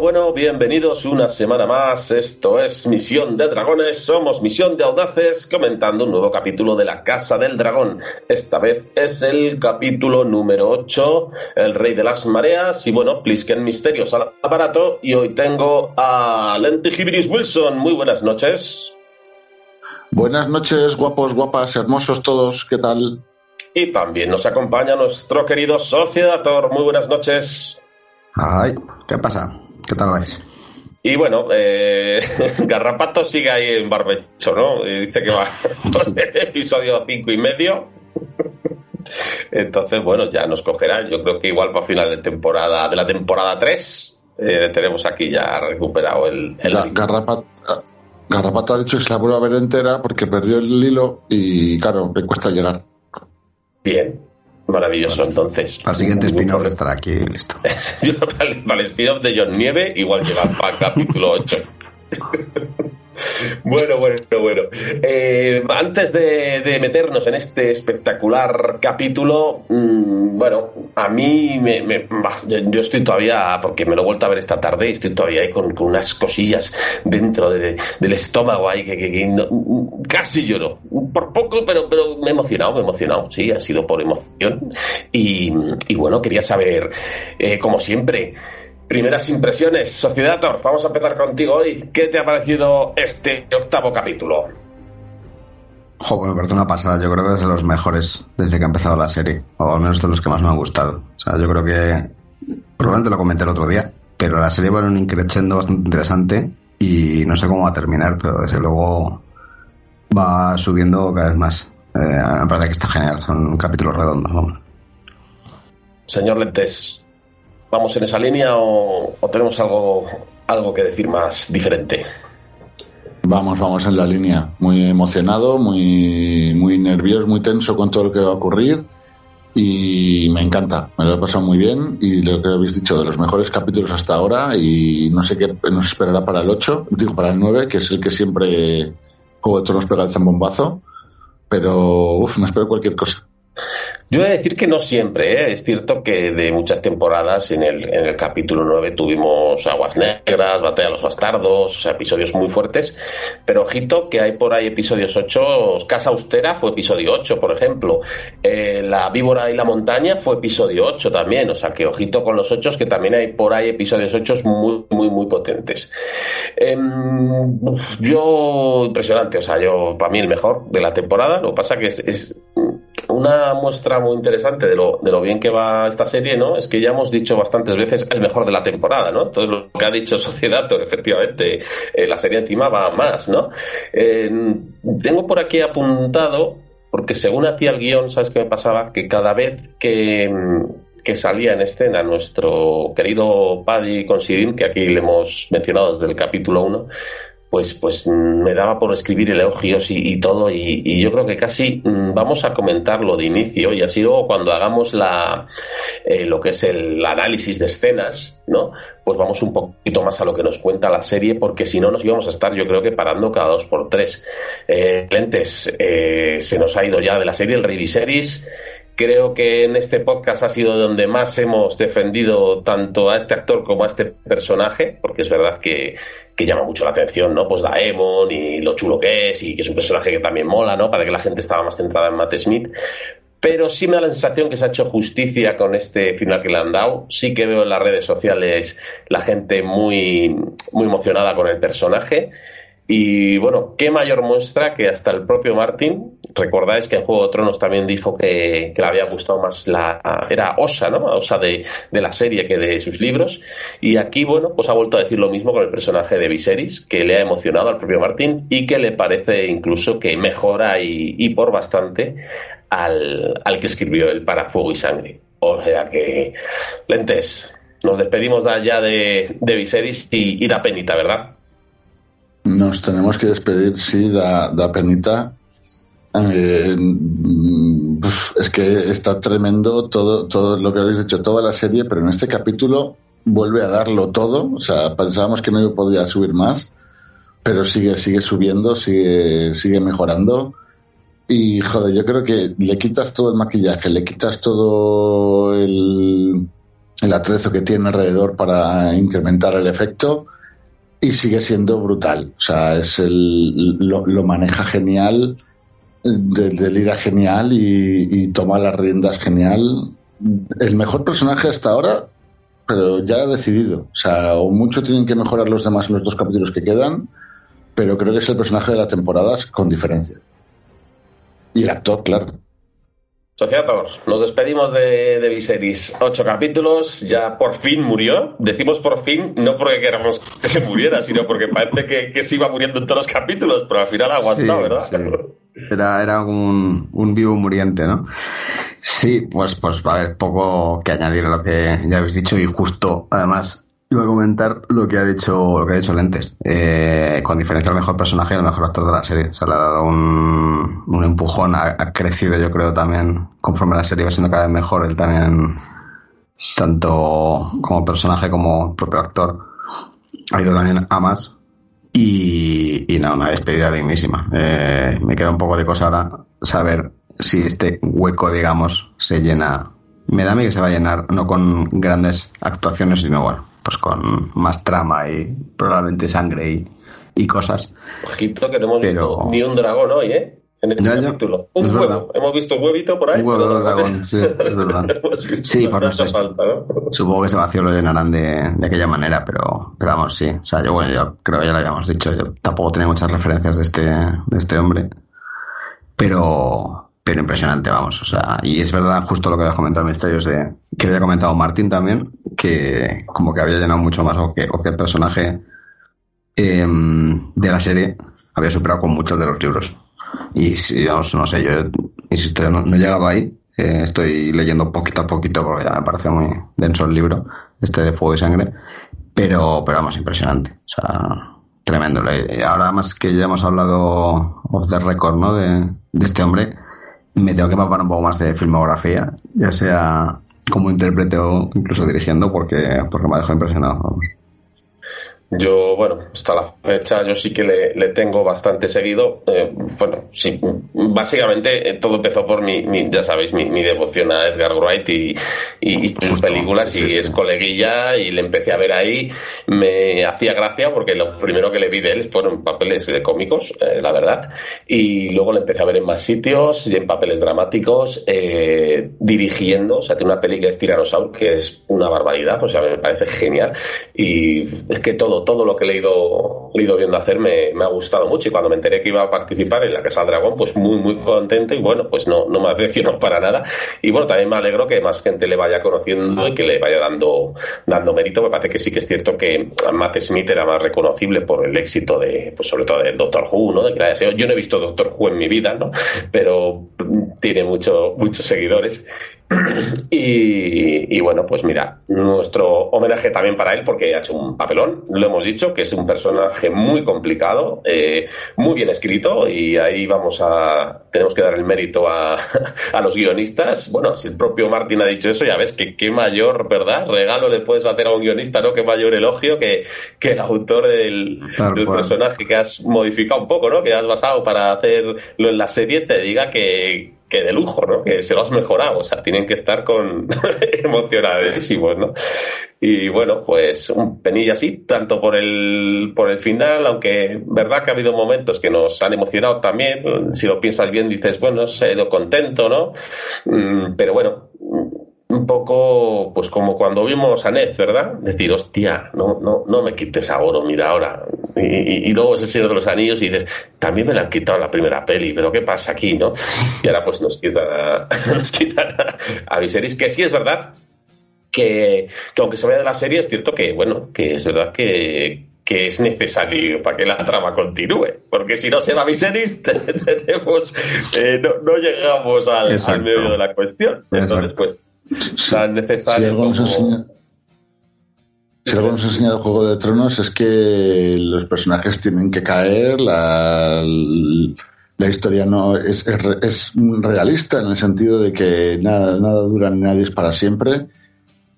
Bueno, bienvenidos una semana más. Esto es Misión de Dragones. Somos Misión de Audaces comentando un nuevo capítulo de la Casa del Dragón. Esta vez es el capítulo número 8, El Rey de las Mareas. Y bueno, Plisken Misterios al aparato. Y hoy tengo a Lentigibiris Wilson. Muy buenas noches. Buenas noches, guapos, guapas, hermosos todos. ¿Qué tal? Y también nos acompaña nuestro querido Sociedator. Muy buenas noches. Ay, ¿qué pasa? ¿Qué tal vais? Y bueno, eh, Garrapato sigue ahí en barbecho, ¿no? Y dice que va por el episodio cinco y medio. Entonces, bueno, ya nos cogerán. Yo creo que igual para final de temporada, de la temporada 3, eh, tenemos aquí ya recuperado el... el Garrapato, Garrapato ha dicho que se la vuelve a ver entera porque perdió el hilo y, claro, le cuesta llegar. Bien, Maravilloso, entonces. Al siguiente spin-off estará aquí listo. para el spin-off de John Nieve, igual lleva para el capítulo 8. Bueno, bueno, bueno. Eh, antes de, meternos en este espectacular capítulo, mmm, bueno, a mí me, yo estoy todavía, porque me lo he vuelto a ver esta tarde, estoy todavía ahí con, unas cosillas dentro de, del estómago ahí que, que, no, casi lloro. Por poco, pero, pero me he emocionado, me he emocionado, sí, ha sido por emoción. Y, y bueno, quería saber, eh, como siempre, Primeras impresiones, Sociedad vamos a empezar contigo hoy. ¿Qué te ha parecido este octavo capítulo? Joder, me parece una pasada. Yo creo que es de los mejores desde que ha empezado la serie, o al menos de los que más me han gustado. O sea, yo creo que probablemente lo comenté el otro día, pero la serie va en un increchendo bastante interesante y no sé cómo va a terminar, pero desde luego va subiendo cada vez más. Eh, me parece que está genial, son capítulos redondos. Señor Lentes, ¿Vamos en esa línea o, tenemos algo, algo que decir más diferente? Vamos, vamos en la línea. Muy emocionado, muy, muy nervioso, muy tenso con todo lo que va a ocurrir. Y me encanta, me lo he pasado muy bien. Y lo que habéis dicho, de los mejores capítulos hasta ahora. Y no sé qué nos esperará para el 8, digo para el 9, que es el que siempre Juego de Tronos pega el zambombazo. Pero, uff, me espero cualquier cosa. Yo voy a decir que no siempre, ¿eh? es cierto que de muchas temporadas en el, en el capítulo 9 tuvimos Aguas Negras, Batalla de los Bastardos, episodios muy fuertes, pero ojito que hay por ahí episodios 8, Casa Austera fue episodio 8, por ejemplo, eh, La Víbora y la Montaña fue episodio 8 también, o sea que ojito con los 8 que también hay por ahí episodios 8 muy, muy, muy potentes. Em, yo, impresionante, o sea, yo, para mí el mejor de la temporada, lo que pasa que es una muestra muy interesante de lo, de lo bien que va esta serie, ¿no? Es que ya hemos dicho bastantes veces el mejor de la temporada, ¿no? Entonces lo que ha dicho Sociedad, efectivamente, eh, la serie encima va más, ¿no? Tengo por aquí apuntado, porque según hacía el guion, ¿sabes qué me pasaba? Que cada vez que, que salía en escena nuestro querido Paddy Considine, que aquí le hemos mencionado desde el capítulo 1, pues, pues me daba por escribir elogios y, todo, y, yo creo que casi mm, vamos a comentarlo de inicio, y así luego cuando hagamos la, eh, lo que es el análisis de escenas, ¿no? Pues vamos un poquito más a lo que nos cuenta la serie, porque si no nos íbamos a estar, yo creo que parando cada dos por tres. Eh, lentes, eh, se nos ha ido ya de la serie el Rey Viserys, Creo que en este podcast ha sido donde más hemos defendido tanto a este actor como a este personaje, porque es verdad que, llama mucho la atención, ¿no? Pues Daemon y lo chulo que es y que es un personaje que también mola, ¿no? Para que la gente estaba más centrada en Matt Smith. Pero sí me da la sensación que se ha hecho justicia con este final que le han dado. Sí que veo en las redes sociales la gente muy, muy emocionada con el personaje. Y bueno, qué mayor muestra que hasta el propio Martin, recordáis que en Juego de Tronos también dijo que, le había gustado más la, era Osa, ¿no? Osa de, la serie que de sus libros. Y aquí, bueno, pues ha vuelto a decir lo mismo con el personaje de Viserys, que le ha emocionado al propio Martin y que le parece incluso que mejora y, por bastante al, al que escribió el Para Fuego y Sangre. O sea que, lentes, nos despedimos ya de, de Viserys y, y da penita, ¿verdad? Nos tenemos que despedir, sí, da, da penita. Eh, es que está tremendo todo, todo lo que habéis dicho, toda la serie, pero en este capítulo vuelve a darlo todo. O sea, pensábamos que no podía subir más, pero sigue, sigue subiendo, sigue, sigue mejorando. Y joder, yo creo que le quitas todo el maquillaje, le quitas todo el, el atrezo que tiene alrededor para incrementar el efecto y sigue siendo brutal. O sea, es el, lo, maneja genial, del ira genial y, toma las riendas genial. El mejor personaje hasta ahora, pero ya ha decidido. O sea, o mucho tienen que mejorar los demás los dos capítulos que quedan, pero creo que es el personaje de la temporada con diferencia. Y el actor, claro. Sociator, nos despedimos de, de Viserys. Ocho capítulos, ya por fin murió. Decimos por fin, no porque queramos que se muriera, sino porque parece que, se iba muriendo en todos los capítulos, pero al final aguantó, ¿verdad? Era, era un, un, vivo muriente, ¿no? Sí, pues, pues va a haber poco que añadir a lo que ya habéis dicho y justo, además, Iba a comentar lo que ha dicho, lo que ha dicho Lentes. Eh, con diferencia el mejor personaje y el mejor actor de la serie. Se le ha dado un, un empujón, ha, crecido yo creo también, conforme la serie va siendo cada vez mejor, él también, tanto como personaje como propio actor, ha ido también a más. Y, y nada, una despedida dignísima. Eh, me queda un poco de cosa ahora saber si este hueco, digamos, se llena. Me da a mí que se va a llenar, no con grandes actuaciones, sino bueno, pues con más trama y probablemente sangre y, cosas. Ojito que no hemos visto ni un dragón hoy, ¿eh? En este capítulo. Un huevo. Hemos visto un huevito por ahí. Un huevo de dragón, sí, es verdad. sí, por eso. Falta, ¿no? Supongo que ese vacío lo llenarán de, de, aquella manera, pero, pero vamos, sí. O sea, yo, bueno, yo creo que ya lo habíamos dicho. Yo tampoco tenía muchas referencias de este, de este hombre. Pero, pero impresionante, vamos. O sea, y es verdad, justo lo que habías comentado Misterios de que había comentado Martín también, que como que había llenado mucho más o que, o que el personaje em, de la serie había superado con muchos de los libros. Y si, vamos, no sé, yo insisto, no, no he llegado ahí. Eh, estoy leyendo poquito a poquito porque ya me parece muy denso el libro, este de Fuego y Sangre. Pero, pero vamos, impresionante. O sea, tremendo. Ahora más que ya hemos hablado of the record, ¿no? De, de este hombre me tengo que papar un poco más de filmografía, ya sea como intérprete o incluso dirigiendo, porque, porque me ha dejado impresionado. Yo, bueno, hasta la fecha yo sí que le, tengo bastante seguido. Eh, bueno, sí, básicamente eh, todo empezó por mi, ya sabéis, mi, devoción a Edgar Wright y, sus películas y es coleguilla y le empecé a ver ahí. Me hacía gracia porque lo primero que le vi de él fueron papeles de cómicos, eh, la verdad. Y luego le empecé a ver en más sitios y en papeles dramáticos, dirigiendo. O sea, tiene una peli que es Tyrannosaurus, que es una barbaridad, o sea, me parece genial. Y es que todo todo lo que he ido, ido viendo hacer me, ha gustado mucho y cuando me enteré que iba a participar en la Casa del Dragón, pues muy, muy contento y bueno, pues no, no me decepcionado para nada. Y bueno, también me alegro que más gente le vaya conociendo y que le vaya dando, dando mérito. Me parece que sí que es cierto que Matt Smith era más reconocible por el éxito de, pues sobre todo del Doctor Who, ¿no? De que yo no he visto Doctor Who en mi vida, ¿no? Pero tiene mucho, muchos seguidores y, bueno, pues mira, nuestro homenaje también para él porque ha hecho un papelón, lo hemos dicho, que es un personaje muy complicado, eh, muy bien escrito y ahí vamos a, tenemos que dar el mérito a, los guionistas. Bueno, si el propio Martín ha dicho eso, ya ves que qué mayor, ¿verdad? Regalo le puedes hacer a un guionista, ¿no? Qué mayor elogio que, que el autor del, del personaje que has modificado un poco, ¿no? Que has basado para hacerlo en la serie te diga que, que de lujo, ¿no? Que se lo has mejorado, o sea, tienen que estar con emocionadísimos, ¿no? Y bueno, pues un penilla así, tanto por el, por el final, aunque verdad que ha habido momentos que nos han emocionado también, si lo piensas bien dices, bueno, se ido contento, ¿no? Mm, pero bueno, un poco pues como cuando vimos a Ned, ¿verdad? Decir, hostia, no, no, no me quites a oro, mira ahora. Y, luego ese Señor de los Anillos y dices, también me la han quitado la primera peli, pero ¿qué pasa aquí, no? Y ahora pues nos quitan a, nos quitan a, Viserys, que sí es verdad que, aunque se vaya de la serie, es cierto que, bueno, que es verdad que, que es necesario para que la trama continúe. Porque si no se va Viserys, tenemos, eh, no, no, llegamos al, al, medio de la cuestión. Entonces, pues si algo, nos enseña, si algo nos ha enseñado Juego de Tronos es que los personajes tienen que caer, la, la historia no es, es, realista en el sentido de que nada, nada dura ni nadie es para siempre.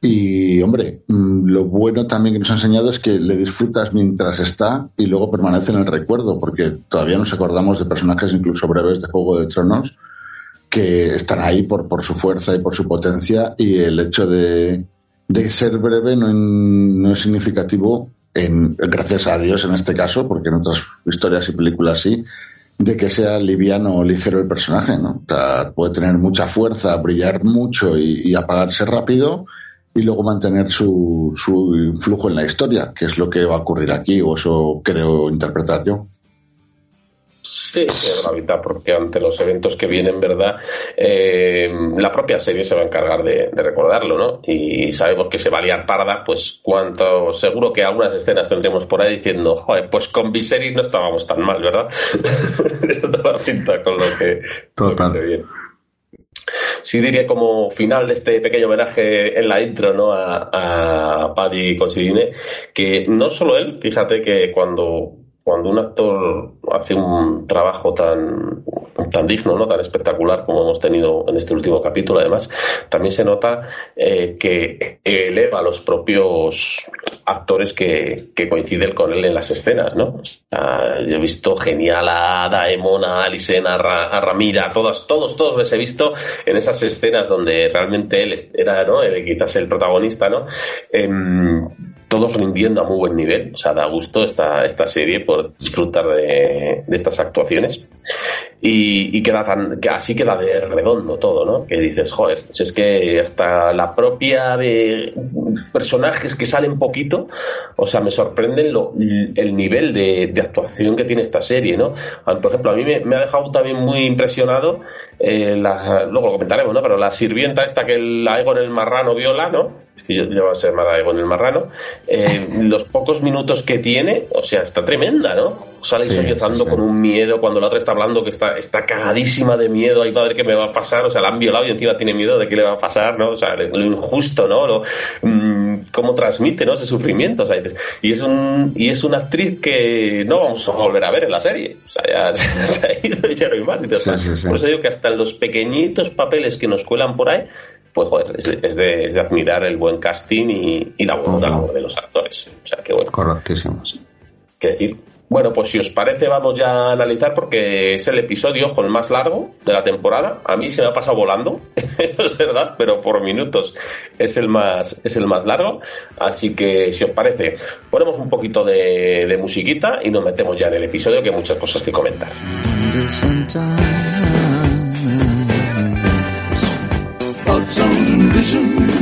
Y, hombre, mm, lo bueno también que nos ha enseñado es que le disfrutas mientras está y luego permanece en el recuerdo, porque todavía nos acordamos de personajes incluso breves de Juego de Tronos que están ahí por, por su fuerza y por su potencia y el hecho de, de ser breve no, no es significativo, en, gracias a Dios en este caso, porque en otras historias y películas sí, de que sea liviano o ligero el personaje, ¿no? puede tener mucha fuerza, brillar mucho y, apagarse rápido y luego mantener su, su influjo en la historia, que es lo que va a ocurrir aquí, o eso creo interpretar yo. Sí, gravita, porque ante los eventos que vienen, ¿verdad? Eh, la propia serie se va a encargar de, recordarlo, ¿no? Y sabemos que se va a liar parda, pues cuánto, seguro que algunas escenas tendremos por ahí diciendo, joder, pues con Viserys no estábamos tan mal, ¿verdad? Toda pinta con lo que, se viene. Sí diría como final de este pequeño homenaje en la intro ¿no? a, a Paddy Considine que no solo él, fíjate que cuando cuando un actor hace un trabajo tan, tan digno, ¿no? tan espectacular como hemos tenido en este último capítulo, además, también se nota eh, que eleva a los propios actores que, coinciden con él en las escenas. ¿no? yo he visto genial a Daemon, a Alisen, a, Ramira, a todos, todos, todos les he visto en esas escenas donde realmente él era ¿no? el, quizás el protagonista. ¿no? Em, todos rindiendo a muy buen nivel. O sea, da gusto esta, esta serie por disfrutar de, estas actuaciones. Y, queda tan, que así queda de redondo todo, ¿no? Que dices, joder, si es que hasta la propia de personajes que salen poquito, o sea, me sorprenden lo, el nivel de, actuación que tiene esta serie, ¿no? Por ejemplo, a mí me, ha dejado también muy impresionado, eh, luego lo comentaremos, ¿no? Pero la sirvienta esta que la Egon el Marrano viola, ¿no? Es que a ser Egon el Marrano, eh, los pocos minutos que tiene, o sea, está tremenda, ¿no? Sale sí, con un miedo cuando la otra está hablando que está, está cagadísima de miedo, ay padre, ¿qué me va a pasar? O sea, la han violado y encima tiene miedo de qué le va a pasar, ¿no? O sea, lo injusto, ¿no? Lo, mm, cómo transmite, ¿no? Ese sufrimiento, o sea, y es, un, y es una actriz que no vamos a volver a ver en la serie. O sea, ya, se ha ido, ya no hay más. Por eso digo que hasta en los pequeñitos papeles que nos cuelan por ahí, pues joder, es, de, admirar el buen casting y, la buena labor de los actores. O sea, que bueno. Correctísimo. ¿Qué decir? Bueno, pues si os parece, vamos ya a analizar porque es el episodio, ojo, el más largo de la temporada. A mí se me ha pasado volando, es verdad, pero por minutos es el más, es el más largo. Así que si os parece, ponemos un poquito de, de musiquita y nos metemos ya en el episodio que hay muchas cosas que comentar. its vision.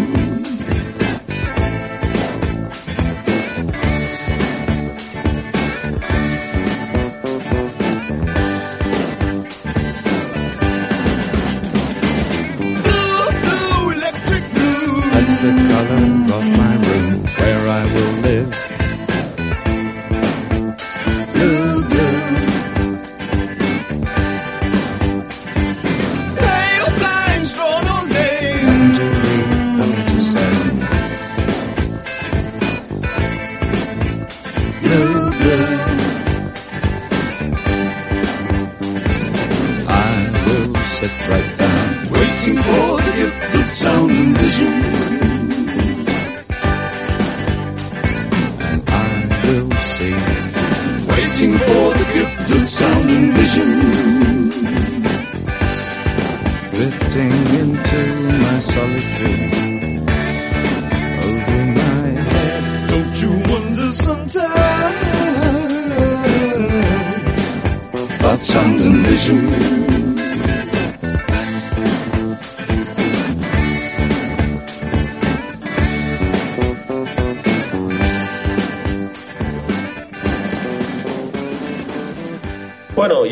vision. Drifting into my solitude. Over my head. Don't you wonder sometimes? About something vision.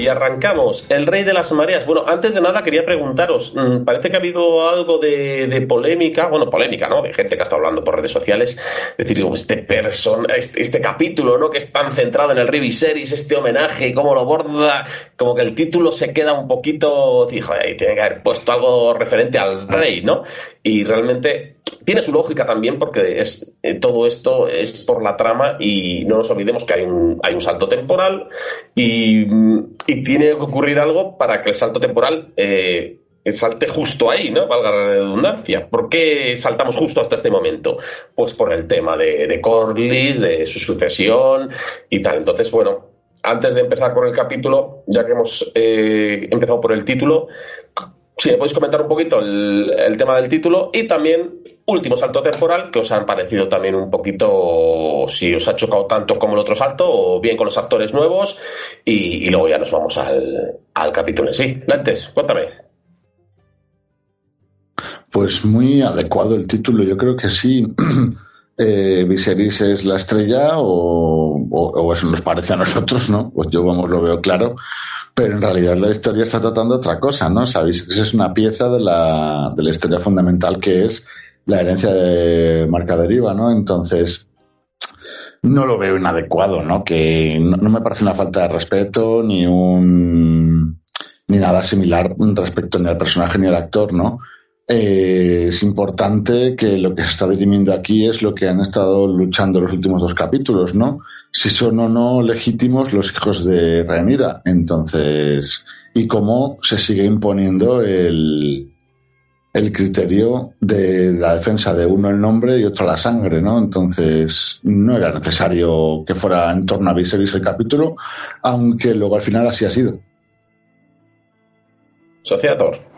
Arrancamos. El rey de las mareas. Bueno, antes de nada quería preguntaros, mm, parece que ha habido algo de, polémica, bueno, polémica, ¿no? De gente que ha estado hablando por redes sociales. Es decir, este person, este, este, capítulo, ¿no? Que es tan centrado en el rey Viserys, este homenaje, cómo lo borda, como que el título se queda un poquito, hijo, ahí tiene que haber puesto algo referente al rey, ¿no? Y realmente tiene su lógica también porque es, eh, todo esto es por la trama y no nos olvidemos que hay un, hay un salto temporal y, tiene que ocurrir algo para que el salto temporal eh, salte justo ahí, ¿no? Valga la redundancia. ¿Por qué saltamos justo hasta este momento? Pues por el tema de, de Corlys, de su sucesión y tal. Entonces, bueno, antes de empezar con el capítulo, ya que hemos eh, empezado por el título, si me podéis comentar un poquito el, tema del título y también último salto temporal que os han parecido también un poquito, si os ha chocado tanto como el otro salto o bien con los actores nuevos y, luego ya nos vamos al, al capítulo en sí. Lentes, cuéntame. Pues muy adecuado el título, yo creo que sí. eh, Viserys es la estrella o, eso nos parece a nosotros, ¿no? Pues yo vamos lo veo claro, pero en realidad la historia está tratando otra cosa, ¿no? Sabéis que es una pieza de la, de la historia fundamental que es la herencia de marca deriva, ¿no? Entonces, no lo veo inadecuado, ¿no? Que no, no me parece una falta de respeto ni un ni nada similar respecto ni al personaje ni al actor, ¿no? Eh, es importante que lo que se está dirimiendo aquí es lo que han estado luchando los últimos dos capítulos, ¿no? Si son o no legítimos los hijos de Rhaenyra. Entonces, y cómo se sigue imponiendo el, criterio de la defensa de uno el nombre y otro la sangre, ¿no? Entonces, no era necesario que fuera en torno a Viserys el capítulo, aunque luego al final así ha sido. Sociator.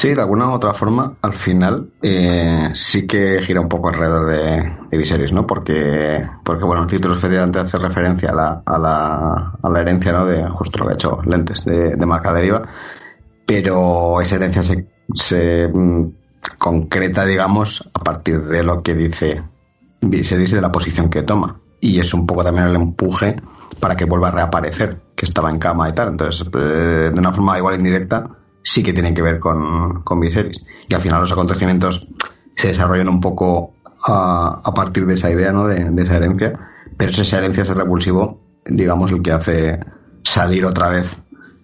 Sí, de alguna u otra forma, al final eh, sí que gira un poco alrededor de, de Viserys, ¿no? Porque, porque bueno, el título efectivamente hace referencia a la, a la, a la herencia, ¿no? De justo lo que ha hecho Lentes, de, de marca deriva, pero esa herencia se, se mm, concreta, digamos, a partir de lo que dice Viserys y de la posición que toma. Y es un poco también el empuje para que vuelva a reaparecer, que estaba en cama y tal. Entonces, eh, de una forma igual indirecta, sí que tienen que ver con, con Viserys. Y al final los acontecimientos se desarrollan un poco a, a partir de esa idea, ¿no? De, esa herencia. Pero esa herencia, ese revulsivo, digamos, el que hace salir otra vez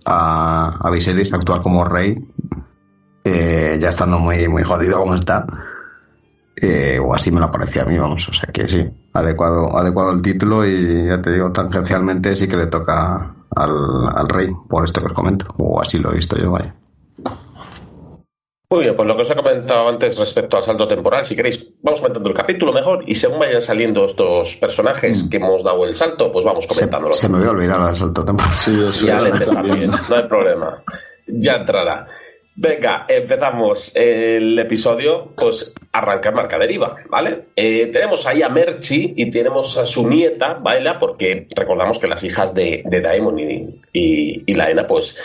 a, a Viserys, actuar como rey, eh, ya estando muy, muy jodido como está. Eh, o así me lo parecía a mí, vamos. O sea que sí, adecuado, adecuado el título y ya te digo, tangencialmente sí que le toca al, al rey, por esto que os comento. O así lo he visto yo, vaya. Muy bien, pues lo que os he comentado antes respecto al salto temporal, si queréis, vamos comentando el capítulo mejor y según vayan saliendo estos personajes mm. que hemos dado el salto, pues vamos comentándolo. Se, me había olvidado el salto temporal. Sí, ya le no hay problema. Ya entrará. Venga, empezamos el episodio, pues arranca marca deriva, ¿vale? Eh, tenemos ahí a Merchi y tenemos a su nieta, Baila, porque recordamos que las hijas de, de Daemon y, y, y Laena, pues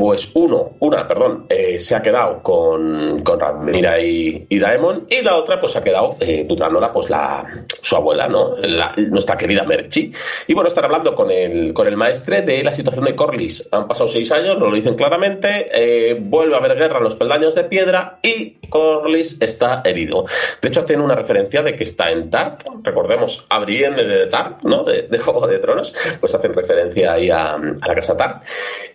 pues uno, una, perdón, eh, se ha quedado con, con Ramira y, y, Daemon, y la otra pues se ha quedado eh, pues la, su abuela, ¿no? nuestra querida Merchi. Y bueno, están hablando con el, con el maestre de la situación de Corlys. Han pasado seis años, lo dicen claramente, eh, vuelve a haber guerra en los peldaños de piedra y Corlys está herido. De hecho, hacen una referencia de que está en Tart, recordemos, Abrien de Tart, ¿no? De, Juego de Tronos, pues hacen referencia ahí a, la casa Tart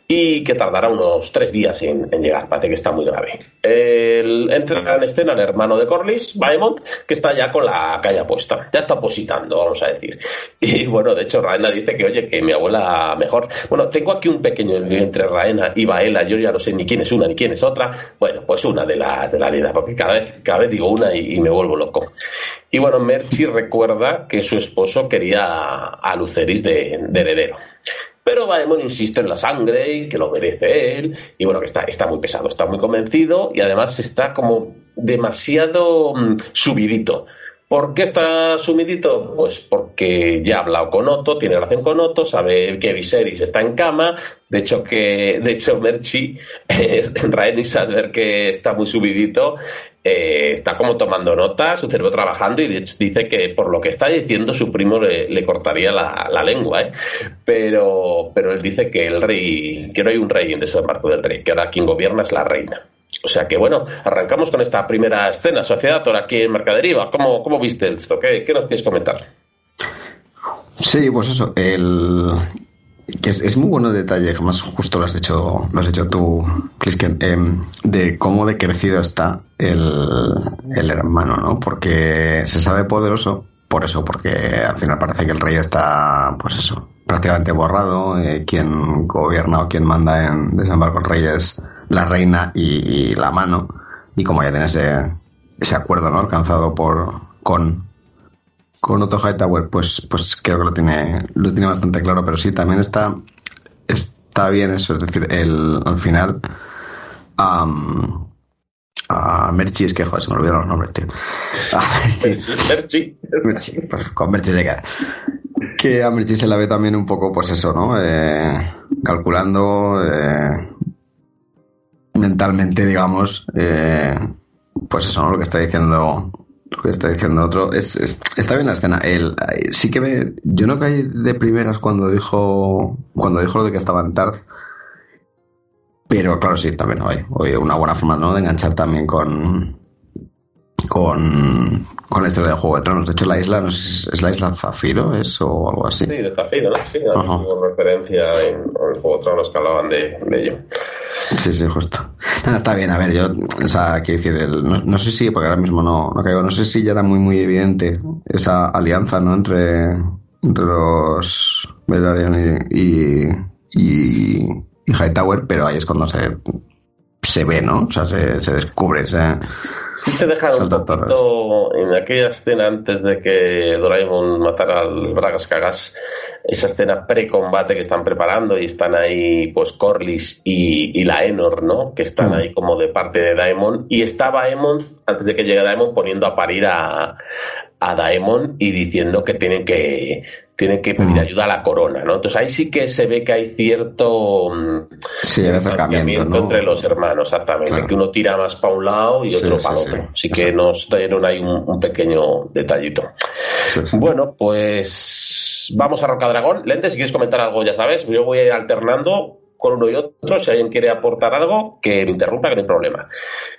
y que tardará unos tres días en, llegar. Parece que está muy grave. El, entra en escena el hermano de Corlys, Baemont, que está ya con la calle puesta. Ya está positando, vamos a decir. Y bueno, de hecho, Raena dice que, oye, que mi abuela mejor. Bueno, tengo aquí un pequeño entre Raena y Baela. Yo ya no sé ni quién es una ni quién es otra. Bueno, pues una de la, de la vida, porque cada vez, cada vez digo una y, me vuelvo loco. Y bueno, Merchi recuerda que su esposo quería a Luceris de heredero. Pero Baemon insiste en la sangre y que lo merece él. Y bueno, que está, está muy pesado, está muy convencido y además está como demasiado mm, subidito. ¿Por qué está sumidito? Pues porque ya ha hablado con Otto, tiene relación con Otto, sabe que Viserys está en cama, de hecho que, de hecho Merchi, eh, Rhaenys al ver que está muy subidito, eh, está como tomando nota, su cerebro trabajando y dice que por lo que está diciendo su primo le, cortaría la, lengua, ¿eh? pero, pero él dice que el rey, que no hay un rey en desembarco del rey, que ahora quien gobierna es la reina. O sea que bueno, arrancamos con esta primera escena, Sociedad aquí en Mercaderiva. ¿Cómo, cómo viste esto? ¿Qué, ¿Qué nos quieres comentar? Sí, pues eso, el, que es, muy bueno el detalle, más justo lo has hecho, lo has hecho tú, Clisken, em, de cómo decrecido está el, el hermano, ¿no? Porque se sabe poderoso, por eso, porque al final parece que el rey está, pues eso, prácticamente borrado, eh, quien gobierna o quien manda en desembarco el rey es la reina y, la mano, y como ya tiene ese, ese acuerdo, ¿no? Alcanzado por, con, con Otto Hightower, pues, pues creo que lo tiene, lo tiene bastante claro, pero sí, también está, está bien eso, es decir, el, al final a, a Merchi, es que joder, se me olvidaron los nombres, tío. A Merchi. Merchi. Pues con Merchi se queda. Que a Merchi se la ve también un poco, pues eso, ¿no? Eh, calculando eh, mentalmente, digamos, eh, pues eso, ¿no? Lo que está diciendo lo que está diciendo otro. Es, está bien la escena. Él, sí que me, yo no caí de primeras cuando dijo cuando dijo lo de que estaba en Tarth pero claro, sí, también hay una buena forma ¿no? de enganchar también con, con, con la historia de Juego de Tronos. De hecho, la isla, no sé, ¿es la isla Zafiro es, o algo así? Sí, de Zafiro, ¿no? Sí, hay referencia en, el Juego de Tronos que hablaban de, ello. Sí, sí, justo. está bien, a ver, yo, o sea, quiero decir, el, no, sé si, porque ahora mismo no, no caigo, no sé si ya era muy, muy evidente esa alianza, ¿no? Entre, entre los Velaryon y, y y Hightower, pero ahí es cuando se, se ve, ¿no? O sea, se, se descubre. Se, sí te un poquito en aquella escena antes de que Doraemon matara al Bragas Cagas, esa escena pre-combate que están preparando y están ahí pues Corlys y, y la Enor, ¿no? Que están mm. ahí como de parte de Daemon y estaba Daemon, antes de que llegue Daemon, poniendo a parir a, a Daemon y diciendo que tienen que tienen que pedir ayuda a la corona, ¿no? Entonces ahí sí que se ve que hay cierto mm, sí, acercamiento entre los hermanos, exactamente, que uno tira más para un lado y otro para otro. Así que nos dieron ahí un, pequeño detallito. Bueno, pues vamos a Rocadragón. Lente, si quieres comentar algo, ya sabes, yo voy a ir alternando con uno y otro. Si alguien quiere aportar algo, que me interrumpa, que no hay problema.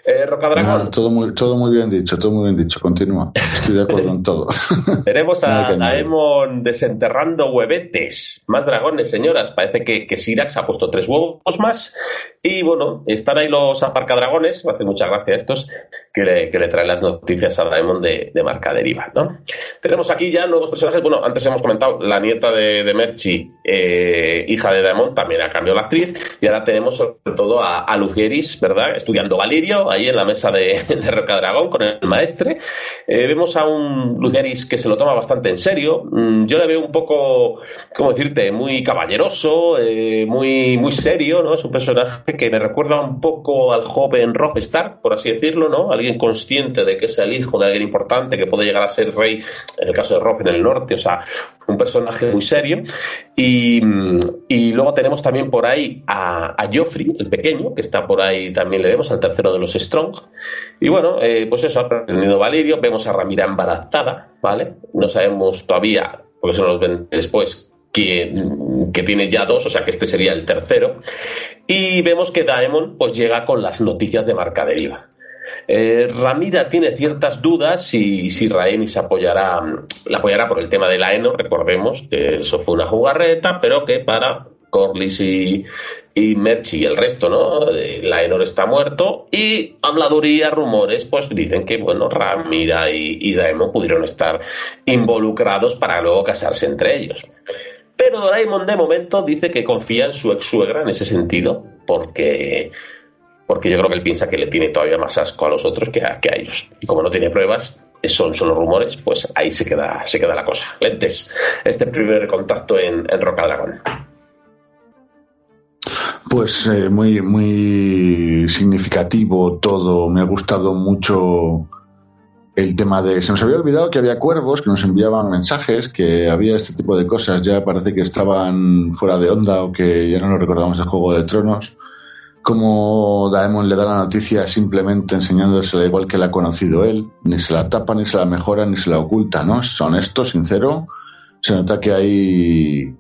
Eh, Rocadragón. todo, muy, todo muy bien dicho, todo muy bien dicho. Continúa. Estoy de acuerdo en todo. Tenemos a Daemon desenterrando huevetes. Más dragones, señoras. Parece que, que Sirax ha puesto tres huevos más. Y bueno, están ahí los aparcadragones. Me hace mucha gracia estos que le, que le traen las noticias a Daemon de, de marca deriva. ¿no? Tenemos aquí ya nuevos personajes. Bueno, antes hemos comentado la nieta de, de Merchi, eh, hija de Daemon, también ha cambiado la actriz. Y ahora tenemos sobre todo a, a Lugieris, ¿verdad? Estudiando Valirio, ahí en la mesa de, de Rocadragón con el maestre. Eh, vemos a un Lugieris que se lo toma bastante en serio. Mm, yo le veo un poco, ¿cómo decirte? Muy caballeroso, eh, muy, muy serio, ¿no? Es un personaje que me recuerda un poco al joven Rockstar, por así decirlo, ¿no? consciente de que es el hijo de alguien importante, que puede llegar a ser rey, en el caso de Rob en el norte, o sea, un personaje muy serio. Y, luego tenemos también por ahí a, a, Joffrey, el pequeño, que está por ahí también le vemos, al tercero de los Strong. Y bueno, eh, pues eso, ha aprendido Valirio, vemos a Ramira embarazada, ¿vale? No sabemos todavía, porque eso nos ven después, que, que, tiene ya dos, o sea que este sería el tercero. Y vemos que Daemon pues llega con las noticias de marca deriva. Eh, Ramira tiene ciertas dudas si, si Rhaenys apoyará, la apoyará por el tema de la Eno, recordemos que eso fue una jugarreta, pero que para Corlys y, y Merchi y el resto, ¿no? Eh, la Enor está muerto y habladuría, rumores, pues dicen que, bueno, Ramira y, y Daemon pudieron estar involucrados para luego casarse entre ellos. Pero Doraemon de momento dice que confía en su ex suegra en ese sentido, porque porque yo creo que él piensa que le tiene todavía más asco a los otros que a, que a ellos. Y como no tiene pruebas, son solo rumores, pues ahí se queda, se queda la cosa. Lentes, este primer contacto en, en Roca Dragón. Pues eh, muy, muy significativo todo. Me ha gustado mucho el tema de. Se nos había olvidado que había cuervos que nos enviaban mensajes, que había este tipo de cosas. Ya parece que estaban fuera de onda o que ya no lo recordamos de Juego de Tronos como Daemon le da la noticia simplemente enseñándosela igual que la ha conocido él, ni se la tapa, ni se la mejora, ni se la oculta, ¿no? Es honesto, sincero, se nota que hay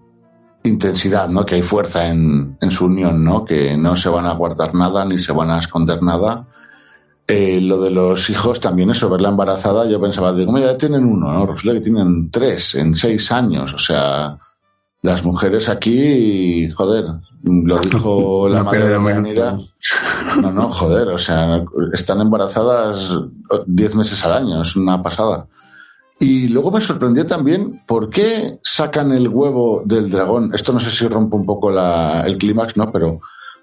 intensidad, ¿no? Que hay fuerza en, su unión, ¿no? Que no se van a guardar nada, ni se van a esconder nada. Eh, lo de los hijos también, eso, verla embarazada, yo pensaba, digo, mira, ya tienen uno, ¿no? Resulta que tienen tres en seis años, o sea, las mujeres aquí, joder, lo dijo la madre de Manira. No, no, joder, o sea, están embarazadas 10 meses al año, es una pasada. Y luego me sorprendió también por qué sacan el huevo del dragón. Esto no sé si rompe un poco el clímax, ¿no? Pero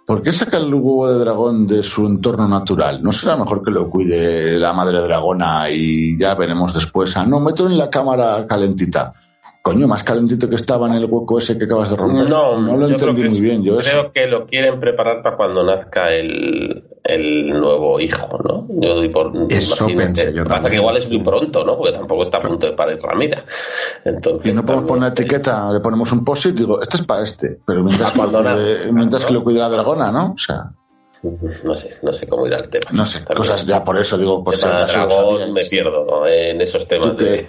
¿por qué sacan el huevo de dragón de su entorno natural? ¿No será mejor que lo cuide la madre dragona y ya veremos después? Ah, no, meto en la cámara calentita. Coño, más calentito que estaba en el hueco ese que acabas de romper. No, no lo entendí muy bien. Yo creo que lo quieren preparar para cuando nazca el, el nuevo hijo, ¿no? Yo doy por eso pensé yo Pasa que igual es muy pronto, ¿no? Porque tampoco está a punto de parir Ramira. Entonces, y no podemos poner etiqueta, le ponemos un post digo, este es para este, pero mientras, que, mientras que lo cuida la dragona, ¿no? O sea. No sé, no sé cómo irá el tema. No sé, cosas ya por eso digo, pues dragón me pierdo en esos temas. ¿Tú de...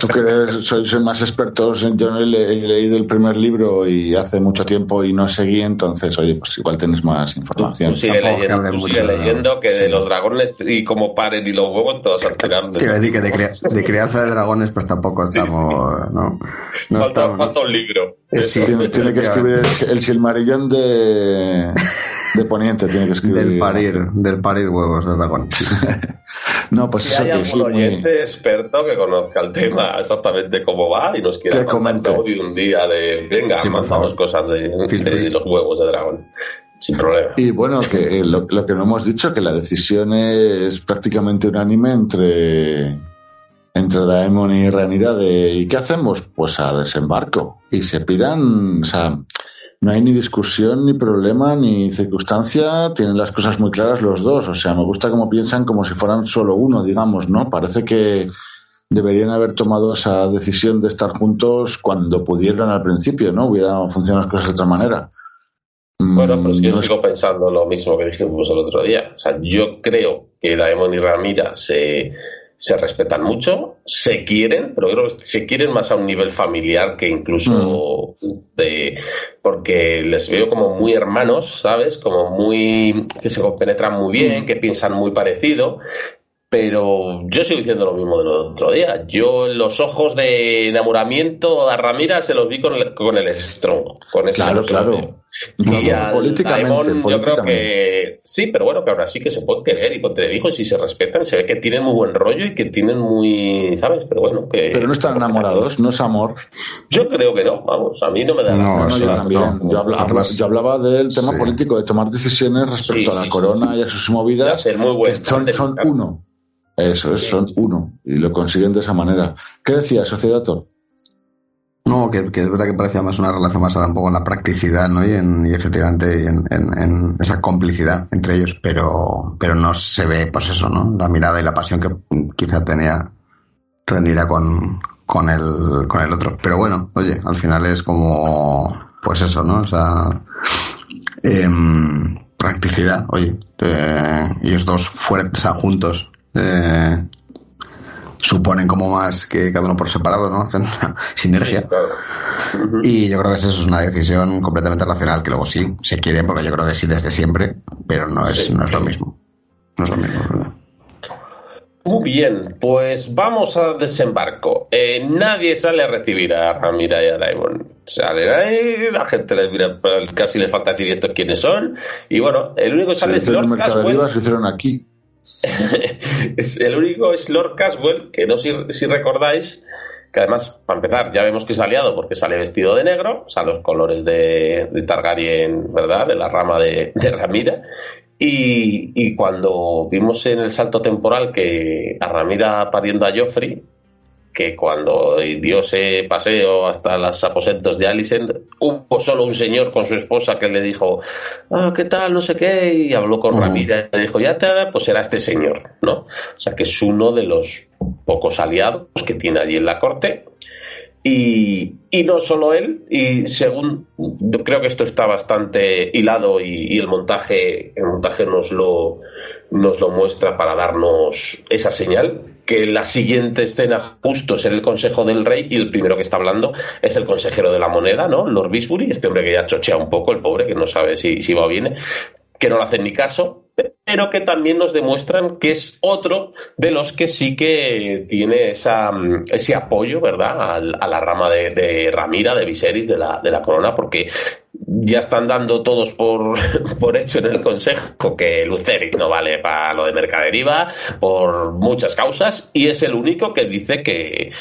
tú que sois más expertos, yo he, leído el primer libro y hace mucho tiempo y no seguí, entonces, oye, pues igual tienes más información. Tú, sigue leyendo, que de los dragones y cómo paren y los huevos todos al final. Te decir que de, crianza de dragones pues tampoco estamos, ¿no? no falta, falta, un libro. tiene, tiene que escribir el, el Silmarillón de de Poniente tiene que escribir. Del parir, del parir huevos de dragón. no, pues si eso hay que algún oyente experto que conozca el tema exactamente cómo va y nos quiera comentar de un día de venga, sí, mandamos cosas de, de, los huevos de dragón. Sin problema. Y bueno, que eh, lo, lo, que no hemos dicho, que la decisión es prácticamente unánime entre entre Daemon y Ranira de ¿y qué hacemos? Pues a desembarco. Y se pidan, o sea, no hay ni discusión, ni problema, ni circunstancia, tienen las cosas muy claras los dos. O sea, me gusta cómo piensan como si fueran solo uno, digamos, ¿no? Parece que deberían haber tomado esa decisión de estar juntos cuando pudieron al principio, ¿no? Hubieran funcionado las cosas de otra manera. Bueno, pero es que yo sigo pensando lo mismo que dijimos el otro día. O sea, yo creo que Daemon y Ramira se se respetan mucho, se quieren, pero creo que se quieren más a un nivel familiar que incluso mm. de porque les veo como muy hermanos, ¿sabes? Como muy que se compenetran muy bien, mm. que piensan muy parecido pero yo sigo diciendo lo mismo del otro día. Yo en los ojos de enamoramiento a Ramira se los vi con el, con el Strong. Con ese claro, claro. Y al políticamente, yo creo que sí, pero bueno, que ahora sí que se puede querer y hijos y si se respetan, se ve que tienen muy buen rollo y que tienen muy, ¿sabes? Pero bueno, que... Pero no están enamorados, no es amor. Yo creo que no, vamos, a mí no me da no, no, yo también. yo, hablaba, yo, hablaba, del tema político, de tomar decisiones respecto a la corona y a sus movidas. Muy son, son uno. Eso es, son uno y lo consiguen de esa manera. ¿Qué decía Sociedato? No, que, es verdad que parecía más una relación basada un poco en la practicidad, ¿no? Y, en, y efectivamente en, en, esa complicidad entre ellos, pero, pero no se ve, pues eso, ¿no? La mirada y la pasión que quizá tenía Renira con, con, el, con el otro. Pero bueno, oye, al final es como, pues eso, ¿no? O sea, em, practicidad, oye, eh, ellos dos fuertes, juntos eh, suponen como más que cada uno por separado, ¿no? Hacen una sinergia. Y yo creo que eso es una decisión completamente racional, que luego sí, se quieren, porque yo creo que sí desde siempre, pero no es, no es lo mismo. No es lo mismo, Muy bien, pues vamos al desembarco. Eh, nadie sale a recibir a Ramira y a Daimon. Sale ahí, la gente les mira, casi les falta decir quiénes son. Y bueno, el único que sale es Lord Caswell. Se hicieron aquí. el único es Lord Caswell, que no si, si recordáis, que además, para empezar, ya vemos que es aliado porque sale vestido de negro, o sea, los colores de, Targaryen, ¿verdad? De la rama de, Ramira. Y, y, cuando vimos en el salto temporal que a Ramira pariendo a Joffrey, que cuando dio ese paseo hasta los aposentos de Alicent, hubo solo un señor con su esposa que le dijo, ah, ¿qué tal? No sé qué, y habló con Ramírez y le dijo, ya te pues será este señor, ¿no? O sea que es uno de los pocos aliados que tiene allí en la corte. Y, y no solo él, y según yo creo que esto está bastante hilado y, y el montaje, el montaje nos lo, nos lo muestra para darnos esa señal, que la siguiente escena justo es el Consejo del Rey y el primero que está hablando es el consejero de la moneda, ¿no? Lord Bisbury, este hombre que ya chochea un poco, el pobre, que no sabe si, si va o viene, que no le hacen ni caso, pero que también nos demuestran que es otro de los que sí que tiene esa, ese apoyo, ¿verdad?, a, la rama de, Ramira, de Viserys, de la, de la corona, porque ya están dando todos por, por hecho en el Consejo que Lucerys no vale para lo de mercaderiva por muchas causas y es el único que dice que,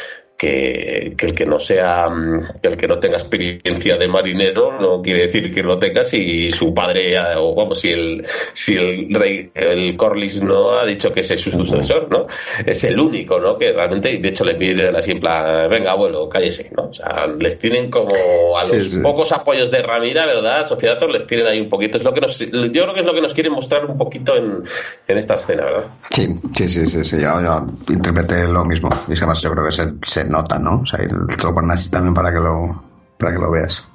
que, el que no sea mm, el que no tenga experiencia de marinero no quiere decir que lo tenga si su padre o vamos si el si el rey el Corlys no ha dicho que ese es su sucesor no es el único no que realmente de hecho le piden así en plan venga abuelo cállese no o sea les tienen como a los pocos apoyos de Ramira verdad sociedad les tienen ahí un poquito. Es lo que nos yo creo que es lo que nos quieren mostrar un poquito en, en esta escena verdad sí sí sí sí, sí. Yo, yo interpreté lo mismo. Y además yo creo que se, se nota, ¿no? O sea, te lo ponen así también para que lo, para que lo veas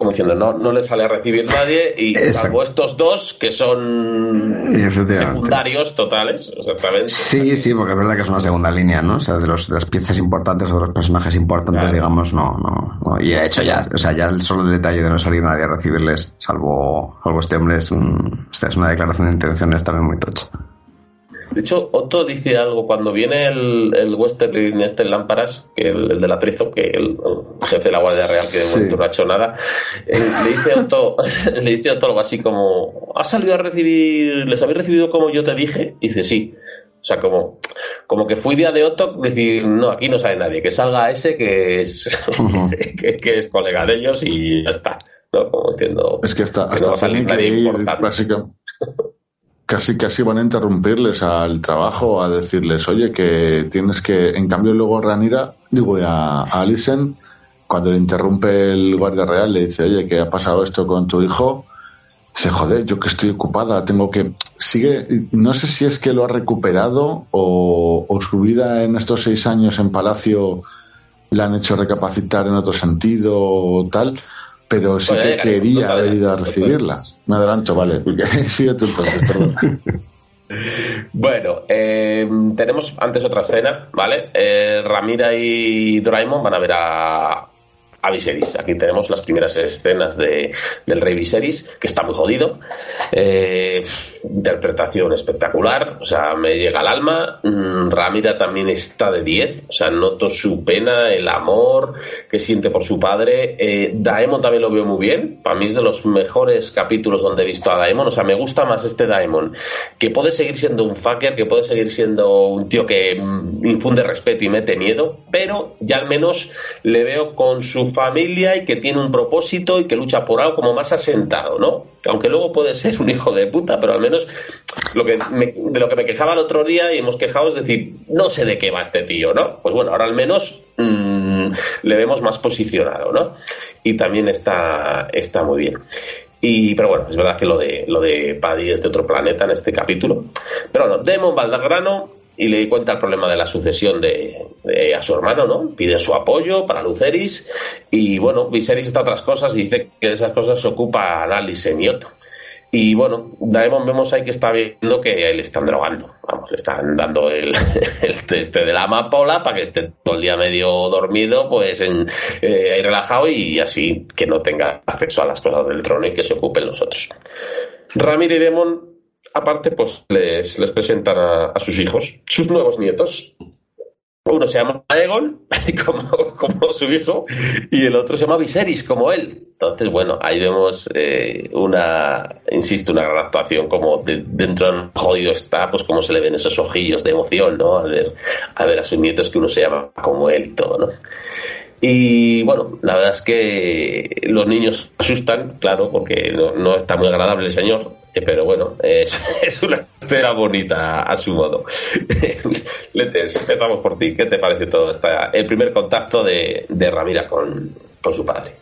como diciendo, no, no le sale a recibir nadie y salvo estos dos que son secundarios totales, exactamente. Sí, sí, porque es verdad que es una segunda línea, ¿no? O sea, de, los, de las piezas importantes o de los personajes importantes, digamos, no, no, Y de hecho ya, o sea, ya el solo detalle de no salir nadie a recibirles, salvo, salvo este hombre, es, un, es una declaración de intenciones también muy tocha. De hecho, Otto dice algo cuando viene el, el Western este Lámparas, que el, el del atrizo, que el, jefe de la Guardia Real, que de momento no ha hecho nada, eh, le dice Otto, le dice Otto algo así como, ¿has salido a recibir, les habéis recibido como yo te dije? Y dice, sí. O sea, como, como que fui día de Otto, decir, no, aquí no sale nadie, que salga ese que es, que, es colega de ellos y ya está. ¿no? Como diciendo, es que hasta, hasta no va a salir nadie importante casi casi van a interrumpirles al trabajo, a decirles, oye, que tienes que, en cambio luego Ranira, digo, a, Alison, cuando le interrumpe el guardia real, le dice, oye, que ha pasado esto con tu hijo, dice, joder, yo que estoy ocupada, tengo que, sigue, no sé si es que lo ha recuperado o, o su vida en estos seis años en Palacio la han hecho recapacitar en otro sentido o tal, pero sí que quería haber ido a recibirla. Me adelanto, vale. Sigue tú entonces, perdón. Bueno, eh, tenemos antes otra escena, ¿vale? Eh, Ramira y Doraemon van a ver a, a Viserys. Aquí tenemos las primeras escenas de, del rey Viserys, que está muy jodido. Eh, interpretación espectacular, o sea, me llega al alma. Mm, Ramira también está de 10, o sea, noto su pena, el amor que siente por su padre. Eh, Daemon también lo veo muy bien, para mí es de los mejores capítulos donde he visto a Daemon, o sea, me gusta más este Daemon, que puede seguir siendo un fucker, que puede seguir siendo un tío que mm, infunde respeto y mete miedo, pero ya al menos le veo con su familia y que tiene un propósito y que lucha por algo como más asentado, ¿no? Aunque luego puede ser un hijo de puta, pero al menos lo que de lo que me quejaba el otro día y hemos quejado es decir, no sé de qué va este tío, ¿no? Pues bueno, ahora al menos mm, le vemos más posicionado, ¿no? Y también está, está muy bien. Y, pero bueno, es verdad que lo de, lo de Paddy es de otro planeta en este capítulo. Pero bueno, Demon Valdagrano y le cuenta el problema de la sucesión de, a su hermano, ¿no? Pide su apoyo para Luceris y bueno, Viserys está otras cosas y dice que de esas cosas se ocupa y Otto. Y bueno, Daemon vemos ahí que está viendo que le están drogando. Vamos, le están dando el, el teste de la amapola para que esté todo el día medio dormido, pues en, eh, ahí relajado y así que no tenga acceso a las cosas del trono y que se ocupen los otros. Ramir y Demon, aparte, pues les, les presentan a sus hijos, sus nuevos nietos, uno se llama Aegon, como, su hijo, y el otro se llama Viserys, como él. Entonces, bueno, ahí vemos eh, una, insisto, una gran actuación, como dentro de jodido está, pues como se le ven esos ojillos de emoción, ¿no? A ver, a sus nietos que uno se llama como él y todo, ¿no? Y bueno, la verdad es que los niños asustan, claro, porque no, está muy agradable el señor, pero bueno, es, una escena bonita a su modo. Letes, empezamos por ti. ¿Qué te parece todo esta, el primer contacto de, de Ramira con, con su padre?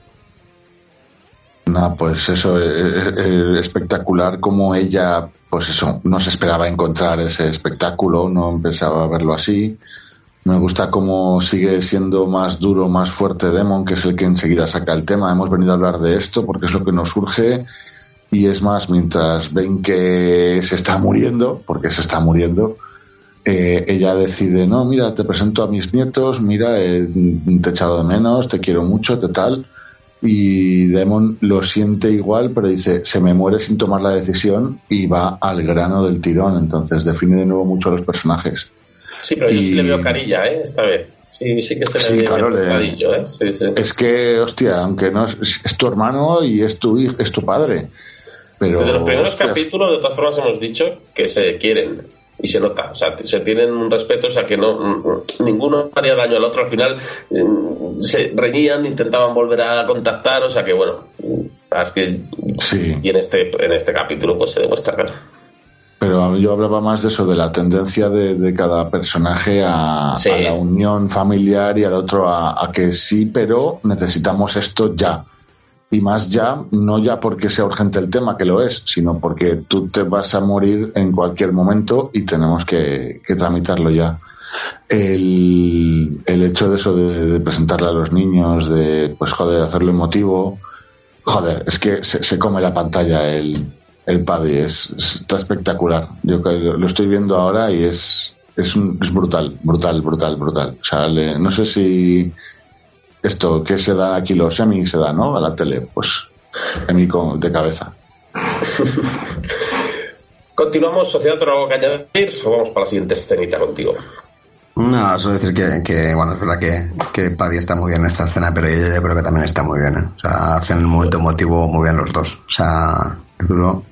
Nada, pues eso, es, espectacular como ella, pues eso, no se esperaba encontrar ese espectáculo, no pensaba verlo así me gusta cómo sigue siendo más duro, más fuerte Demon, que es el que enseguida saca el tema. Hemos venido a hablar de esto porque es lo que nos surge. Y es más, mientras ven que se está muriendo, porque se está muriendo, eh, ella decide, no, mira, te presento a mis nietos, mira, eh, te he echado de menos, te quiero mucho, te tal. Y Demon lo siente igual, pero dice, se me muere sin tomar la decisión y va al grano del tirón. Entonces define de nuevo mucho a los personajes. Sí, pero yo sí le veo carilla, ¿eh? Esta vez. Sí, sí que se le ve ¿eh? Sí, sí. Es que, hostia, aunque no es, es tu hermano y es tu, es tu padre. Pero, Desde los primeros capítulos, de todas formas, hemos dicho que se quieren. y se nota, o sea, se tienen un respeto, o sea, que no ninguno haría daño al otro, al final mm, se reñían, intentaban volver a contactar, o sea que bueno, es que sí. y en este en este capítulo pues se demuestra claro. Pero yo hablaba más de eso, de la tendencia de, cada personaje a, la unión familiar y al otro a, que sí, pero necesitamos esto ya. Y más ya, no ya porque sea urgente el tema, que lo es, sino porque tú te vas a morir en cualquier momento y tenemos que, tramitarlo ya. El, hecho de eso de, presentarle a los niños, de, pues joder, hacerlo emotivo, joder, es que se come la pantalla el, el Paddy es, está espectacular. Yo lo estoy viendo ahora y es, es, es brutal, brutal, brutal, brutal. O sea, no sé si esto que se da aquí los semi se da, ¿no? A la tele, pues en mí de cabeza. Continuamos, Sociedad, ¿pero algo que añadir? O vamos para la siguiente escenita contigo. No, solo decir que, bueno, es verdad que, que Paddy está muy bien en esta escena, pero ella yo creo que también está muy bien. ¿eh? O sea, hacen el momento emotivo muy bien los dos. O sea, yo creo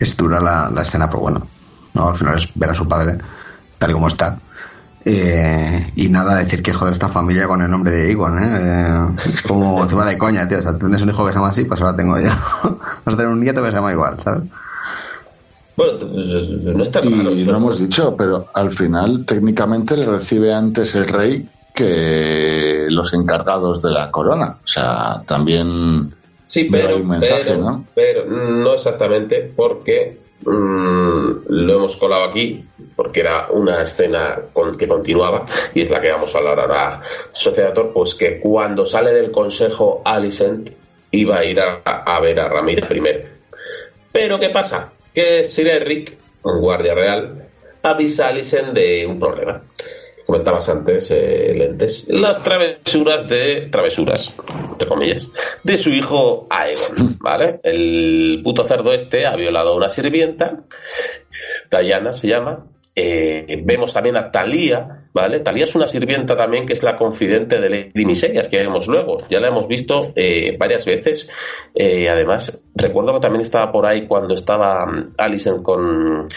es dura la, escena, pero bueno, no al final es ver a su padre tal y como está. Eh, y nada, decir que joder esta familia con el nombre de Egon, ¿eh? eh es como encima de coña, tío. O sea, tienes un hijo que se llama así, pues ahora tengo yo. Vas a tener un nieto que se llama igual, ¿sabes? Bueno, pues, no está raro. Y lo hemos dicho, pero al final técnicamente le recibe antes el rey que los encargados de la corona. O sea, también Sí, pero, pero, ¿no? exactamente porque mm, lo hemos colado aquí porque era una escena que continuaba y es la que vamos a hablar ahora Sociedator, pues que cuando sale del consejo Alicent iba a ir a, ver a Ramírez primero. Pero ¿qué pasa? Que Sir Eric, un guardia real, avisa a Alicent de un problema comentabas antes, eh, Lentes, las travesuras de, travesuras, entre comillas, de su hijo Aegon, ¿vale? El puto cerdo este ha violado a una sirvienta, Diana se llama, eh, vemos también a Talía, ¿vale? Talía es una sirvienta también que es la confidente de Lady Miserias, que vemos luego. Ya la hemos visto eh, varias veces. además, recuerdo que también estaba por ahí cuando estaba mm, Alison con,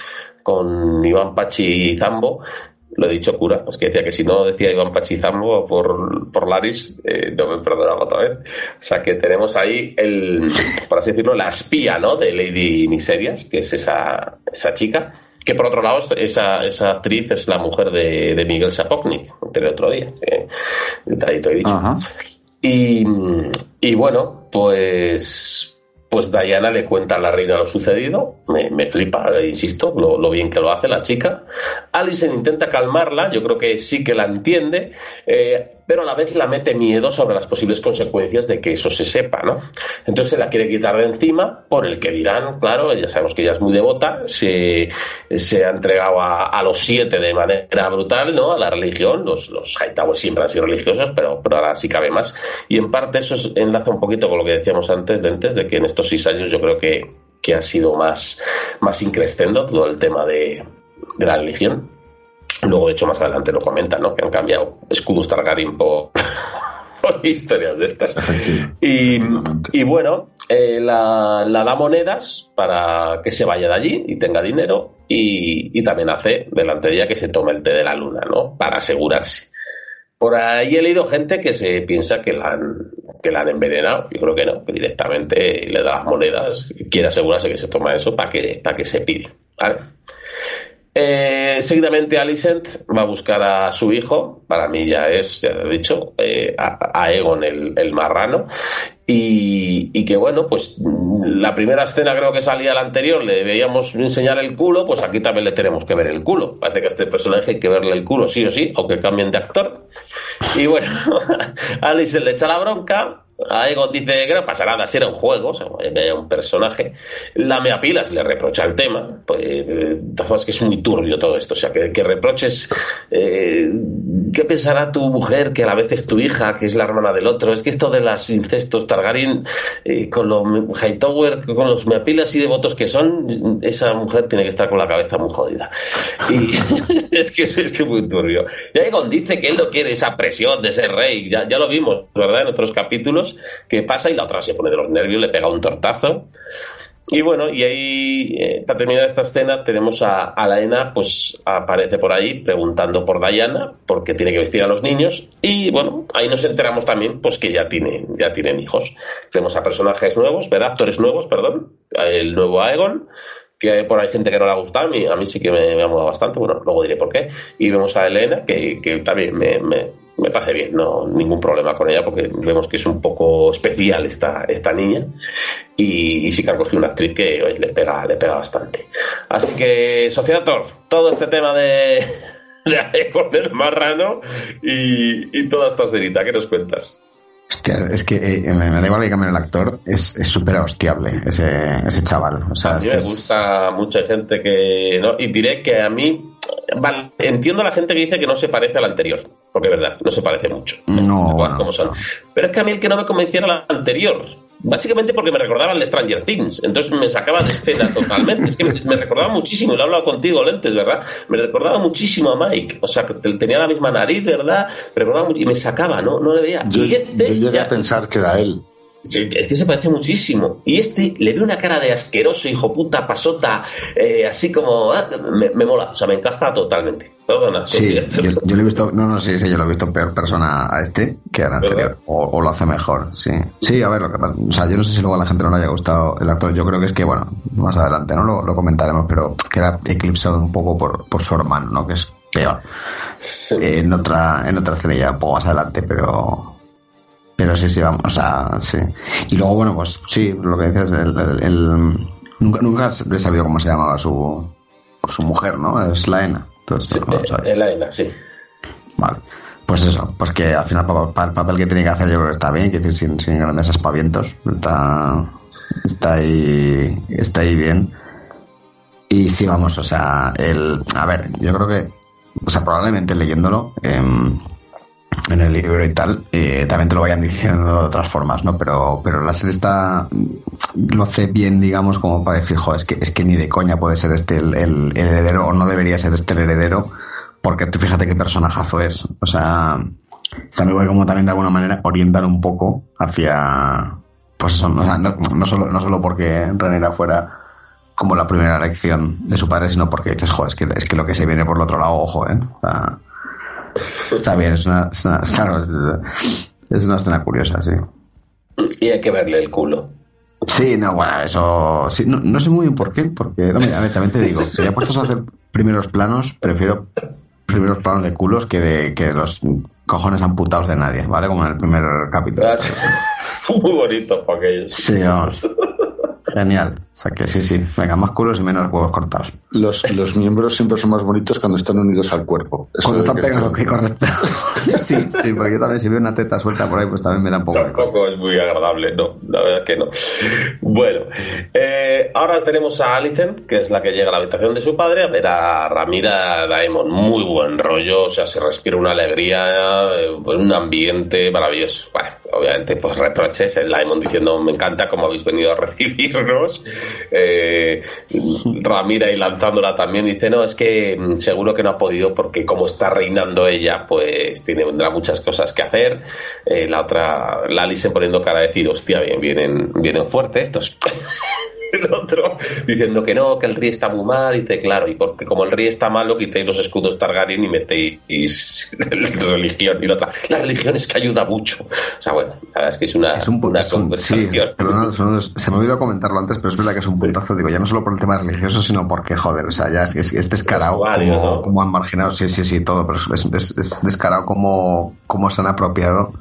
con Iván Pachi y Zambo, lo he dicho cura, es que decía que si no decía Iván Pachizambo por, por Laris, eh, no me perdonaba otra vez. O sea que tenemos ahí el, por así decirlo, la espía, ¿no? De Lady Miserias, que es esa, esa chica, que por otro lado esa, esa actriz es la mujer de, de Miguel Sapoknik, el otro día, eh, he dicho. Y, y bueno, pues pues Diana le cuenta a la reina lo sucedido, me, flipa, insisto, lo, bien que lo hace la chica. Alison intenta calmarla, yo creo que sí que la entiende, eh, pero a la vez la mete miedo sobre las posibles consecuencias de que eso se sepa, ¿no? Entonces se la quiere quitar de encima, por el que dirán, claro, ya sabemos que ella es muy devota, se, se ha entregado a, los siete de manera brutal, ¿no? A la religión, los, los Hightower siempre han sido religiosos, pero, pero ahora sí cabe más. Y en parte eso enlaza un poquito con lo que decíamos antes, antes de que en estos seis años yo creo que, que ha sido más, más increscendo todo el tema de, de la religión. Luego, de hecho, más adelante lo comentan, ¿no? Que han cambiado escudos Targaryen por, historias de estas. Y, y bueno, eh, la, da monedas para que se vaya de allí y tenga dinero y, y, también hace delante de ella que se tome el té de la luna, ¿no? Para asegurarse. Por ahí he leído gente que se piensa que la han, que la han envenenado. Yo creo que no, que directamente le da las monedas, quiere asegurarse que se toma eso para que, para que se pide. ¿vale? Eh, seguidamente Alicent va a buscar a su hijo, para mí ya es, ya lo he dicho, eh, a, Egon el, marrano, y, que bueno, pues la primera escena creo que salía la anterior, le veíamos enseñar el culo, pues aquí también le tenemos que ver el culo. Parece que a este personaje hay que verle el culo sí o sí, aunque cambien de actor. Y bueno, Alicent le echa la bronca, a Egon dice que no pasa nada, si era un juego, o sea, un personaje. La mea pilas le reprocha el tema, pues de que es muy turbio todo esto, o sea, que, reproches, eh, ¿qué pensará tu mujer que a la vez es tu hija, que es la hermana del otro? Es que esto de los incestos Targaryen, eh, con los Hightower, con los meapilas y devotos que son, esa mujer tiene que estar con la cabeza muy jodida. Y es que es que muy turbio. Y Egon dice que él no quiere esa presión de ser rey, ya lo vimos, ¿verdad? En otros capítulos que pasa y la otra se pone de los nervios, le pega un tortazo. Y bueno, y ahí, eh, para terminar esta escena, tenemos a, a Laena, pues aparece por ahí preguntando por Diana, porque tiene que vestir a los niños. Y bueno, ahí nos enteramos también, pues que ya tienen, ya tienen hijos. Vemos a personajes nuevos, ¿verdad? Actores nuevos, perdón. El nuevo Aegon, que por ahí gente que no le ha gustado, a mí, a mí sí que me, ha molado bastante, bueno, luego diré por qué. Y vemos a Elena, que, también me, me, parece bien, no ningún problema con ella, porque vemos que es un poco especial esta, esta niña. Y, y sí que ha cogido una actriz que le, pega, le pega bastante. Así que, Tor, todo este tema de, de con el marrano y, y toda esta cerita, ¿qué nos cuentas? Hostia, es que eh, me, da igual que cambie el actor, es súper hostiable ese, ese chaval. O sea, a mí me gusta mucha gente que. ¿no? Y diré que a mí. Vale, entiendo a la gente que dice que no se parece al anterior, porque es verdad, no se parece mucho. No, bueno, Pero es que a mí el que no me convenciera al anterior, Básicamente porque me recordaba el de Stranger Things. Entonces me sacaba de escena totalmente. Es que me, recordaba muchísimo, lo he hablado contigo, Lentes, ¿verdad? Me recordaba muchísimo a Mike. O sea, que tenía la misma nariz, ¿verdad? Me recordaba y me sacaba, ¿no? No le veía. Yo, y este yo llegué a pensar que era él. Sí, es que se parece muchísimo. Y este le ve una cara de asqueroso, hijo puta, pasota, eh, así como. Ah, me, mola, o sea, me encaja totalmente. Perdona. Sí, yo, yo, le he visto. No, no, sí, sí, yo lo he visto peor persona a este que al anterior. O, lo hace mejor, sí. Sí, a ver, lo que pasa. O sea, yo no sé si luego a la gente no le haya gustado el actor. Yo creo que es que, bueno, más adelante, ¿no? Lo, comentaremos, pero queda eclipsado un poco por, por su hermano, ¿no? Que es peor. en otra en otra escena ya un poco más adelante, pero pero sí, sí, vamos, o sea, sí. Y luego, bueno, pues sí, lo que dices, el, el, nunca, nunca he sabido cómo se llamaba su, su mujer, ¿no? Es Laena. Entonces, sí, Laena, sí. Vale. Pues eso, pues que al final para, el papel que tiene que hacer yo creo que está bien, que decir, sin, sin grandes aspavientos, está, está ahí, está ahí bien. Y sí, vamos, o sea, el, a ver, yo creo que, o sea, probablemente leyéndolo, eh, en el libro y tal, eh, también te lo vayan diciendo de otras formas, ¿no? Pero, pero la serie está, lo hace bien, digamos, como para decir, joder, es que, es que ni de coña puede ser este el, heredero, o no debería ser este el heredero, porque tú fíjate qué personajazo es. O sea, está muy como también de alguna manera orientar un poco hacia, pues eso, no, no, solo, no solo porque Renera fuera como la primera elección de su padre, sino porque dices, joder, es que, es que lo que se viene por el otro lado, ojo, ¿eh? O sea, Está bien, es una, es una, claro, es una escena curiosa, sí. Y hay que verle el culo. Sí, no, bueno, eso. Sí, no, no, sé muy bien por qué, porque, no, a ver, también te digo, si ya puestos a hacer primeros planos, prefiero primeros planos de culos que de, que los cojones amputados de nadie, ¿vale? Como en el primer capítulo. Muy bonito para aquellos. Sí, vamos. Genial. Sea que sí, sí. Venga, más culos y menos huevos cortados. Los, los miembros siempre son más bonitos cuando están unidos al cuerpo. cuando están pegados, ok, correcto. sí, sí, porque yo también si veo una teta suelta por ahí, pues también me da un poco. Tampoco es muy agradable, no, la verdad es que no. Bueno, eh, ahora tenemos a Alicent, que es la que llega a la habitación de su padre, a ver a Ramira Daemon. Muy buen rollo, o sea, se respira una alegría, eh, un ambiente maravilloso. Bueno, obviamente, pues reproches, el Daemon diciendo, me encanta cómo habéis venido a recibirnos. Eh, Ramira y lanzándola también dice, no, es que mm, seguro que no ha podido porque como está reinando ella, pues tiene, tendrá muchas cosas que hacer. Eh, la otra, Lali se poniendo cara a decir, hostia, bien, vienen, vienen fuertes estos. el otro diciendo que no, que el rey está muy mal, dice, claro, y porque como el rey está mal, lo quitéis los escudos Targaryen y metéis la religión y la otra. La religión es que ayuda mucho. O sea, bueno, la verdad es que es una, es un, una sí, se me ha olvidado comentarlo antes, pero es verdad que es un puntazo, digo, ya no solo por el tema religioso, sino porque, joder, o sea, ya es, es, es descarado como, como, han marginado, sí, sí, sí, todo, pero es, es descarado como, como se han apropiado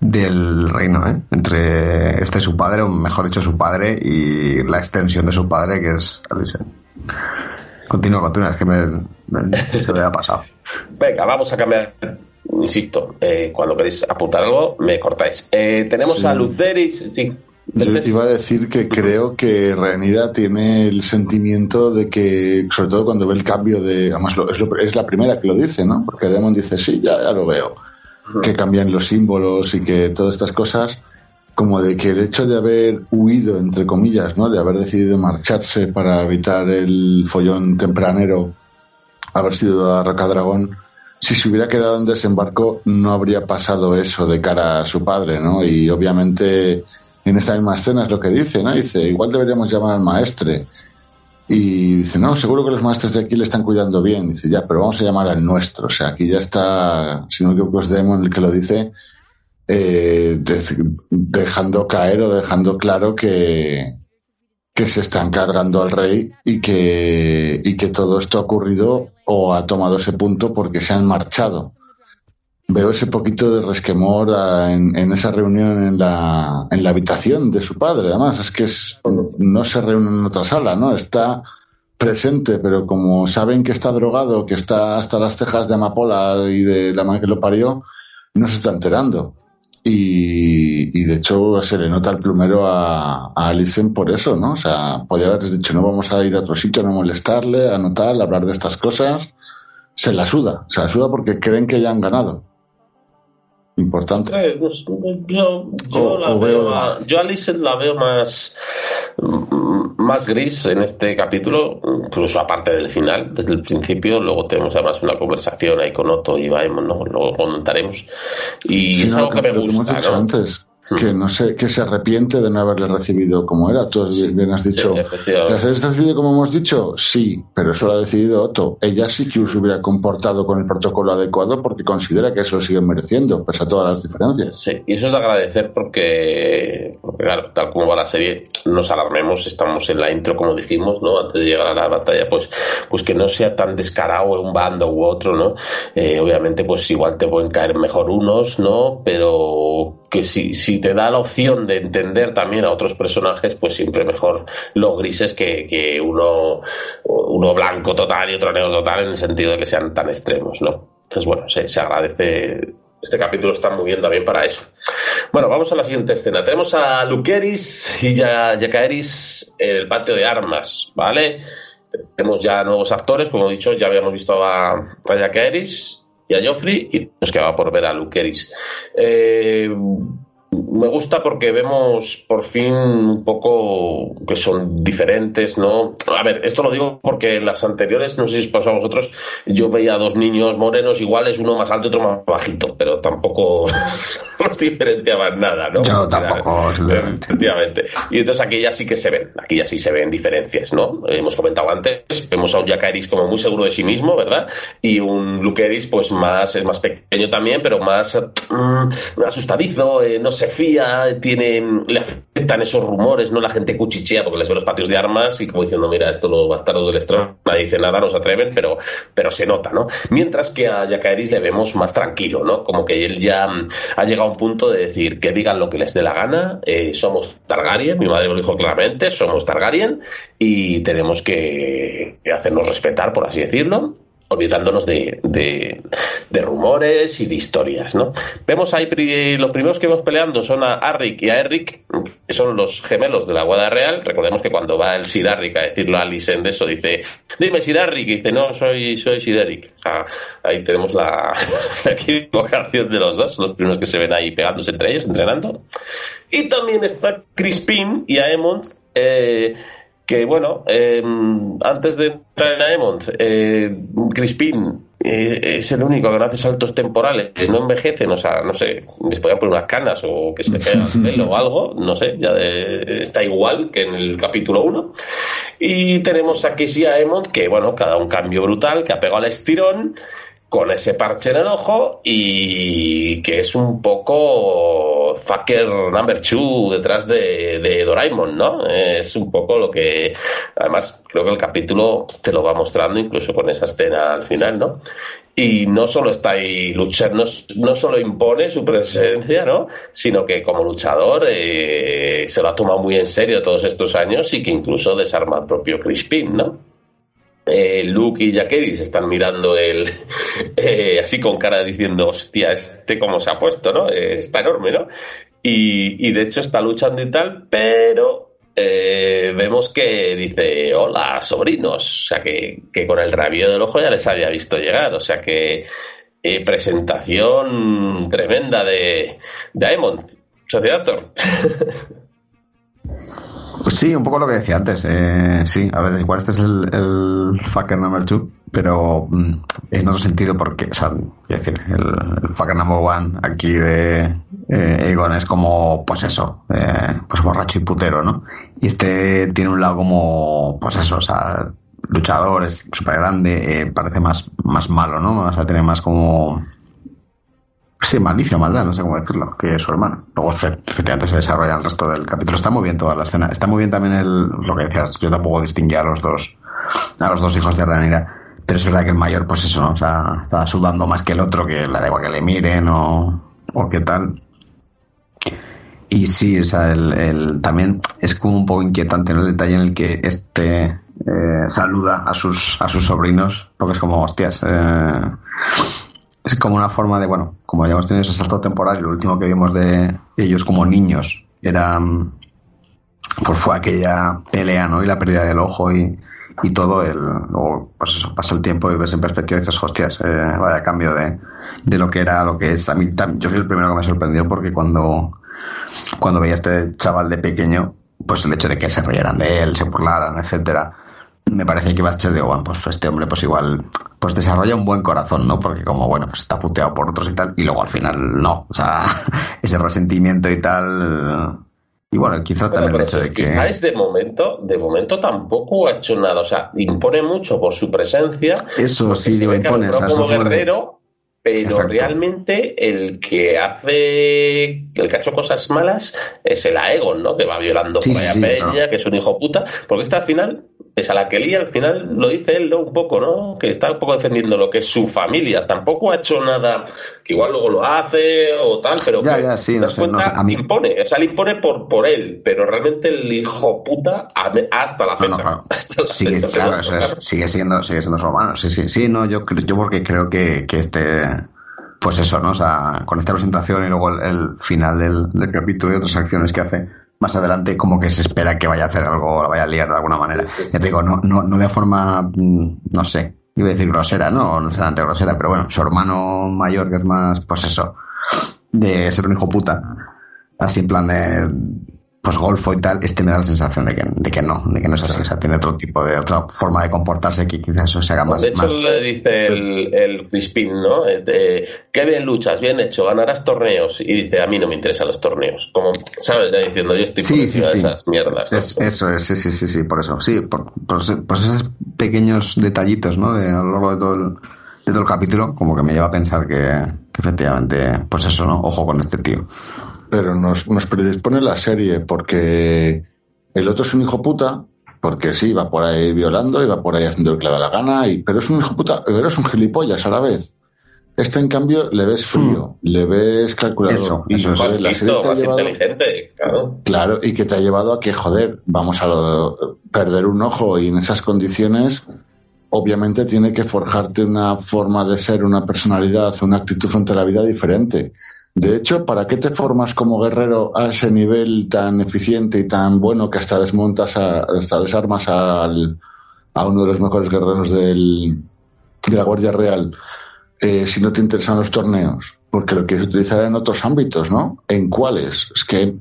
del reino, ¿eh? entre este su padre, o mejor dicho su padre, y la extensión de su padre, que es Alicent. Continúa, continúa, es que me, se me ha pasado. Venga, vamos a cambiar. Insisto, eh, cuando queréis apuntar algo, me cortáis. Eh, tenemos a Luceris, sí. Yo iba a decir que creo que Renira tiene el sentimiento de que, sobre todo cuando ve el cambio de. Además, es, es, la primera que lo dice, ¿no? Porque Demon dice, sí, ya, ya lo veo que cambian los símbolos y que todas estas cosas, como de que el hecho de haber huido, entre comillas, ¿no? de haber decidido marcharse para evitar el follón tempranero, haber sido a Rocadragón, si se hubiera quedado en desembarco no habría pasado eso de cara a su padre, ¿no? Y obviamente en esta misma escena es lo que dice, ¿no? Dice, igual deberíamos llamar al maestre. Y dice, no, seguro que los maestros de aquí le están cuidando bien. Dice, ya, pero vamos a llamar al nuestro. O sea, aquí ya está, si no creo que es Demon el que lo dice, eh, dejando caer o dejando claro que, que se están cargando al rey y que, y que todo esto ha ocurrido o ha tomado ese punto porque se han marchado. Veo ese poquito de resquemor en, en, esa reunión en la, en la habitación de su padre. Además, es que es, no se reúne en otra sala, ¿no? Está presente, pero como saben que está drogado, que está hasta las cejas de amapola y de la madre que lo parió, no se está enterando. Y, de hecho se le nota el plumero a, a Alicent por eso, ¿no? O sea, podría haber dicho, no vamos a ir a otro sitio, no molestarle, a notar, a hablar de estas cosas. Se la suda, se la suda porque creen que ya han ganado importante. Eh, pues, yo, yo, la veo, yo a la veo más, más gris en este capítulo, incluso aparte del final, desde el principio. Luego tenemos además una conversación ahí con Otto y Baemon, ¿no? Luego comentaremos. Y es algo que, me gusta. ¿no? antes que no sé, que se arrepiente de no haberle recibido como era. Tú bien has dicho, ¿las has recibido como hemos dicho? Sí, pero eso lo ha decidido Otto. Ella sí que se hubiera comportado con el protocolo adecuado porque considera que eso lo sigue mereciendo, pese a todas las diferencias. Sí, y eso es de agradecer porque, claro, tal como va la serie, nos alarmemos, estamos en la intro, como dijimos, ¿no? Antes de llegar a la batalla, pues, pues que no sea tan descarado un bando u otro, ¿no? Eh, obviamente, pues igual te pueden caer mejor unos, ¿no? Pero que si, si te da la opción de entender también a otros personajes, pues siempre mejor los grises que, uno, uno blanco total y otro negro total en el sentido de que sean tan extremos, ¿no? Entonces, bueno, se, agradece. Este capítulo está muy bien también para eso. Bueno, vamos a la siguiente escena. Tenemos a Luqueris y Yacaeris en el patio de armas, ¿vale? Tenemos ya nuevos actores, como he dicho, ya habíamos visto a, a y a Joffrey y nos quedaba por ver a Luqueris. Eh, me gusta porque vemos por fin un poco que son diferentes, ¿no? A ver, esto lo digo porque en las anteriores, no sé si os pasó a vosotros, yo veía dos niños morenos iguales, uno más alto y otro más bajito, pero tampoco nos diferenciaban nada, ¿no? Yo tampoco, efectivamente. Y entonces aquí ya sí que se ven, aquí ya sí se ven diferencias, ¿no? Hemos comentado antes, vemos a un Jacaeris como muy seguro de sí mismo, ¿verdad? Y un Lukeris, pues más, es más pequeño también, pero más mm, asustadizo, eh, no se fía, tiene, le afectan esos rumores, ¿no? La gente cuchichea porque les ve los patios de armas y como diciendo, mira, esto lo bastardos del estrón, nadie dice nada, no se atreven, pero, pero se nota, ¿no? Mientras que a Jacaeris le vemos más tranquilo, ¿no? Como que él ya mm, ha llegado a un punto de decir que digan lo que les dé la gana, eh, somos Targaryen, mi madre lo dijo claramente, somos Targaryen y tenemos que hacernos respetar, por así decirlo, olvidándonos de, de, rumores y de historias, ¿no? Vemos ahí, los primeros que vemos peleando son a Arrik y a Eric, que son los gemelos de la Guada Real. Recordemos que cuando va el Sir Arrik a decirlo a Alicent de eso, dice, dime Sir Arrik, y dice, no, soy, soy Sir Eric. ahí tenemos la, equivocación de los dos, los primeros que se ven ahí pegándose entre ellos, entrenando. Y también está Crispin y Aemond, eh, que bueno, em, antes de entrar en Aemond, eh, Crispin eh, es el único que no hace saltos temporales, no envejecen, o sea, no sé, les podían poner unas canas o que se le pega el pelo o algo, no sé, ya está igual que en el capítulo 1. Y tenemos a Aemond, que bueno, cada un cambio brutal, que ha pegado al estirón, con ese parche en el ojo y que es un poco fucker number two detrás de, de, Doraemon, ¿no? Es un poco lo que, además, creo que el capítulo te lo va mostrando incluso con esa escena al final, ¿no? Y no solo está ahí luchando, no, solo impone su presencia, ¿no? Sino que como luchador eh, se lo ha tomado muy en serio todos estos años y que incluso desarma al propio Crispin, ¿no? Eh, Luke y se están mirando el eh, así con cara diciendo, hostia, este cómo se ha puesto, ¿no? Eh, está enorme, ¿no? Y, de hecho está luchando y tal, pero vemos que dice, hola, sobrinos, o sea que, con el rabio del ojo ya les había visto llegar, o sea que presentación tremenda de, de Aemon, Sociedad Pues sí, un poco lo que decía antes. Eh, sí, a ver, igual este es el, el fucker number two, pero mm, en otro sentido, porque, o sea, decir, el, fucker number one aquí de eh, Egon es como, pues eso, eh, pues borracho y putero, ¿no? Y este tiene un lado como, pues eso, o sea, luchador, es súper grande, eh, parece más, más malo, ¿no? O sea, tiene más como Sí, malicia, maldad, no sé cómo decirlo, que su hermano. Luego efectivamente se desarrolla el resto del capítulo. Está muy bien toda la escena. Está muy bien también el, lo que decías, yo tampoco distinguía a los dos, a los dos hijos de Ranira. Pero es verdad que el mayor, pues eso, ¿no? O sea, está sudando más que el otro, que le da igual que le miren o, o qué tal. Y sí, o sea, el, el, también es como un poco inquietante ¿no? el detalle en el que este eh, saluda a sus, a sus sobrinos, porque es como, hostias, eh, es como una forma de, bueno, como ya hemos tenido ese salto temporal, lo último que vimos de ellos como niños era, pues fue aquella pelea, ¿no? Y la pérdida del ojo y, y todo, el, luego, pues eso, pasa el tiempo y ves en perspectiva y dices, hostias, eh, vaya cambio de, de lo que era lo que es. A mí, yo soy el primero que me sorprendió porque cuando, cuando veía a este chaval de pequeño, pues el hecho de que se reyeran de él, se burlaran, etcétera, me parece que va a ser de, bueno, pues este hombre pues igual pues desarrolla un buen corazón, ¿no? Porque como, bueno, pues está puteado por otros y tal, y luego al final no, o sea, ese resentimiento y tal... Y bueno, quizá también el hecho de que... de momento, de momento tampoco ha hecho nada, o sea, impone mucho por su presencia. Eso sí, digo, impone. como guerrero, pero realmente el que hace, el que ha hecho cosas malas es el Aegon, ¿no? Que va violando por a Peña, que es un hijo puta, porque está al final es a la que lía al final lo dice él ¿no? un poco, ¿no? Que está un poco defendiendo lo que es su familia. Tampoco ha hecho nada que igual luego lo hace o tal, pero ya, ya, sí, no sé, no a mí... impone, o sea, le impone por, por él, pero realmente el hijo puta hasta la fecha. No, sigue, claro, sigue siendo, sigue siendo su hermano. Sí, sí, sí, no, yo, yo porque creo que, que este pues eso, ¿no? O sea, con esta presentación y luego el, final del, del capítulo y otras acciones que hace, más adelante como que se espera que vaya a hacer algo, lo vaya a liar de alguna manera. Ya digo, no, no, no de forma, mm, no sé, iba a decir grosera, ¿no? No será grosera, pero bueno, su hermano mayor, que es más, pues eso, de ser un hijo puta, así en plan de pues golfo y tal, este me da la sensación de que, de que no, de que no es así. O sea, tiene otro tipo de, otra forma de comportarse que quizás eso se haga más. De hecho, le dice el, el Crispin, ¿no? Eh, de, qué bien luchas, bien hecho, ganarás torneos. Y dice, a mí no me interesan los torneos. Como, ¿sabes? Ya diciendo, yo estoy por sí, sí, de esas mierdas. eso es, sí, sí, sí, sí, por eso. Sí, por, por, esos pequeños detallitos, ¿no? De, a lo largo de todo el, de todo el capítulo, como que me lleva a pensar que, que efectivamente, pues eso, ¿no? Ojo con este tío pero nos, nos predispone la serie porque el otro es un hijo puta, porque sí, va por ahí violando y va por ahí haciendo lo que le da la gana, y, pero es un hijo puta, pero es un gilipollas a la vez. Este, en cambio, le ves frío, hmm. le ves calculador. y eso es. la llevado, inteligente, claro. Claro, y que te ha llevado a que, joder, vamos a perder un ojo y en esas condiciones, obviamente tiene que forjarte una forma de ser, una personalidad, una actitud frente a la vida diferente. De hecho, ¿para qué te formas como guerrero a ese nivel tan eficiente y tan bueno que hasta desmontas, hasta desarmas al, a uno de los mejores guerreros del, de la Guardia Real eh, si no te interesan los torneos? Porque lo quieres utilizar en otros ámbitos, ¿no? ¿En cuáles? Es que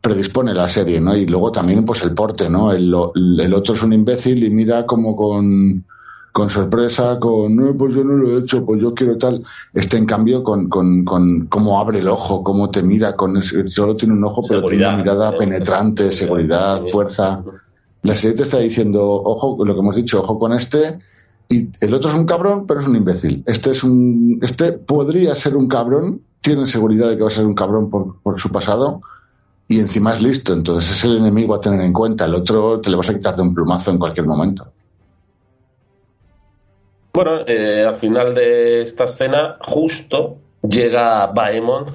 predispone la serie, ¿no? Y luego también, pues el porte, ¿no? El, el otro es un imbécil y mira como con con sorpresa, con, no, pues yo no lo he hecho, pues yo quiero tal. Este, en cambio, con, con, con cómo abre el ojo, cómo te mira, con solo tiene un ojo, pero tiene una mirada penetrante, seguridad, fuerza. La serie te está diciendo, ojo, lo que hemos dicho, ojo con este, y el otro es un cabrón, pero es un imbécil. Este es un, este podría ser un cabrón, tiene seguridad de que va a ser un cabrón por, por su pasado, y encima es listo, entonces es el enemigo a tener en cuenta. El otro te le vas a quitar de un plumazo en cualquier momento. Bueno, eh, al final de esta escena, justo llega Baemont,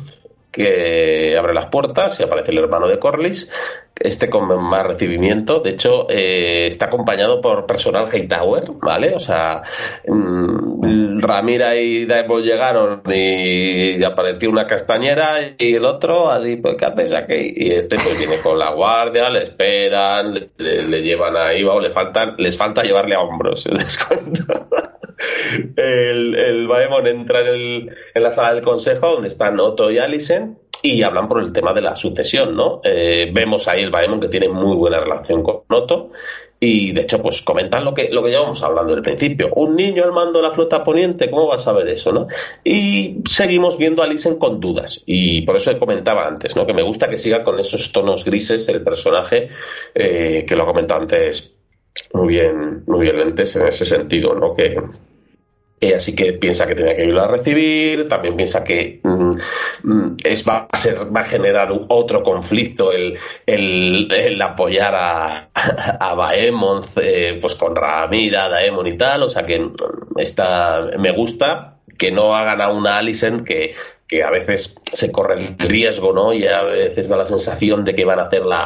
que abre las puertas y aparece el hermano de Corlys, este con más recibimiento. De hecho, eh, está acompañado por personal Hightower, ¿vale? O sea, mm, Ramira y Daemon llegaron y apareció una castañera y el otro, así, pues, ¿qué haces aquí? Y este, pues, viene con la guardia, le esperan, le, llevan ahí, o le faltan, les falta llevarle a hombros, el descuento el, el Baemon entra en, el, en, la sala del consejo donde están Otto y Alison y hablan por el tema de la sucesión, ¿no? Eh, vemos ahí el Baemon que tiene muy buena relación con Noto y de hecho, pues comentan lo que, lo que llevamos hablando al principio. Un niño al mando de la flota poniente, ¿cómo vas a ver eso, no? Y seguimos viendo a Lisen con dudas. Y por eso comentaba antes, ¿no? Que me gusta que siga con esos tonos grises el personaje, eh, que lo ha comentado antes muy bien, muy bien en ese sentido, ¿no? Que, ella sí que piensa que tiene que irlo a recibir, también piensa que mm, mm, va, a ser, va a generar otro conflicto el, el, apoyar a, a eh, pues con Ramira, Daemon y tal, o sea que está, me gusta que no hagan a una Alicent que, que a veces se corre el riesgo, ¿no? Y a veces da la sensación de que van a hacer la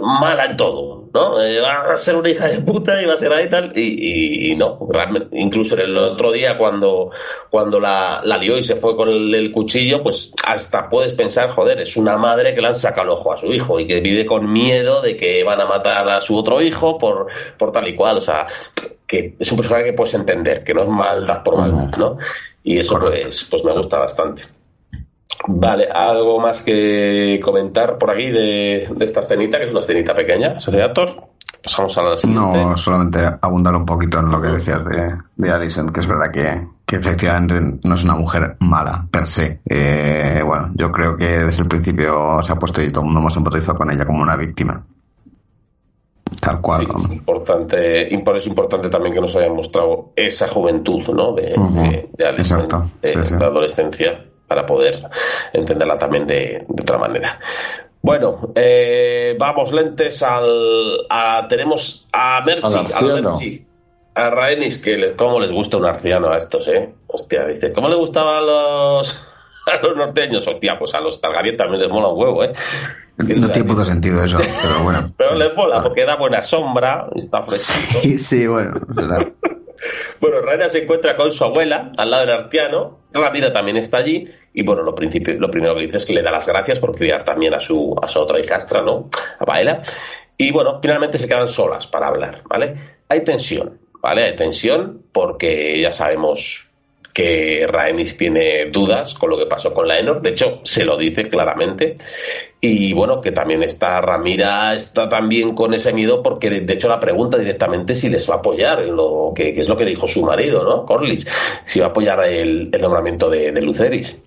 mala en todo, ¿no? Eh, va a ser una hija de puta y va a ser ahí tal, y, y, no, realmente, incluso el otro día cuando, cuando la, la lió y se fue con el, cuchillo, pues hasta puedes pensar, joder, es una madre que le han sacado el ojo a su hijo y que vive con miedo de que van a matar a su otro hijo por, por tal y cual, o sea, que es un personaje que puedes entender, que no es maldad por maldad, ¿no? Y eso pues, pues me gusta bastante. Vale, ¿algo más que comentar por aquí de, esta escenita, que es una escenita pequeña, Asociator? Pasamos a la siguiente. No, solamente abundar un poquito en lo que decías de, de Alison, que es verdad que, que efectivamente no es una mujer mala per se. Eh, bueno, yo creo que desde el principio se ha puesto y todo el mundo hemos empatizado con ella como una víctima. Tal cual. es, importante, es importante también que nos hayan mostrado esa juventud ¿no? de, Alison, de, la adolescencia para poder entenderla también de, otra manera. Bueno, eh, vamos lentes al. A, tenemos a Merchi, a Merchi, a Rhaenys, que les, cómo les gusta un arciano a estos, ¿eh? Hostia, dice, ¿cómo le gustaba a los, a los norteños? Hostia, pues a los Targaryen también les mola un huevo, ¿eh? No tiene puto sentido eso, pero bueno. pero les mola porque da buena sombra, está fresquito. Sí, sí, bueno, verdad. Bueno, Raina se encuentra con su abuela al lado del artiano, Ramira también está allí, y bueno, lo, lo primero que dice es que le da las gracias por criar también a su, a su otra hijastra, ¿no? A Baela. Y bueno, finalmente se quedan solas para hablar, ¿vale? Hay tensión, ¿vale? Hay tensión porque ya sabemos que Rhaenys tiene dudas con lo que pasó con la Enor, de hecho se lo dice claramente, y bueno, que también está Ramira, está también con ese miedo porque de hecho la pregunta directamente si les va a apoyar, lo que, es lo que dijo su marido, ¿no? Corlys, si va a apoyar el, nombramiento de, de, Luceris.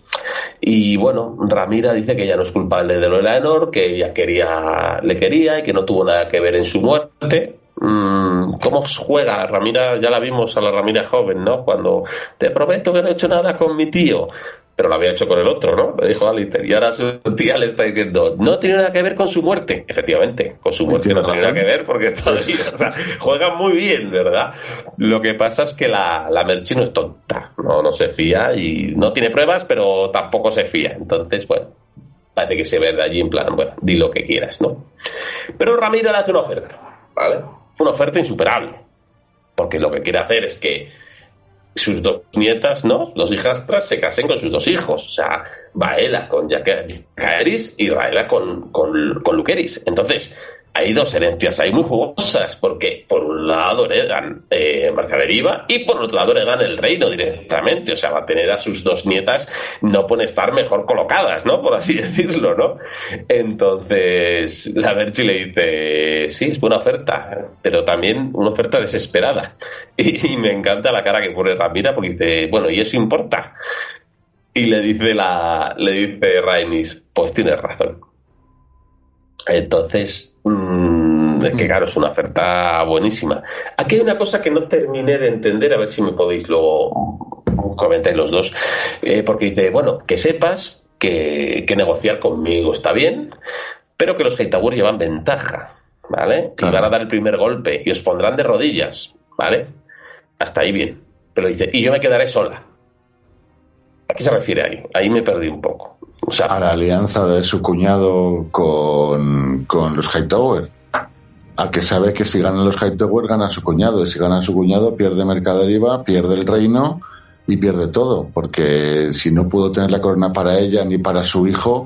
Y bueno, Ramira dice que ya no es culpable de lo de la Enor, que ella quería, le quería y que no tuvo nada que ver en su muerte, ¿Cómo juega Ramira? Ya la vimos a la Ramira joven, ¿no? Cuando te prometo que no he hecho nada con mi tío, pero lo había hecho con el otro, ¿no? Le dijo Alistair. Y ahora su tía le está diciendo, no tiene nada que ver con su muerte. Efectivamente, con su muerte no tiene nada que ver porque está ahí. O sea, juega muy bien, ¿verdad? Lo que pasa es que la, la Merchi no es tonta, ¿no? No se fía y no tiene pruebas, pero tampoco se fía. Entonces, bueno, parece que se ve de allí en plan, bueno, di lo que quieras, ¿no? Pero Ramira le hace una oferta, ¿vale? Una oferta insuperable. Porque lo que quiere hacer es que sus dos nietas, ¿no? Dos hijastras se casen con sus dos hijos. O sea, Baela con Jacaeris y Raela con, con, con Luqueris. Entonces, hay dos herencias ahí muy jugosas, porque por un lado heredan eh, Marca Deriva y por otro lado heredan el reino directamente, o sea, va a tener a sus dos nietas, no pueden estar mejor colocadas, ¿no? Por así decirlo, ¿no? Entonces, la Verchi le dice, sí, es buena oferta, pero también una oferta desesperada. Y, me encanta la cara que pone Ramira porque dice, bueno, ¿y eso importa? Y le dice la, le dice Rainis, pues tienes razón entonces, mmm, es que claro, es una oferta buenísima. Aquí hay una cosa que no terminé de entender, a ver si me podéis luego comentar los dos, eh, porque dice, bueno, que sepas que, negociar conmigo está bien, pero que los Hightower llevan ventaja, ¿vale? Y van a dar el primer golpe y os pondrán de rodillas, ¿vale? Hasta ahí bien. Pero dice, y yo me quedaré sola. ¿A qué se refiere ahí? Ahí me perdí un poco a la alianza de su cuñado con, con los Hightower. A que sabe que si ganan los Hightower, gana su cuñado. Y si gana su cuñado, pierde Mercaderiva, pierde el reino y pierde todo. Porque si no pudo tener la corona para ella ni para su hijo,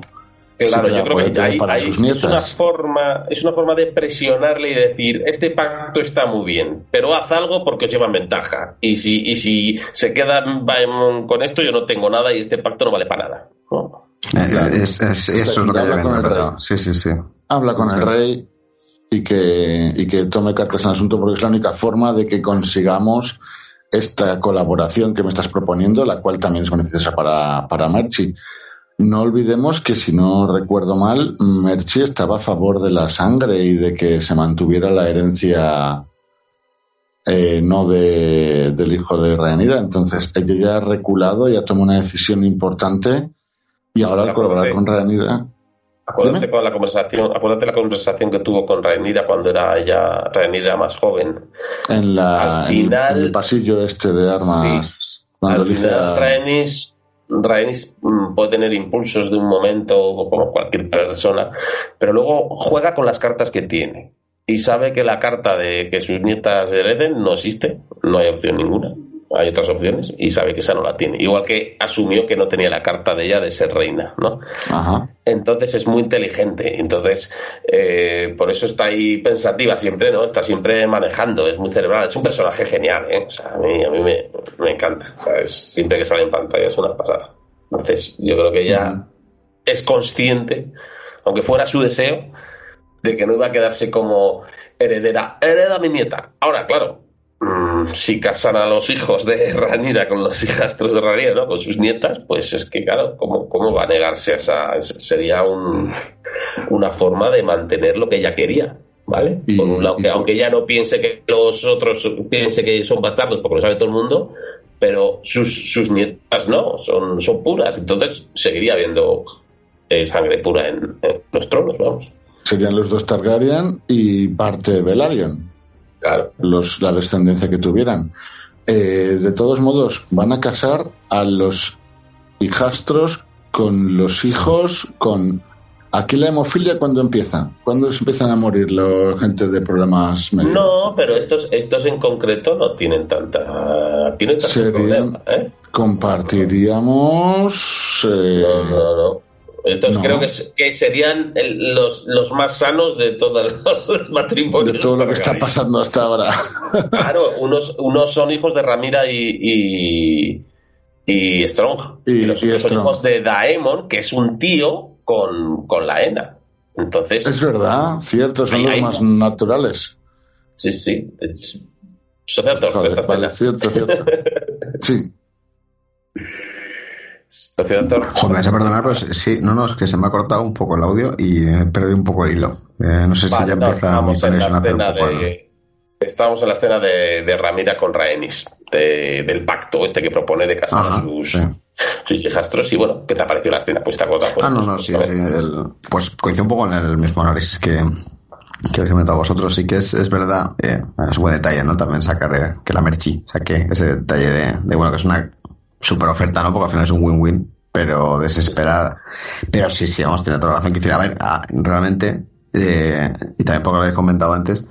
Claro, yo creo que hay, es una forma, es una forma de presionarle y decir, este pacto está muy bien, pero haz algo porque os llevan ventaja. Y si, y si se quedan con esto, yo no tengo nada y este pacto no vale para nada. Eh, es, es, eso es lo que Habla con el rey. Sí, sí, sí. habla con el rey y que, y que tome cartas en el asunto porque es la única forma de que consigamos esta colaboración que me estás proponiendo, la cual también es beneficiosa para, para Merchi. No olvidemos que, si no recuerdo mal, Merchi estaba a favor de la sangre y de que se mantuviera la herencia eh, no de, del hijo de Rhaenyra. Entonces, ella ya ha reculado, ya tomó una decisión importante y ahora al colaborar con Rhaenyra... Acuérdate con la conversación, acuérdate la conversación que tuvo con Rhaenyra cuando era ella Rhaenyra más joven. en la Al final- en el pasillo este de armas cuando Al final, Rhaenys, Rhaenys, mm, puede tener impulsos de un momento como cualquier persona, pero luego juega con las cartas que tiene y sabe que la carta de que sus nietas hereden no existe, no hay opción ninguna. Hay otras opciones y sabe que esa no la tiene. Igual que asumió que no tenía la carta de ella de ser reina, ¿no? Ajá. Entonces es muy inteligente. Entonces, eh, por eso está ahí pensativa siempre, ¿no? Está siempre manejando, es muy cerebral. Es un personaje genial, ¿eh? O sea, a mí, a mí me, me encanta. O sea, es- siempre que sale en pantalla es una pasada. Entonces, yo creo que ella es consciente, aunque fuera su deseo, de que no iba a quedarse como heredera. Hereda mi nieta. Ahora, claro, mm, si casan a los hijos de Ranira con los hijastros de Ranira, ¿no? Con sus nietas, pues es que, claro, ¿cómo, cómo va a negarse a esa? es- Sería un, una forma de mantener lo que ella quería. ¿Vale? Y- Por un lado, que aunque ella no piense que los otros piense que son bastardos, porque lo sabe todo el mundo, pero sus, sus nietas no, son, son puras, entonces seguiría habiendo eh, sangre pura en, en los tronos, vamos. serían los dos Targaryen y parte Velaryon Claro. los la descendencia que tuvieran Eh, de todos modos van a casar a los hijastros con los hijos con aquí la hemofilia cuando empieza cuando se empiezan a morir la gente de problemas médicos No, pero estos, estos en concreto no tienen tanta, tienen tanto Serían- problema, ¿eh? compartiríamos eh, No, no, no. Entonces No. creo que, que serían el- los, los más sanos de todos los matrimonios. de todo lo que está pasando hasta ahora Claro, unos, unos son hijos de Ramira y, y, y Strong. Y- los otros son hijos de Daemon, que es un tío con, con la Ena. Entonces, es verdad cierto son los más naturales sí, sí. es- Social Talk, Joder, esta vale, escena. cierto cierto sí. Joder, a perdonar, pues sí, no, no, es que se me ha cortado un poco el audio y he perdido un poco el hilo. Eh, no sé si ya no, empieza mi conexión a hacer un poco de. Estamos en la escena de, de Ramira con Rhaenys, de- del pacto este que propone de casar a sus, sí. sus hijastros. Y bueno, ¿qué te ha parecido la escena? Pues te acuerdas. Pues, Ah, no, pues, no, pues, sí, a ver. sí, el- pues coincide un poco en el mismo análisis que, que os he comentado vosotros. Sí que es, es verdad, eh, es buen detalle, ¿no? También sacar eh, que la Merchi saque ese detalle de, de, bueno, que es una super oferta, ¿no? Porque al final es un win-win, pero desesperada. Pero sí, sí, vamos, tiene toda la razón. Que decir, a ver, ah, realmente, eh, y también por lo habéis comentado antes,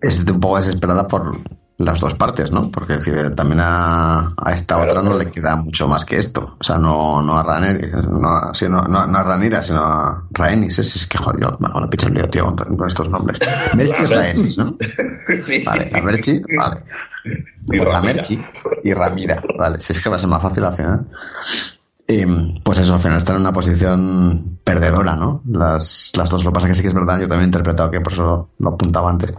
es un poco desesperada por las dos partes, ¿no? Porque es decir, también a, a esta Claro, otra no claro. le queda mucho más que esto. O sea, no, no a no, sí, no, no, no a Ranira, sino a Rhaenys. Es, es que, joder, yo me hago una picha el lío, tío, con, con estos nombres. Merchi es Rhaenys, ¿no? sí, Vale, la Merchi, vale. Y la Ramira. Merchi y Ramira, vale. Si es que va a ser más fácil al final. Y, pues eso, al final están en una posición perdedora, ¿no? Las, las dos. Lo que pasa es que sí que es verdad, yo también he interpretado que por eso lo apuntaba antes.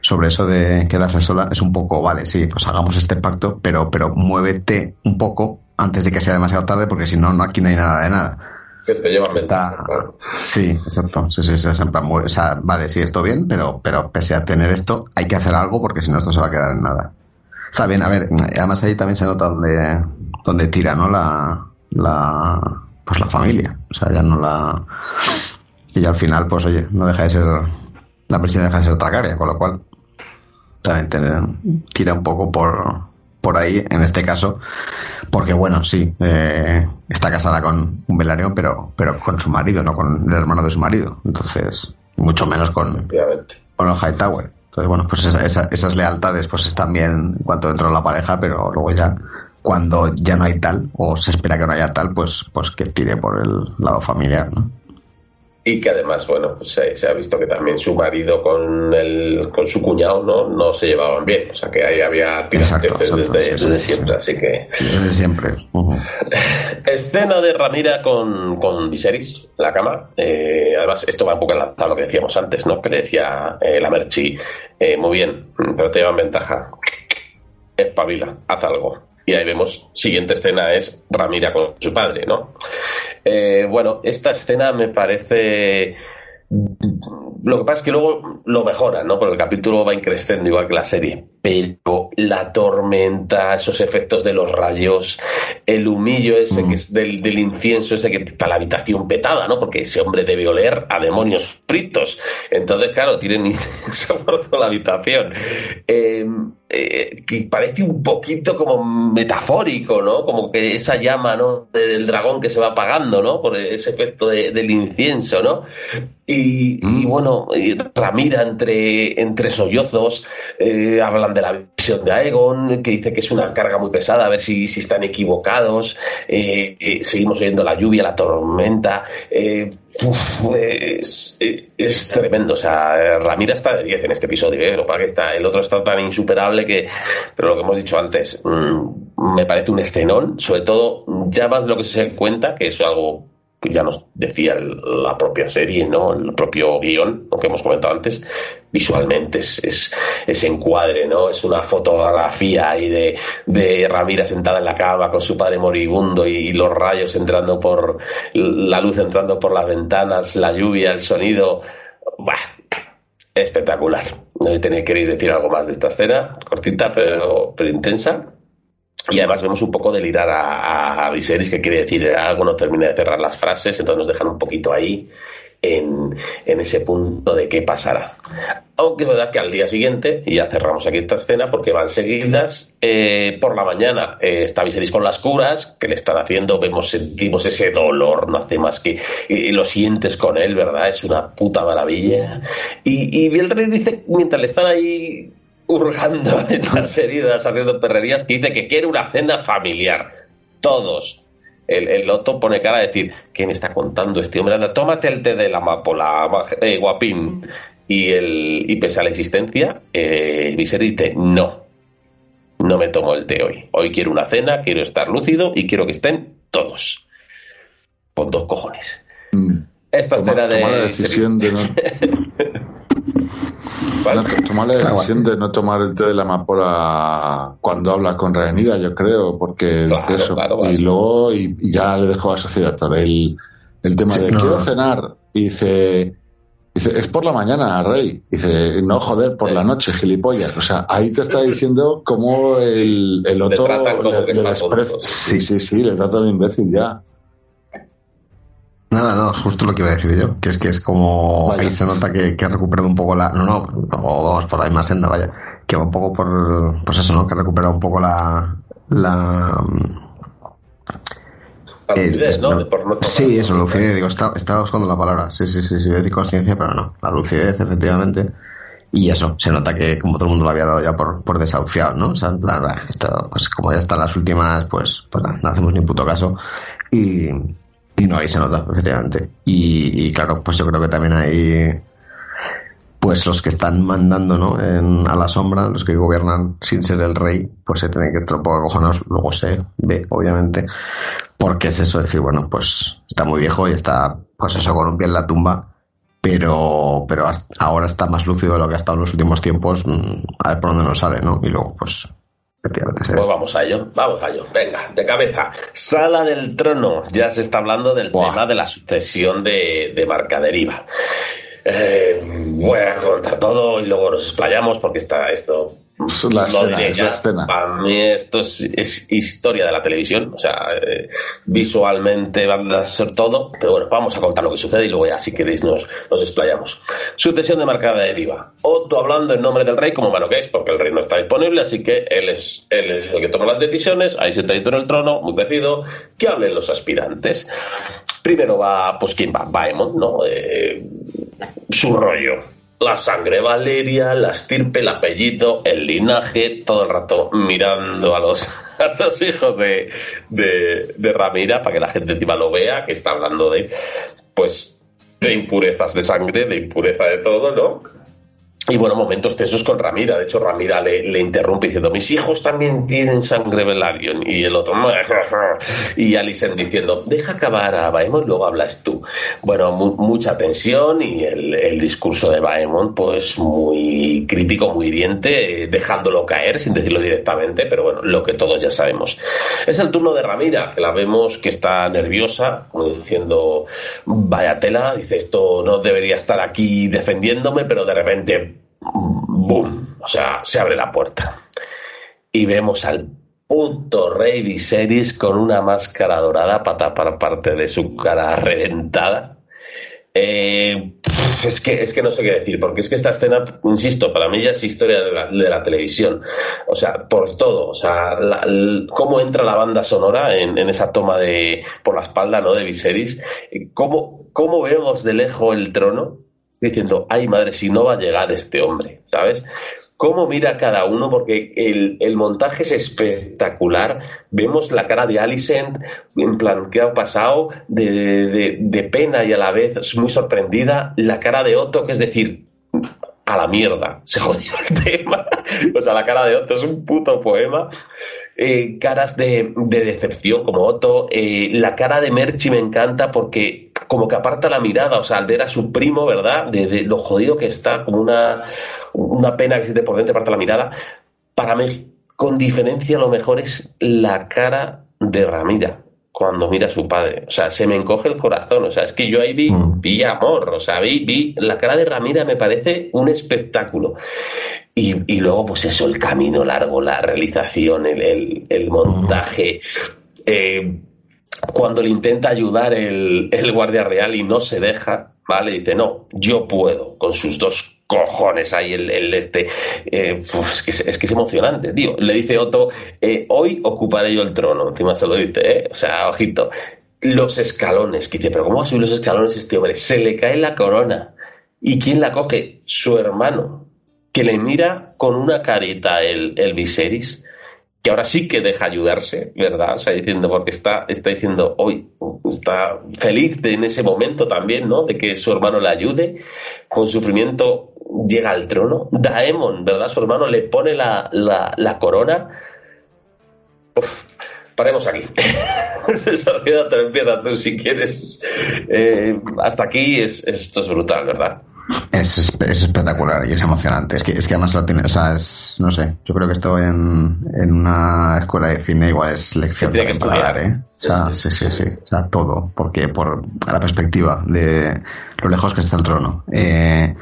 Sobre eso de quedarse sola, es un poco, vale, sí, pues hagamos este pacto, pero, pero muévete un poco antes de que sea demasiado tarde, porque si no, no aquí no hay nada de nada. Que te llevan Está, claro. sí, exacto. Sí, sí, sí, es en plan, muy- o sea, vale, sí, esto bien, pero, pero pese a tener esto, hay que hacer algo porque si no, esto se va a quedar en nada. Está bien, a ver, además ahí también se nota donde, donde tira, ¿no? La, la, pues la familia. O sea, ya no la. Y ya al final, pues oye, no deja de ser. La presión deja de ser Tracaria, con lo cual. También te- tira un poco por, por ahí, en este caso. Porque bueno, sí, eh, está casada con un Velaryon, pero, pero con su marido, no con el hermano de su marido. Entonces, mucho menos con, con los Hightower. Entonces, bueno, pues esa- esa- esas lealtades pues están bien en cuanto dentro de la pareja, pero luego ya, cuando ya no hay tal, o se espera que no haya tal, pues, pues que tire por el lado familiar, ¿no? Y que además, bueno, pues se, se ha visto que también su marido con el, con su cuñado no, no se llevaban bien. O sea que ahí había Exacto, tirantes exacto, desde, sí, sí, desde sí, siempre. sí. Así que Desde siempre. Escena de Ramira con, con Viserys la cama. Eh, además, esto va un poco enlazado a lo que decíamos antes, ¿no? Que le decía eh, la Merchi, eh, muy bien, pero te llevan ventaja. Espabila, haz algo. Y ahí vemos, siguiente escena es Ramira con su padre, ¿no? Bueno, esta escena me parece lo que pasa es que luego lo mejora, ¿no? Porque el capítulo va increciendo igual que la serie. Pero la tormenta, esos efectos de los rayos, el humillo ese que es del, incienso ese que está la habitación petada, ¿no? Porque ese hombre debe oler a demonios fritos. Entonces, claro, tienen incienso por toda la habitación. Em, eh, que parece un poquito como metafórico, ¿no? Como que esa llama, ¿no? Del dragón que se va apagando, ¿no? Por ese efecto del incienso, ¿no? Y, mm. bueno, Ramira entre, entre sollozos eh, hablan de la visión de Aegon, que dice que es una carga muy pesada, a ver si, si están equivocados. Eh, eh, seguimos oyendo la lluvia, la tormenta. Es, es, tremendo. O sea, Ramira está de 10 en este episodio. Lo que está, el otro está tan insuperable que, pero lo que hemos dicho antes, mm, me parece un escenón. Sobre todo, ya más de lo que se cuenta, que es algo ya nos decía la propia serie, ¿no? El propio guion, lo que hemos comentado antes, visualmente es, es, encuadre, ¿no? Es una fotografía ahí de, de Ramira sentada en la cama con su padre moribundo y, los rayos entrando por, la luz entrando por las ventanas, la lluvia, el sonido. Bah, espectacular. No sé si queréis decir algo más de esta escena, cortita pero, pero intensa. Y además vemos un poco delirar a, a Viserys, que quiere decir algo, no termina de cerrar las frases, entonces nos dejan un poquito ahí en, ese punto de qué pasará. Aunque es verdad que al día siguiente, y ya cerramos aquí esta escena porque van seguidas, eh, por la mañana eh, está Viserys con las curas que le están haciendo, vemos, sentimos ese dolor, no hace más que, lo sientes con él, ¿verdad? Es una puta maravilla. Y, y el rey dice, mientras le están ahí hurgando en las heridas, haciendo perrerías, que dice que quiere una cena familiar. Todos. El, el Loto pone cara a decir, ¿quién está contando este hombre? Anda, tómate el té de la amapola, eh, guapín. Y, el, y pese a la existencia, eh, dice, no, no me tomo el té hoy. Hoy quiero una cena, quiero estar lúcido y quiero que estén todos. Con dos cojones. Mm. Esta escena de... decisión de Tomar la decisión de no tomar el té de la amapola cuando habla con Rhaenyra, yo creo, porque eso. Y luego y, ya le dejó a Sociedad el, el tema de quiero cenar y dice, dice, es por la mañana, Rey. Dice, no joder, por la noche, gilipollas. O sea, ahí te está diciendo cómo el, el otro le, le, Sí, sí, sí, le trata de imbécil ya. Nada, no, justo lo que iba a decir yo, que es que es como ahí se nota que, que ha recuperado un poco la. No, no, vamos por la misma senda, vaya. Que va un poco por. Pues eso, ¿no? Que ha recuperado un poco la. La. lucidez, ¿no? sí, eso, lucidez, digo, estaba, estaba, buscando la palabra. Sí, sí, sí, sí, decir conciencia, pero no. La lucidez, efectivamente. Y eso, se nota que como todo el mundo lo había dado ya por, por desahuciado, ¿no? O sea, esto, pues como ya están las últimas, pues, pues no hacemos ni puto caso. Y, y no, ahí se nota, efectivamente. Y, claro, pues yo creo que también hay pues los que están mandando ¿no? En, a la sombra, los que gobiernan sin ser el rey, pues se tienen que estar por cojones, luego se ve, obviamente, porque es eso, decir, bueno, pues está muy viejo y está, pues eso, con un pie en la tumba, pero, pero ahora está más lúcido de lo que ha estado en los últimos tiempos, mm, a ver por dónde nos sale, ¿no? Y luego, pues, pues vamos a ello, vamos a ello. Venga, de cabeza. Sala del trono. Ya se está hablando del tema de la sucesión de, de Marcaderiva. Eh, voy a contar todo y luego nos explayamos porque está esto la escena, Para mí esto es, historia de la televisión, o sea, eh, visualmente va a ser todo, pero bueno, vamos a contar lo que sucede y luego ya, si queréis, nos, nos explayamos. Sucesión de marcada de viva. Otto hablando en nombre del rey como malo que es, porque el rey no está disponible, así que él es, él es el que toma las decisiones, ahí sentadito en el trono, muy crecido, que hablen los aspirantes. Primero va, pues, ¿quién va? Va ¿no? Eh, su rollo la sangre Valeria, la estirpe, el apellido, el linaje, todo el rato mirando a los, hijos de, de, Ramira para que la gente encima lo vea, que está hablando de, pues, de impurezas de sangre, de impureza de todo, ¿no? Y bueno, momentos tensos con Ramira. De hecho, Ramira le, interrumpe diciendo, mis hijos también tienen sangre Velaryon. Y el otro, y Alison diciendo, deja acabar a Baemon, luego hablas tú. Bueno, mucha tensión y el, discurso de Baemon, pues muy crítico, muy hiriente, dejándolo caer, sin decirlo directamente, pero bueno, lo que todos ya sabemos. Es el turno de Ramira, que la vemos que está nerviosa, como diciendo, vaya tela, dice, esto no debería estar aquí defendiéndome, pero de repente ¡Bum! O sea, se abre la puerta. Y vemos al puto rey Viserys con una máscara dorada para tapar parte de su cara reventada. Eh, es, que, es que no sé qué decir, porque es que esta escena, insisto, para mí ya es historia de la, televisión. O sea, por todo. O sea, cómo entra la banda sonora en, esa toma de por la espalda ¿no? de Viserys. Cómo, cómo vemos de lejos el trono diciendo, ay madre, si no va a llegar este hombre, ¿sabes? Cómo mira cada uno, porque el, montaje es espectacular. Vemos la cara de Alicent, en plan, ¿qué ha pasado? De, pena y a la vez muy sorprendida. La cara de Otto, que es decir, a la mierda, se jodió el tema. o sea, la cara de Otto es un puto poema. Eh, caras de, decepción como Otto. Eh, la cara de Merchi me encanta porque como que aparta la mirada, o sea, al ver a su primo, ¿verdad? De, lo jodido que está, como una, una pena que se te por dentro, aparta la mirada. Para mí, con diferencia, lo mejor es la cara de Ramira cuando mira a su padre. O sea, se me encoge el corazón. O sea, es que yo ahí vi, mm. vi amor. O sea, vi, vi la cara de Ramira me parece un espectáculo. Y, luego, pues eso, el camino largo, la realización, el, el, montaje. Eh, cuando le intenta ayudar el, guardia real y no se deja, ¿vale? Dice, no, yo puedo, con sus dos cojones ahí el, este eh, es, que es, que es, emocionante tío le dice Otto eh, hoy ocuparé yo el trono encima se lo dice ¿eh? o sea ojito los escalones que dice pero cómo va a subir los escalones este hombre se le cae la corona y quién la coge su hermano que le mira con una carita el, el Viserys que ahora sí que deja ayudarse, ¿verdad? O sea, diciendo, porque está, está diciendo hoy, está feliz de, en ese momento también, ¿no? De que su hermano le ayude, con sufrimiento llega al trono. Daemon, ¿verdad? Su hermano le pone la, la, corona. Uf, paremos aquí. Sociedad, te empieza tú si quieres. Eh, hasta aquí es, esto es brutal, ¿verdad? Es, es, espectacular y es emocionante. Es que, es que además lo tiene, o sea, es, no sé, yo creo que estoy en, en una escuela de cine igual es lección de que paladar, ¿eh? O sea, sí, sí, sí, o sea, todo, porque por la perspectiva de lo lejos que está el trono, eh,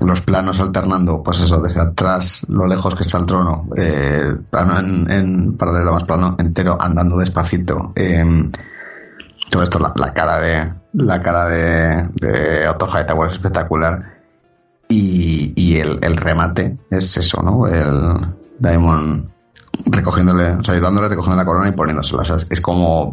los planos alternando, pues eso, desde atrás, lo lejos que está el trono, eh, plano en, en paralelo más plano entero, andando despacito, eh, todo esto, la, cara de la cara de, de Otto Hightower es espectacular y, y el, el, remate es eso, ¿no? El Daimon recogiéndole, o sea, ayudándole, recogiendo la corona y poniéndosela. O sea, es, como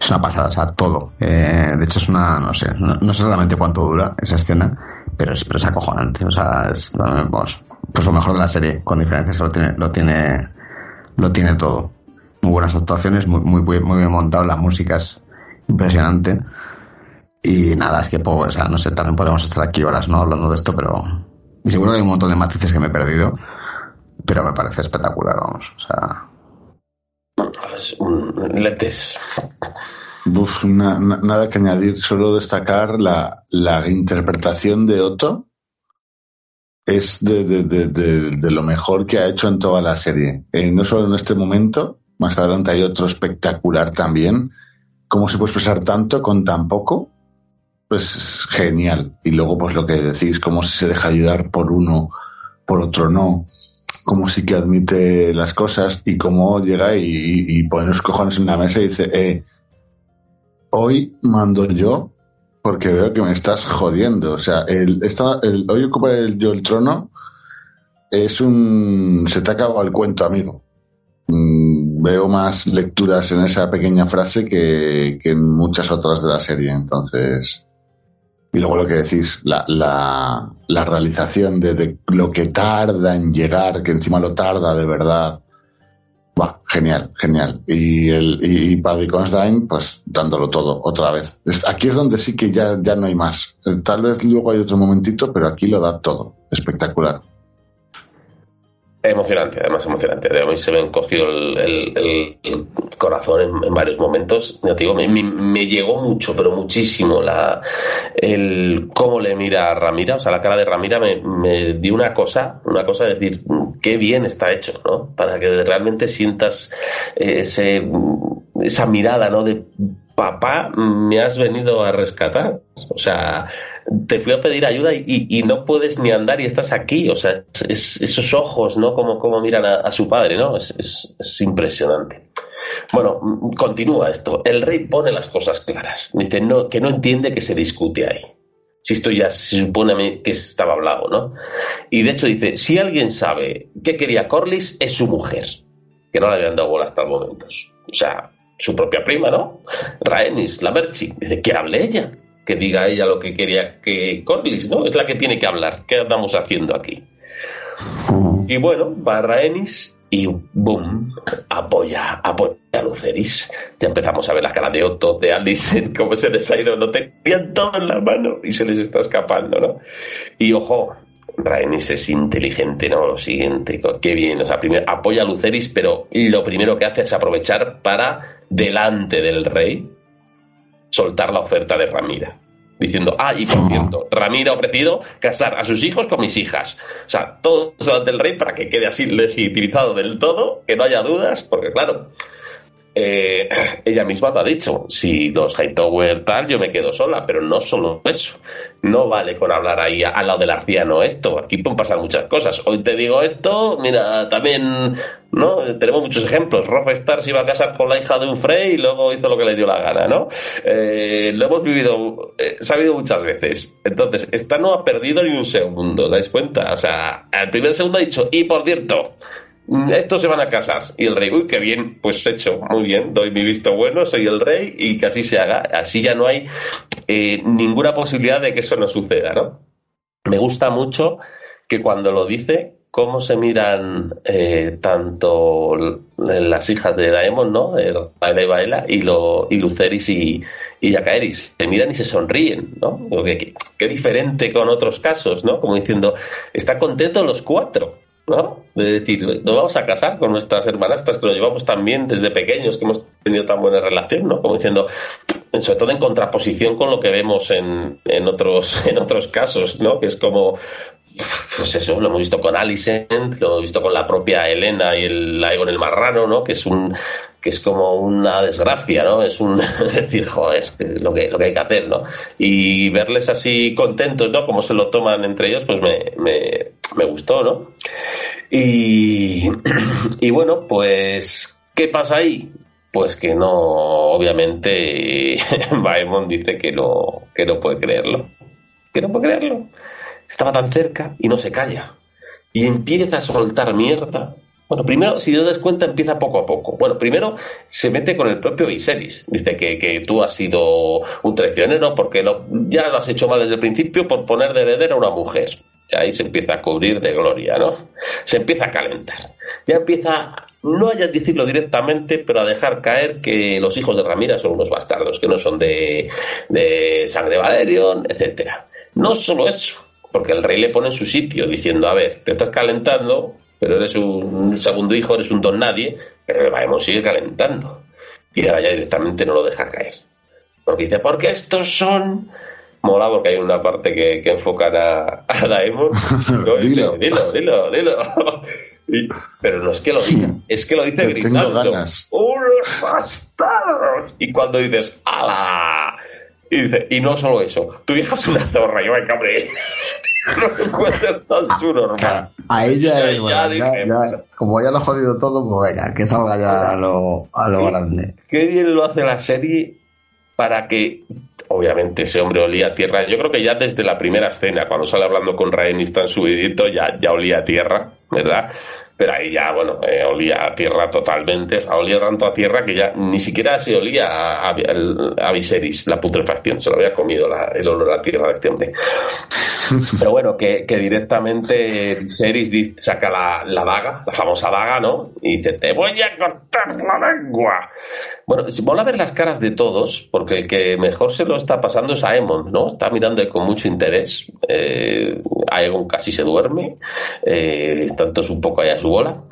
es una pasada, o sea, todo. Eh, de hecho, es una, no sé, no, sé realmente cuánto dura esa escena, pero es, pero es acojonante. O sea, es pues, lo mejor de la serie, con diferencias lo tiene, lo tiene, lo tiene todo. Muy buenas actuaciones, muy, muy, muy bien montado, las músicas impresionante. Y nada, es que, pues, o sea, no sé, también podemos estar aquí horas, ¿no? Hablando de esto, pero. Y seguro que hay un montón de matices que me he perdido, pero me parece espectacular, vamos, o sea. Letes. nada que añadir, solo destacar la, la interpretación de Otto. Es de, de, de, de, lo mejor que ha hecho en toda la serie. Eh, no solo en este momento, más adelante hay otro espectacular también, cómo se puede expresar tanto con tan poco, pues genial. Y luego, pues lo que decís, cómo se deja ayudar por uno, por otro no, cómo sí que admite las cosas y cómo llega y, pone los cojones en la mesa y dice, eh, hoy mando yo porque veo que me estás jodiendo. O sea, el, el hoy ocupar el, yo el trono es un... se te acaba el cuento, amigo. Mm, veo más lecturas en esa pequeña frase que, en muchas otras de la serie. Entonces, y luego lo que decís, la, la, realización de, lo que tarda en llegar, que encima lo tarda de verdad, Va, genial, genial. Y, el, y Paddy Constantine, pues dándolo todo otra vez. aquí es donde sí que ya, ya no hay más. Tal vez luego hay otro momentito, pero aquí lo da todo. Espectacular. Emocionante, además emocionante. A mí se me encogió el, el, corazón en, varios momentos. digo, me, llegó mucho, pero muchísimo la el cómo le mira a Ramira. O sea, la cara de Ramira me, me dio una cosa, una cosa de decir, qué bien está hecho, ¿no? Para que realmente sientas ese, esa mirada, ¿no? De papá, me has venido a rescatar. O sea, te fui a pedir ayuda y, no puedes ni andar y estás aquí. O sea, esos ojos, ¿no? Como, como miran a, su padre, ¿no? Es, impresionante. Bueno, continúa esto. El rey pone las cosas claras. Dice no, que no entiende que se discute ahí. Si esto ya se supone que estaba hablado, ¿no? Y de hecho dice, si alguien sabe qué quería Corlys, es su mujer, que no le habían dado bola hasta el momento. O sea, su propia prima, ¿no? Rhaenys, la Merchi. Dice, que hable ella que diga ella lo que quería que Corlys, ¿no? Es la que tiene que hablar. ¿Qué andamos haciendo aquí? Y bueno, va Rhaenys y boom, apoya, apoya a Luceris. Ya empezamos a ver la cara de Otto, de Alice, cómo se les ha ido, no tenían todo en la mano y se les está escapando, ¿no? Y ojo, Rhaenys es inteligente, ¿no? Lo siguiente, qué bien, o sea, primero apoya a Luceris, pero lo primero que hace es aprovechar para, delante del rey, soltar la oferta de Ramira. Diciendo, ah, y por cierto, Ramira ha ofrecido casar a sus hijos con mis hijas. O sea, todo del rey para que quede así legitimizado del todo, que no haya dudas, porque claro, eh, ella misma lo ha dicho, si los Hightower tal, yo me quedo sola, pero no solo eso. No vale con hablar ahí al lado del arciano esto, aquí pueden pasar muchas cosas. Hoy te digo esto, mira, también, ¿no? Tenemos muchos ejemplos. Rob Star se iba a casar con la hija de un Frey y luego hizo lo que le dio la gana, ¿no? Eh, lo hemos vivido, eh, sabido muchas veces. Entonces, esta no ha perdido ni un segundo, ¿dais cuenta? O sea, al primer segundo ha dicho, y por cierto, Mm, estos se van a casar. Y el rey, uy, qué bien, pues hecho, muy bien, doy mi visto bueno, soy el rey y que así se haga. Así ya no hay ninguna posibilidad de que eso no suceda, ¿no? Me gusta mucho que cuando lo dice, cómo se miran eh, tanto las hijas de Daemon, ¿no? Baela y Baela, y, lo, y Luceris y, y. Se miran y se sonríen, ¿no? Qué, qué diferente con otros casos, ¿no? Como diciendo, están contentos los cuatro ¿no? De decir, nos vamos a casar con nuestras hermanastras que lo llevamos tan bien desde pequeños, que hemos tenido tan buena relación, ¿no? Como diciendo, sobre todo en contraposición con lo que vemos en, en otros, en otros casos, ¿no? Que es como, pues eso, lo hemos visto con Alicent, lo hemos visto con la propia Elena y el Aegon el Marrano, ¿no? Que es un que es como una desgracia, ¿no? Es un decir, joder, es lo que, lo que hay que hacer, ¿no? Y verles así contentos, ¿no? Como se lo toman entre ellos, pues me, me, me gustó, ¿no? Y, y bueno, pues, ¿qué pasa ahí? Pues que no, obviamente, Baemon dice que no, que no puede creerlo. Que no puede creerlo. Estaba tan cerca y no se calla. Y empieza a soltar mierda bueno, primero, si te das cuenta, empieza poco a poco. Bueno, primero se mete con el propio Viserys. Dice que, que tú has sido un traicionero porque lo, ya lo has hecho mal desde el principio por poner de heredera a una mujer. Y ahí se empieza a cubrir de gloria, ¿no? Se empieza a calentar. Ya empieza, no a decirlo directamente, pero a dejar caer que los hijos de Ramira son unos bastardos, que no son de, de sangre Valerion, etcétera. No solo eso, porque el rey le pone en su sitio diciendo, a ver, te estás calentando, pero eres un segundo hijo, eres un don nadie, pero el sigue calentando. Y ahora ya directamente no lo deja caer. Porque dice, porque estos son... Mola porque hay una parte que, que enfocan a, a Daemon. dilo. dilo, dilo, dilo. pero no es que lo diga, es que lo dice gritando. ¡Unos bastardos! Y cuando dices, ¡ala! Y dice, y no solo eso, tu hija es una zorra, yo me cabré. no puede tan su normal. A ella, ya, como ya lo ha jodido todo, pues venga, que salga ya a lo, a lo grande. Qué bien lo hace la serie para que, obviamente, ese hombre olía a tierra. Yo creo que ya desde la primera escena, cuando sale hablando con Rhaenys tan subidito, ya, ya olía a tierra, ¿verdad? Pero ahí ya, bueno, eh, olía a tierra totalmente, o sea, olía tanto a tierra que ya ni siquiera se olía a, a, Viserys, la putrefacción, se lo había comido el olor a tierra de este hombre. Pero bueno, que, directamente Series saca la, la, daga, la famosa daga, ¿no? Y dice, te voy a cortar la lengua. Bueno, mola ver las caras de todos, porque el que mejor se lo está pasando es Aemon, ¿no? Está mirando con mucho interés. Eh, Aegon casi se duerme, eh, tanto es un poco allá su bola.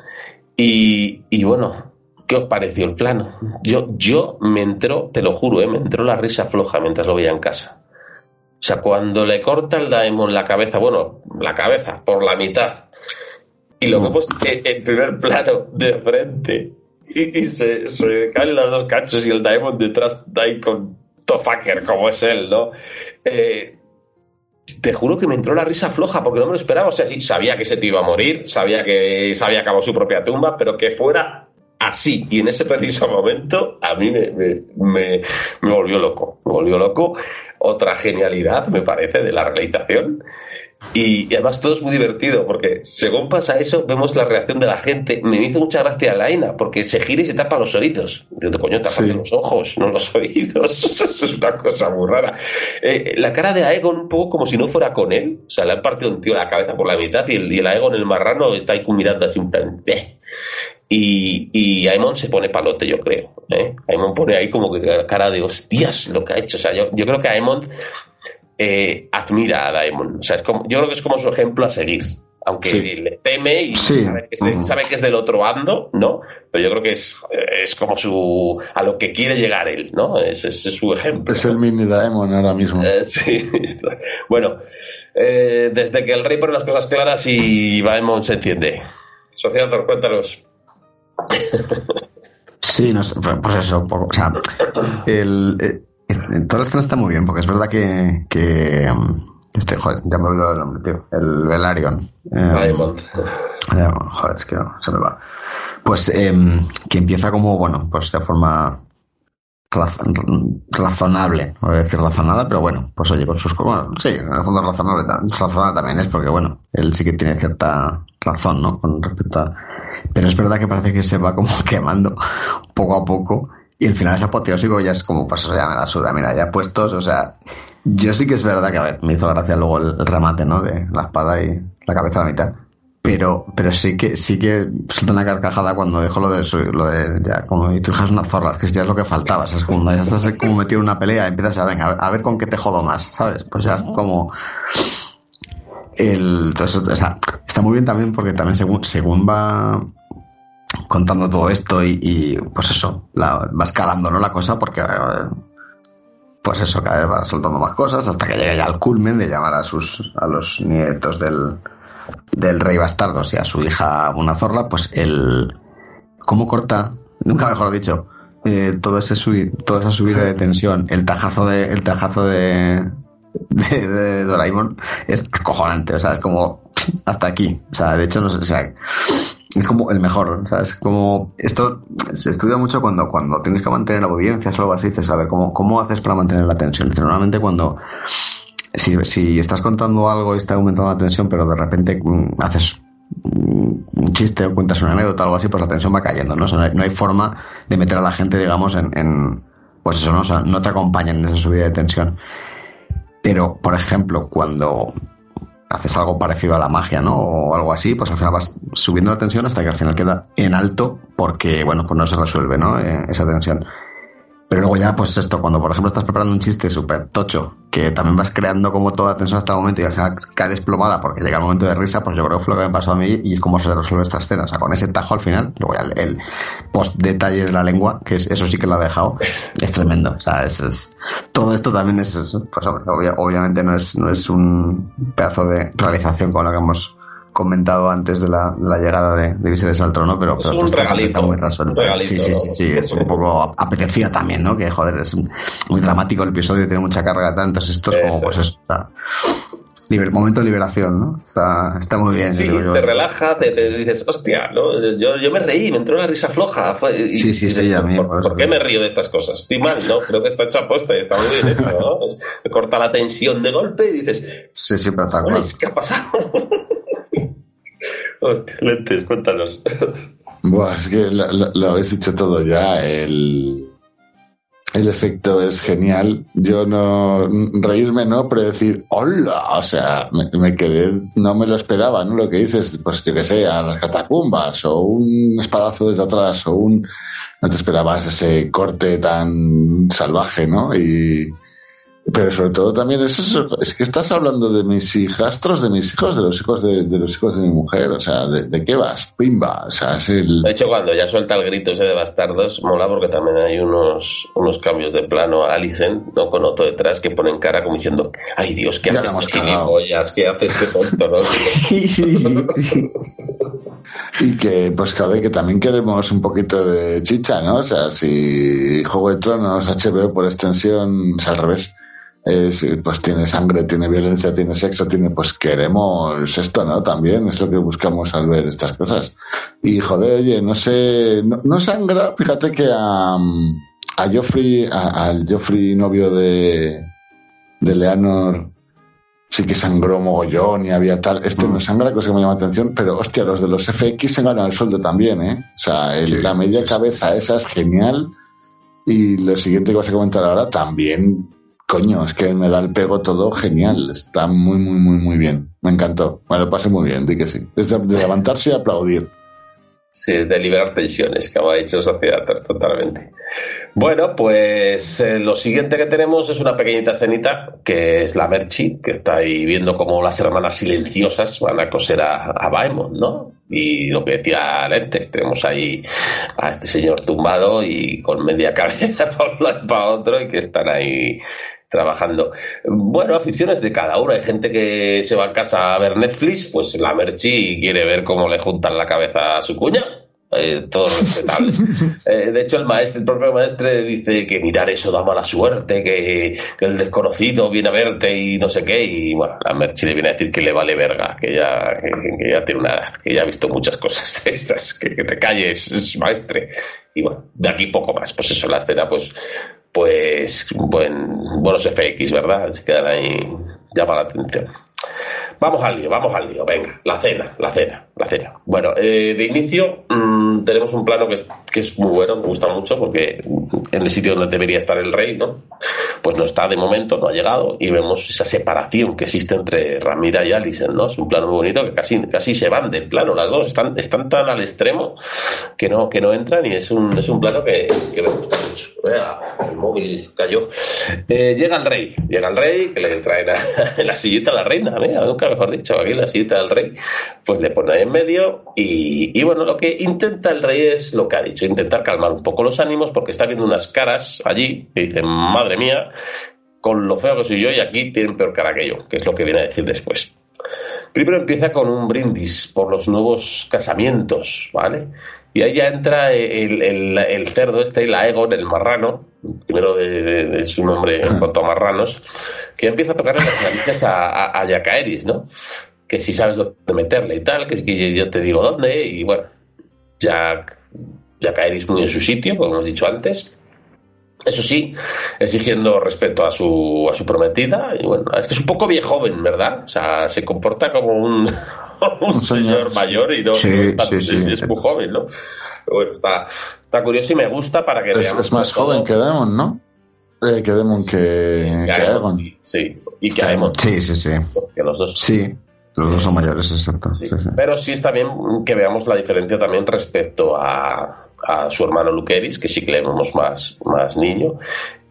Y, y bueno, ¿Qué os pareció el plano? Yo, yo me entró, te lo juro, ¿eh? me entró la risa floja mientras lo veía en casa. O sea, cuando le corta el Daemon la cabeza, bueno, la cabeza por la mitad, y lo vemos en primer plano de frente, y, se, se, caen las dos cachos y el Daemon detrás de ahí con Tofaker, como es él, ¿no? Eh, te juro que me entró la risa floja porque no me lo esperaba. O sea, sí, sabía que se te iba a morir, sabía que se había acabado su propia tumba, pero que fuera así y en ese preciso momento a mí me, me, volvió loco, me volvió loco. Otra genialidad, me parece, de la realización. Y, además todo es muy divertido porque según pasa eso vemos la reacción de la gente. Me hizo mucha gracia Laina porque se gira y se tapa los oídos. Digo, coño, tapate los ojos, no los oídos. Eso es una cosa muy rara. Eh, la cara de Aegon un poco como si no fuera con él. O sea, le han partido un tío la cabeza por la mitad y el, y el Aegon, el marrano, está ahí mirando así un plan. Y, y Aemon se pone palote, yo creo. ¿eh? Aemon pone ahí como que cara de hostias lo que ha hecho. O sea, yo, yo creo que Aemon eh, admira a Daemon. O sea, es como, yo creo que es como su ejemplo a seguir. Aunque le teme y sabe, que es, del otro bando, ¿no? Pero yo creo que es, es como su. a lo que quiere llegar él, ¿no? Ese es, su ejemplo. Es el mini Daemon ahora mismo. Eh, sí. bueno, eh, desde que el rey pone las cosas claras y Daemon se entiende. Sociedad, cuéntanos. Sí, no pues eso, o sea, el, eh, todo esto está muy bien, porque es verdad que, que um, este, joder, ya me he olvidado el nombre, tío, el Velaryon. Eh, joder, es que no, se me va. Pues em, que empieza como, bueno, pues de forma razonable, no voy a decir razonada, pero bueno, pues oye, con sus bueno, sí, en el fondo razonable, razonable también es porque bueno, él sí que tiene cierta razón, ¿no? Con respecto a pero es verdad que parece que se va como quemando poco a poco y el final es apoteósico ya es como, pues ya me la suda, mira, ya puestos, o sea, yo sí que es verdad que, a ver, me hizo gracia luego el, remate, ¿no? De la espada y la cabeza a la mitad. Pero, pero sí que, sí que suelta una carcajada cuando dejo lo de, lo de ya, como tu hija es una zorra, que ya es lo que faltaba, es como ya estás como metido en una pelea, empiezas a, venga, a ver con qué te jodo más, ¿sabes? Pues ya es como, el, entonces, está muy bien también porque también según, según va contando todo esto y, pues eso, va escalando ¿no? la cosa porque pues eso, cada vez va soltando más cosas hasta que llega ya al culmen de llamar a sus a los nietos del, del rey bastardo y a su hija una zorla, pues el cómo corta, nunca mejor dicho, eh, todo ese subir, toda esa subida de tensión, el tajazo de el tajazo de de, Doraemon es acojonante, o sea, es como hasta aquí, o sea, de hecho no sé, o sea, es como el mejor, o sea, es como esto se estudia mucho cuando cuando tienes que mantener la audiencia o algo así, dices, a ver, ¿cómo, cómo haces para mantener la tensión? Normalmente cuando si, si estás contando algo y está aumentando la tensión, pero de repente mm, haces un chiste o cuentas una anécdota o algo así, pues la tensión va cayendo, ¿no? no, hay, forma de meter a la gente, digamos, en, en pues eso, ¿no? O sea, no te acompañan en esa subida de tensión. Pero, por ejemplo, cuando haces algo parecido a la magia, ¿no? O algo así, pues al final vas subiendo la tensión hasta que al final queda en alto porque, bueno, pues no se resuelve, ¿no? Eh, esa tensión. Pero luego ya, pues esto, cuando por ejemplo estás preparando un chiste súper tocho, que también vas creando como toda tensión hasta el momento y al final cae desplomada porque llega el momento de risa, pues yo creo que fue lo que me pasó a mí y es como se resuelve esta escena. O sea, con ese tajo al final, luego ya el, post detalle de la lengua, que es, eso sí que lo ha dejado, es tremendo. O sea, es, todo esto también es, pues obviamente no es, no es un pedazo de realización con lo que hemos comentado antes de la, llegada de, de Viserys al trono, pero, es un, regalito, muy sí, sí, sí, sí, es un poco apetecida también, ¿no? Que joder, es muy dramático el episodio, tiene mucha carga, tal, entonces esto es como, pues está, momento de liberación, ¿no? Está, está muy bien. Sí, te relaja, te, dices, hostia, ¿no? Yo, yo me reí, me entró una risa floja. y, sí, sí, sí, a mí. ¿Por, qué me río de estas cosas? Estoy mal, ¿no? Creo que está hecho a posta y está muy bien hecho, ¿no? me corta la tensión de golpe y dices, sí, sí, pero está ¿qué ha pasado? Lentes, cuéntanos. Buah, es que lo, habéis dicho todo ya. El, el efecto es genial. Yo no reírme, no, pero decir, hola, o sea, me, quedé, no me lo esperaba, ¿no? Lo que dices, pues yo que sé, a las catacumbas, o un espadazo desde atrás, o un, no te esperabas ese corte tan salvaje, ¿no? Y, pero sobre todo también es eso, es que estás hablando de mis hijastros, de mis hijos, de los hijos de, los hijos de mi mujer, o sea, ¿de, qué vas? Pimba, o sea, es el... De hecho, cuando ya suelta el grito ese de bastardos, mola porque también hay unos, unos cambios de plano a Alicent, ¿no? Con otro detrás que ponen cara como diciendo, ay Dios, ¿qué haces este gilipollas? ¿Qué haces este tonto, no? y que, pues, joder, que también queremos un poquito de chicha, ¿no? O sea, si Juego de Tronos, HBO por extensión, es al revés es, pues tiene sangre, tiene violencia, tiene sexo, tiene, pues queremos esto, ¿no? También es lo que buscamos al ver estas cosas. Y joder, oye, no sé, no, sangra, fíjate que a, a Joffrey, al Joffrey novio de, de Leonor, sí que sangró mogollón y había tal. Este no mm. sangra, cosa que me llama la atención, pero hostia, los de los FX se ganan el sueldo también, ¿eh? O sea, la media cabeza esa es genial. Y lo siguiente que vas a comentar ahora también coño, es que me da el pego todo genial. Está muy, muy, muy, muy bien. Me encantó. Me lo pasé muy bien, di que sí. Desde de levantarse y aplaudir. Sí, de liberar tensiones, que ha dicho Sociedad totalmente. Bueno, pues eh, lo siguiente que tenemos es una pequeñita escenita, que es la Merchi, que está ahí viendo cómo las hermanas silenciosas van a coser a, a Baemon, ¿no? Y lo que decía Lentes, tenemos ahí a este señor tumbado y con media cabeza para un lado y para otro y que están ahí trabajando. Bueno, aficiones de cada uno. Hay gente que se va a casa a ver Netflix, pues la Merchi quiere ver cómo le juntan la cabeza a su cuña. Eh, todo respetable. Eh, de hecho, el maestro, el propio maestro dice que mirar eso da mala suerte, que, el desconocido viene a verte y no sé qué. Y bueno, la Merchi le viene a decir que le vale verga, que ya, que, ya tiene una edad, que ya ha visto muchas cosas de estas, que, te calles, maestre. Y bueno, de aquí poco más. Pues eso, la escena, pues pues buen, buenos FX, ¿verdad? Se quedan ahí, llama la atención. Vamos al lío, vamos al lío, venga, la cena, la cena, la cena. Bueno, eh, de inicio mm, tenemos un plano que es, que es muy bueno, me gusta mucho porque en el sitio donde debería estar el rey, ¿no? Pues no está de momento, no ha llegado y vemos esa separación que existe entre Ramira y Alison, ¿no? Es un plano muy bonito que casi, casi se van del plano, las dos están, están tan al extremo que no, que no entran y es un, es un plano que, me gusta mucho. el móvil cayó. Eh, llega el rey, llega el rey que le trae la, la sillita a la reina, ¿eh? nunca mejor dicho, aquí la sillita del rey, pues le pone en medio y, y bueno, lo que intenta el rey es lo que ha dicho, intentar calmar un poco los ánimos porque está viendo unas caras allí y dicen, madre mía, con lo feo que soy yo y aquí tienen peor cara que yo, que es lo que viene a decir después. Primero empieza con un brindis por los nuevos casamientos, ¿vale? Y ahí ya entra el, cerdo este, el Aegon, el marrano, primero de, su nombre en cuanto a marranos, que empieza a tocarle las narices a, a, a ¿no? Que si sabes dónde meterle y tal, que, que yo te digo dónde, y bueno, Jack, Jacaeris muy en su sitio, como hemos dicho antes. Eso sí, exigiendo respeto a su, a su prometida. Y bueno, es que es un poco viejo joven, ¿verdad? O sea, se comporta como un, un señor mayor y no, es, muy joven, ¿no? Pero bueno, está, está curioso y me gusta para que es, veamos. Es más joven que Demon, ¿no? Eh, que Demon que, que, Sí, y que Aemon. Sí, sí, sí. Que los dos. Sí. Los dos son mayores, exacto. Pero sí está bien que veamos la diferencia también respecto a, a su hermano Luqueris, que sí que le vemos más, más niño,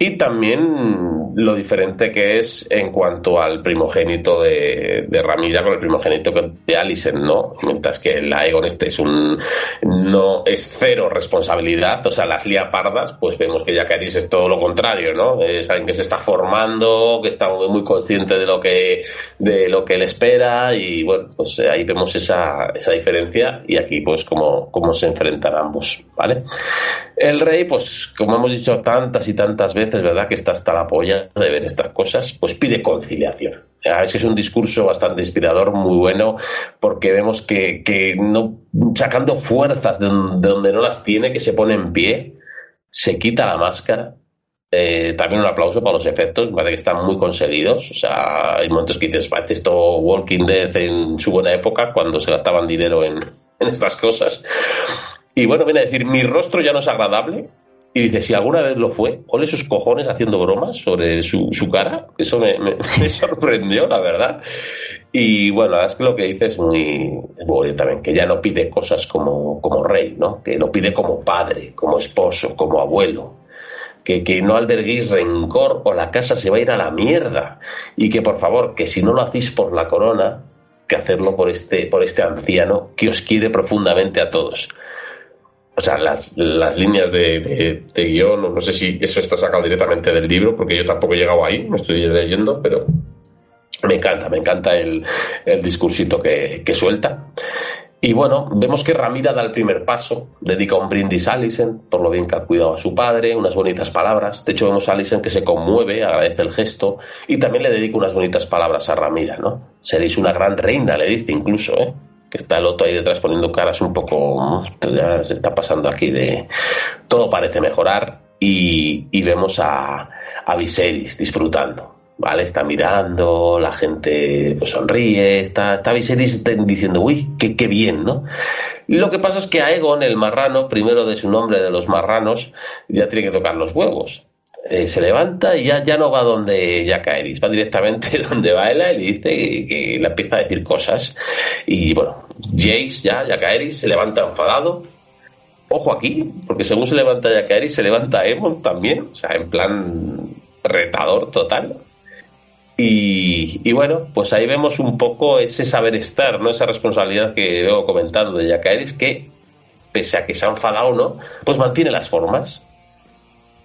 y también lo diferente que es en cuanto al primogénito de, de Ramira con el primogénito de Alison, ¿no? Mientras que el Aegon este es un no es cero responsabilidad, o sea, las lía pardas, pues vemos que Jacaris es todo lo contrario, ¿no? Es alguien que se está formando, que está muy, consciente de lo que de lo que él espera y bueno, pues ahí vemos esa, esa diferencia y aquí pues cómo, cómo se enfrentan ambos, ¿vale? El rey, pues como hemos dicho tantas y tantas veces, es ¿verdad? Que está hasta la polla de ver estas cosas, pues pide conciliación. Es que es un discurso bastante inspirador, muy bueno, porque vemos que, no, sacando fuerzas de donde, no las tiene, que se pone en pie, se quita la máscara, eh, también un aplauso para los efectos, parece que están muy conseguidos. O sea, hay momentos que dices, parece esto Walking Dead en su buena época, cuando se gastaban dinero en, en estas cosas. Y bueno, viene a decir, mi rostro ya no es agradable, Y dice, si alguna vez lo fue, ole sus cojones haciendo bromas sobre su, su cara. Eso me, sorprendió, la verdad. Y bueno, es que lo que dice es muy, bueno también, que ya no pide cosas como, como rey, ¿no? Que lo pide como padre, como esposo, como abuelo. Que, que no alberguéis rencor o la casa se va a ir a la mierda. Y que por favor, que si no lo hacéis por la corona, que hacerlo por este, por este anciano que os quiere profundamente a todos o sea, las, las líneas de, de, guion, no sé si eso está sacado directamente del libro, porque yo tampoco he llegado ahí, me estoy leyendo, pero me encanta, me encanta el, el discursito que, que, suelta. Y bueno, vemos que Ramira da el primer paso, dedica un brindis a Alison por lo bien que ha cuidado a su padre, unas bonitas palabras. De hecho, vemos a Alison que se conmueve, agradece el gesto y también le dedica unas bonitas palabras a Ramira, ¿no? Seréis una gran reina, le dice incluso, ¿eh? Que está el otro ahí detrás poniendo caras un poco, ya se está pasando aquí de, todo parece mejorar y, vemos a, a Viserys disfrutando. ¿Vale? Está mirando, la gente pues, sonríe, está, está Viserys diciendo, uy, qué, qué bien, ¿no? Y lo que pasa es que a Egon, el marrano, primero de su nombre de los marranos, ya tiene que tocar los huevos. Eh, se levanta y ya, ya no va donde ya Eris, va directamente donde va y le dice que, le empieza a decir cosas. Y bueno, Jace ya, ya Eris, se levanta enfadado. Ojo aquí, porque según se levanta ya Eris, se levanta Emon también, o sea, en plan retador total. Y, y, bueno, pues ahí vemos un poco ese saber estar, ¿no? Esa responsabilidad que veo comentando de Jacaeris, que pese a que se ha enfadado no, pues mantiene las formas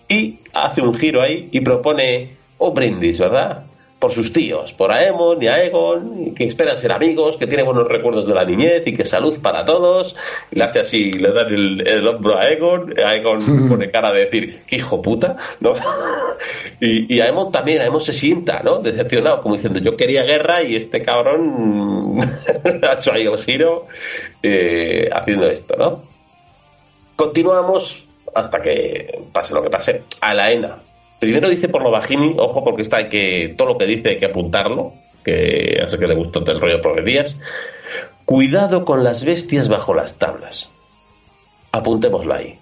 y hace un giro ahí y propone un brindis, ¿verdad? Por sus tíos, por Aemon y Aegon, que esperan ser amigos, que tiene buenos recuerdos de la niñez y que salud para todos. Y le hace así, le dan el, hombro a Aegon, Aegon pone cara de decir, ¿qué hijo puta? ¿No? y, y Aemon también, Aemon se sienta, ¿no? Decepcionado, como diciendo, yo quería guerra y este cabrón ha hecho ahí el giro eh, haciendo esto, ¿no? Continuamos hasta que pase lo que pase. A la ENA. Primero dice por lo bajini, ojo, porque está hay que todo lo que dice hay que apuntarlo, que hace que le gustó el rollo por días. Cuidado con las bestias bajo las tablas. Apuntémoslo ahí.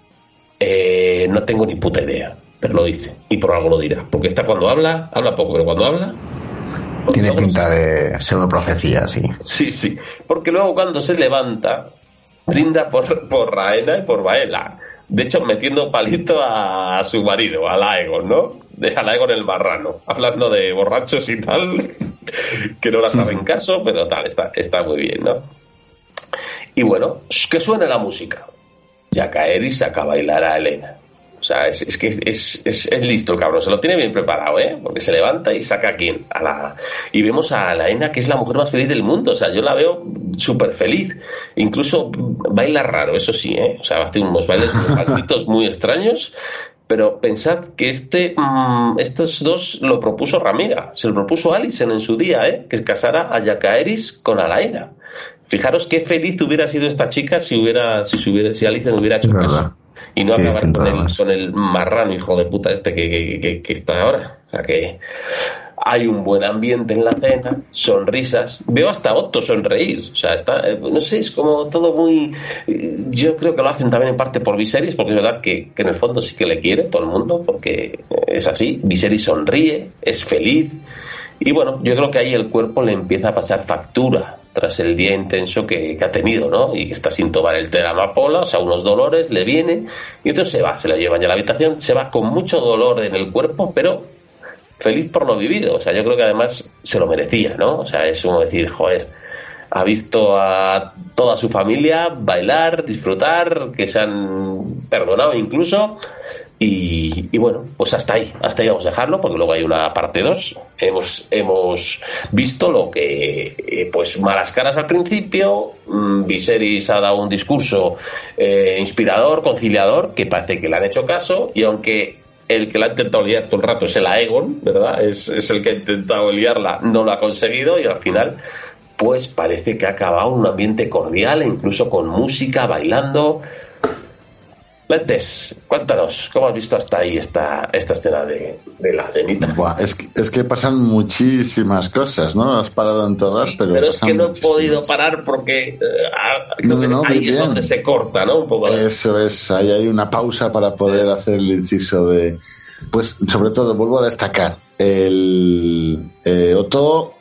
Eh, no tengo ni puta idea, pero lo dice. Y por algo lo dirá. Porque está cuando habla, habla poco, pero cuando habla. Tiene pinta de pseudo profecía, sí. Sí, sí. Porque luego cuando se levanta, brinda por, por Raena y por Baela de hecho, metiendo palito a, su marido, a Laegon, ¿no? De a Laegon el marrano, hablando de borrachos y tal, que no la saben caso, pero tal, está, está muy bien, ¿no? Y bueno, que suene la música. Ya caer y saca a bailar a Elena. O sea, es, que es, es, listo el cabrón, se lo tiene bien preparado, ¿eh? Porque se levanta y saca a quién. A la... Y vemos a la Ena, que es la mujer más feliz del mundo. O sea, yo la veo súper feliz. Incluso baila raro, eso sí, ¿eh? O sea, hace unos bailes muy extraños. Pero pensad que este, mm, estos dos lo propuso Ramira, se lo propuso Alison en su día, ¿eh? que casara a Yacaeris con Alaena. Fijaros qué feliz hubiera sido esta chica si hubiera, si, si hubiera, si Alison hubiera hecho caso y no acabar con el, con el, marrano hijo de puta este que, que, está ahora. O sea que hay un buen ambiente en la cena, sonrisas. Veo hasta Otto sonreír. O sea, está, eh, no sé, es como todo muy. Yo creo que lo hacen también en parte por Viserys, porque es verdad que, que en el fondo sí que le quiere todo el mundo, porque es así. Viserys sonríe, es feliz. Y bueno, yo creo que ahí el cuerpo le empieza a pasar factura tras el día intenso que, ha tenido, ¿no? Y que está sin tomar el té de la amapola, o sea, unos dolores, le viene, y entonces se va, se la llevan ya a la habitación, se va con mucho dolor en el cuerpo, pero feliz por lo vivido, o sea, yo creo que además se lo merecía, ¿no? O sea, es como decir, joder, ha visto a toda su familia bailar, disfrutar, que se han perdonado incluso, y, bueno, pues hasta ahí, hasta ahí vamos a dejarlo, porque luego hay una parte 2. Hemos, hemos visto lo que, eh, pues, malas caras al principio. Mm, Viserys ha dado un discurso eh, inspirador, conciliador, que parece que le han hecho caso, y aunque el que la ha intentado liar todo el rato es el Aegon, ¿verdad? Es, es el que ha intentado liarla, no lo ha conseguido, y al final, pues parece que ha acabado un ambiente cordial, incluso con música, bailando Lentes, cuéntanos, ¿cómo has visto hasta ahí esta, esta escena de, la cenita? es, que, es que pasan muchísimas cosas, ¿no? Has parado en todas, pero. Pero es que no he podido parar porque eh, ah, ahí es donde se corta, ¿no? Un poco. Eso es, ahí hay una pausa para poder hacer el inciso de. Pues, sobre todo, vuelvo a destacar el eh, Otto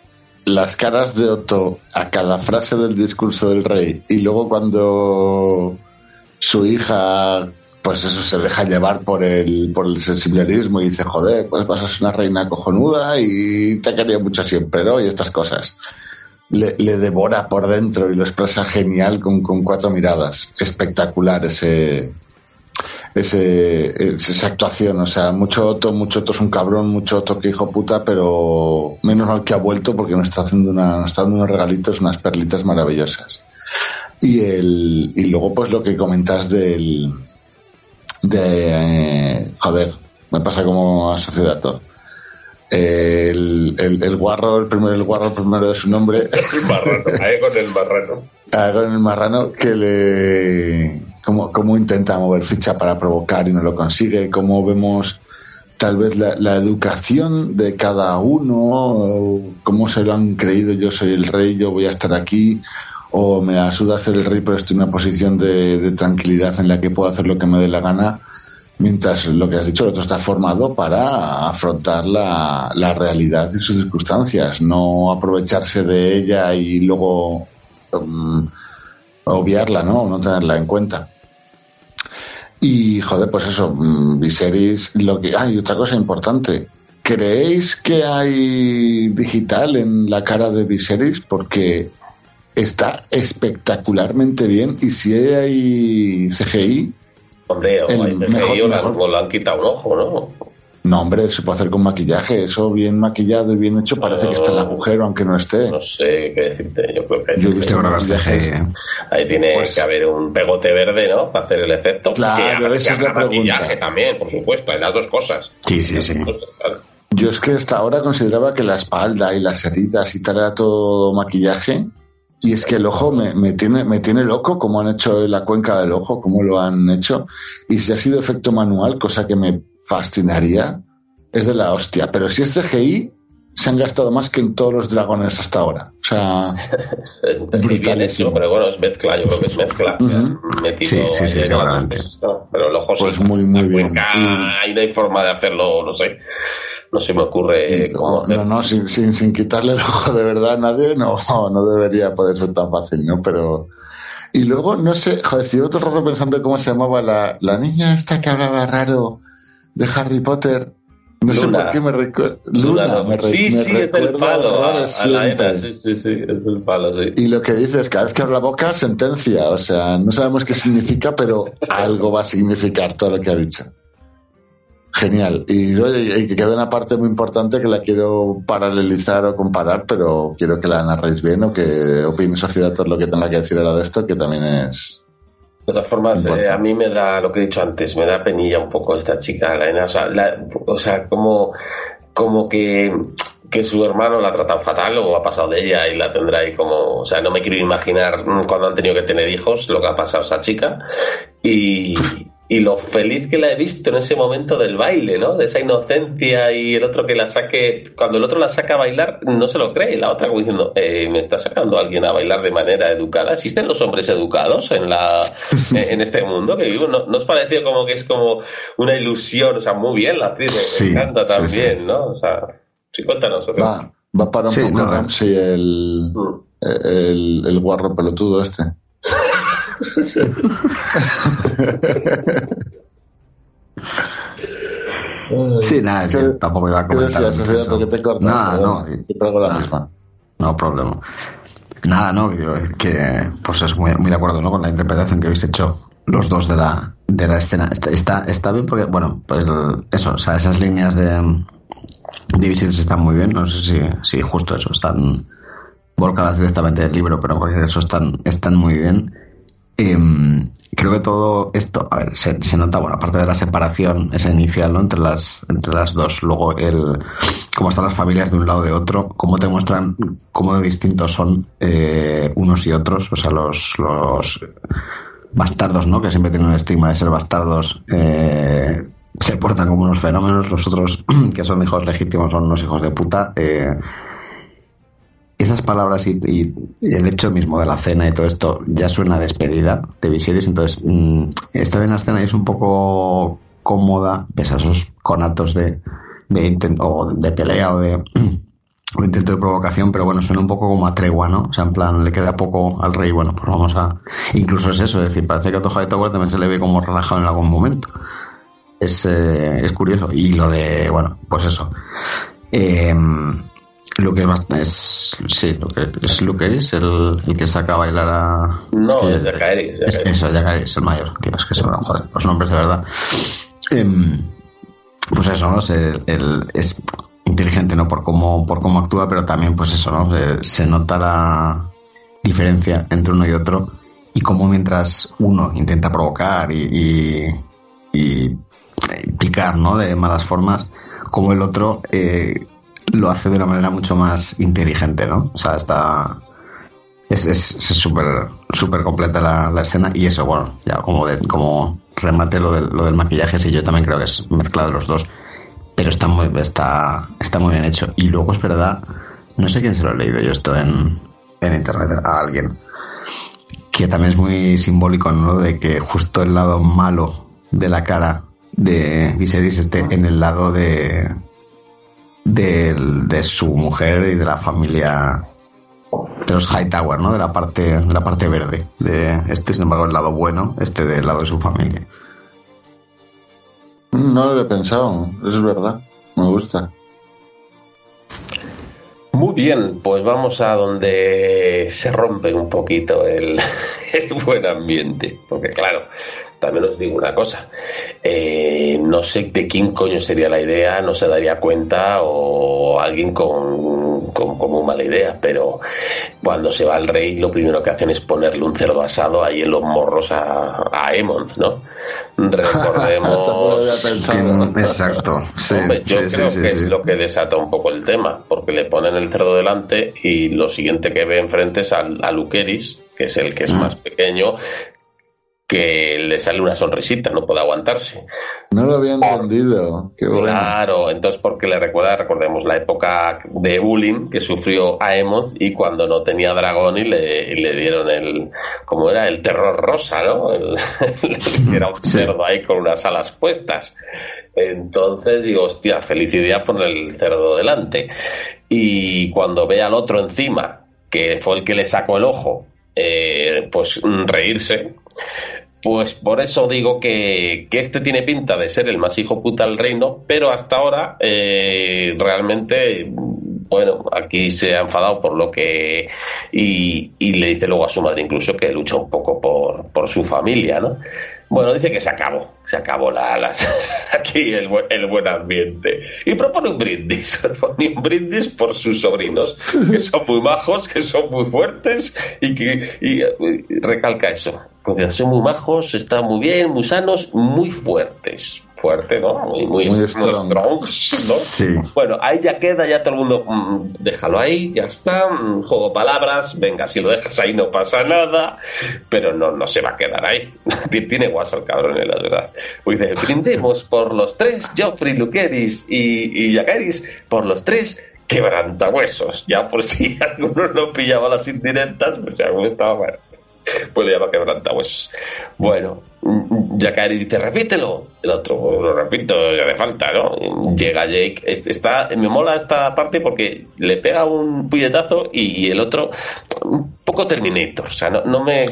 las caras de Otto a cada frase del discurso del rey y luego cuando su hija pues eso se deja llevar por el por el sensibilismo y dice joder pues vas a ser una reina cojonuda y te quería mucho siempre ¿no? y estas cosas le, devora por dentro y lo expresa genial con, con cuatro miradas espectacular ese ese, esa actuación. O sea, mucho Otto, mucho Otto es un cabrón, mucho Otto que hijo puta, pero menos mal que ha vuelto porque nos está haciendo una, está dando unos regalitos, unas perlitas maravillosas. Y el, y luego pues lo que comentas del, de, joder, me pasa como asociado El, el, el, guarro, el primero, el guarro, el primero de su nombre. El marrano, ahí con el marrano. Ahí con el marrano que le, cómo, intenta mover ficha para provocar y no lo consigue, cómo vemos tal vez la, educación de cada uno, cómo se lo han creído, yo soy el rey, yo voy a estar aquí, o me ayuda a ser el rey, pero estoy en una posición de, tranquilidad en la que puedo hacer lo que me dé la gana, mientras lo que has dicho, el otro está formado para afrontar la, realidad y sus circunstancias, no aprovecharse de ella y luego um, obviarla, ¿no? No tenerla en cuenta. Y joder, pues eso, mm, Viserys, lo que hay otra cosa importante. ¿Creéis que hay digital en la cara de Viserys? Porque está espectacularmente bien y si hay CGI. Hombre, o hay CGI o, le han quitado un ojo, ¿no? No, hombre, se puede hacer con maquillaje. Eso bien maquillado y bien hecho parece que está el agujero, aunque no esté. No sé qué decirte. Yo creo que. Yo he visto ¿eh? Ahí tiene pues que haber un pegote verde, ¿no? Para hacer el efecto. Claro, esa es la maquillaje también, por supuesto. Hay las dos cosas. Sí, sí, sí. Yo es que hasta ahora consideraba que la espalda y las heridas y tal era todo maquillaje. Y es que el ojo me, me, tiene, me tiene loco como han hecho la cuenca del ojo, cómo lo han hecho. Y si ha sido efecto manual, cosa que me fascinaría, es de la hostia. Pero si es CGI, se han gastado más que en todos los dragones hasta ahora. O sea, brutalísimo. pero bueno, es mezcla, yo creo que es mezcla. sí, sí, sí, pero el ojo pues muy, muy bien. Ahí no hay forma de hacerlo, no sé. No se me ocurre cómo No, no, sin, sin, sin, quitarle el ojo de verdad a nadie, no, no debería poder ser tan fácil, ¿no? Pero. Y luego, no sé, joder, estoy otro rato pensando cómo se llamaba la, la niña esta que hablaba raro de Harry Potter. No sé por qué me recuerda. Luna, me Sí, sí, es del palo. A, la sí, sí, sí, es del palo, sí. Y lo que dices, cada vez que abre la boca, sentencia. O sea, no sabemos qué significa, pero algo va a significar todo lo que ha dicho. Genial. Y, que queda una parte muy importante que la quiero paralelizar o comparar, pero quiero que la narréis bien o que opine sociedad todo lo que tenga que decir ahora de esto, que también es, de todas formas, eh, a mí me da lo que he dicho antes, me da penilla un poco esta chica, O sea, o sea como, como que, que su hermano la ha tratado fatal o ha pasado de ella y la tendrá ahí como. O sea, no me quiero imaginar cuando han tenido que tener hijos lo que ha pasado esa chica. Y, y lo feliz que la he visto en ese momento del baile, ¿no? De esa inocencia y el otro que la saque, cuando el otro la saca a bailar, no se lo cree, la otra como diciendo, eh, me está sacando alguien a bailar de manera educada. ¿Existen los hombres educados en la en este mundo que vivo? ¿No, os pareció como que es como una ilusión? O sea, muy bien la actriz, me, encanta también, ¿no? O sea, sí, cuéntanos. Va, va para un poco Ramsey el, mm. el, el guarro pelotudo este. Sí, nada, que tampoco iba a comentar. Decías, porque te cortas, nada, no. Siempre hago la nada, misma. No problema. Nada, no, que pues es muy, muy de acuerdo ¿no? con la interpretación que habéis hecho los dos de la, de la escena. Está, está, bien porque, bueno, pues eso, o sea, esas líneas de divisiones están muy bien. No sé si, si justo eso, están volcadas directamente del libro, pero en cualquier caso están, están muy bien. Em, creo que todo esto, a ver, se, nota, bueno, aparte de la separación esa inicial, ¿no? Entre las, entre las dos, luego el cómo están las familias de un lado de otro, cómo te muestran cómo distintos son eh, unos y otros, o sea, los, los bastardos, ¿no? Que siempre tienen el estigma de ser bastardos, eh, se portan como unos fenómenos, los otros, que son hijos legítimos, son unos hijos de puta. Eh, esas palabras y, el hecho mismo de la cena y todo esto ya suena a despedida de Viserys, entonces mm, esta vez la escena es un poco cómoda, pese a esos conatos de, de, o de pelea o de intento de provocación, pero bueno, suena un poco como a tregua, ¿no? O sea, en plan, le queda poco al rey, bueno, pues vamos a... Incluso es eso, es decir, parece que a Toja de Tower también se le ve como relajado en algún momento. Es, eh, es curioso. Y lo de, bueno, pues eso. Eh, lo que es, sí, lo que es Lukeris, el, el que saca a bailar a. No, es Jacaeris. Es, eso, Jacaeris, el mayor. Que es que se me joder, los nombres de verdad. Em, pues eso, ¿no? el, es inteligente, ¿no? Por cómo, por cómo actúa, pero también, pues eso, ¿no? Se, nota la diferencia entre uno y otro y cómo mientras uno intenta provocar y, y, picar, ¿no? De malas formas, como el otro. Eh, lo hace de una manera mucho más inteligente, ¿no? O sea, está... Es súper es, súper completa la, la, escena y eso, bueno, ya como, de, como remate lo del, lo del maquillaje, sí, yo también creo que es mezclado los dos, pero está muy, está, está muy bien hecho. Y luego es verdad, no sé quién se lo ha leído yo esto en, en internet, a alguien, que también es muy simbólico, ¿no? De que justo el lado malo de la cara de Viserys esté en el lado de, de, su mujer y de la familia de los Hightower, ¿no? De la parte, de la parte verde. De este, sin embargo, el lado bueno, este del lado de su familia. No lo he pensado, es verdad, me gusta. Muy bien, pues vamos a donde se rompe un poquito el, el buen ambiente, porque claro, también os digo una cosa, eh, no sé de quién coño sería la idea, no se daría cuenta o alguien con, con, muy mala idea, pero cuando se va el rey lo primero que hacen es ponerle un cerdo asado ahí en los morros a, a ¿no? Recordemos. Exacto. yo creo que es lo que desata un poco el tema, porque le ponen el cerdo delante y lo siguiente que ve enfrente es a, a Luqueris, que es el que es mm. más pequeño, que le sale una sonrisita, no puede aguantarse. No lo había entendido. Claro, entonces porque le recuerda, recordemos la época de bullying que sufrió Aemon y cuando no tenía dragón y le, le dieron el, como era? El terror rosa, ¿no? El, era un cerdo ahí con unas alas puestas. Entonces digo, hostia, felicidad por el cerdo delante. Y cuando ve al otro encima, que fue el que le sacó el ojo, eh, pues reírse pues por eso digo que, este tiene pinta de ser el más hijo puta del reino, pero hasta ahora eh, realmente, bueno, aquí se ha enfadado por lo que. Y, le dice luego a su madre incluso que lucha un poco por, por su familia, ¿no? Bueno, dice que se acabó, se acabó la, aquí el, el, buen ambiente. Y propone un brindis, propone un brindis por sus sobrinos, que son muy majos, que son muy fuertes y que y, recalca eso. Son muy majos, están muy bien, muy sanos, muy fuertes fuerte, ¿no? Muy, muy, strong. ¿no? Sí. Bueno, ahí ya queda, ya todo el mundo, mm, déjalo ahí, ya está, mm, juego palabras, venga, si lo dejas ahí no pasa nada, pero no, no se va a quedar ahí. Tiene guasa el cabrón, la verdad. Pues dice, brindemos por los tres, Joffrey, Luqueris y, y por los tres quebrantahuesos. Ya por si alguno no pillaba las indirectas, pues ya estaba bueno pues le llama quebrantahuesos. Bueno, Jacari dice, repítelo. El otro, pues lo repito, ya de falta, ¿no? Llega Jake. Está, me mola esta parte porque le pega un puñetazo y, el otro, un poco Terminator. O sea, no, me.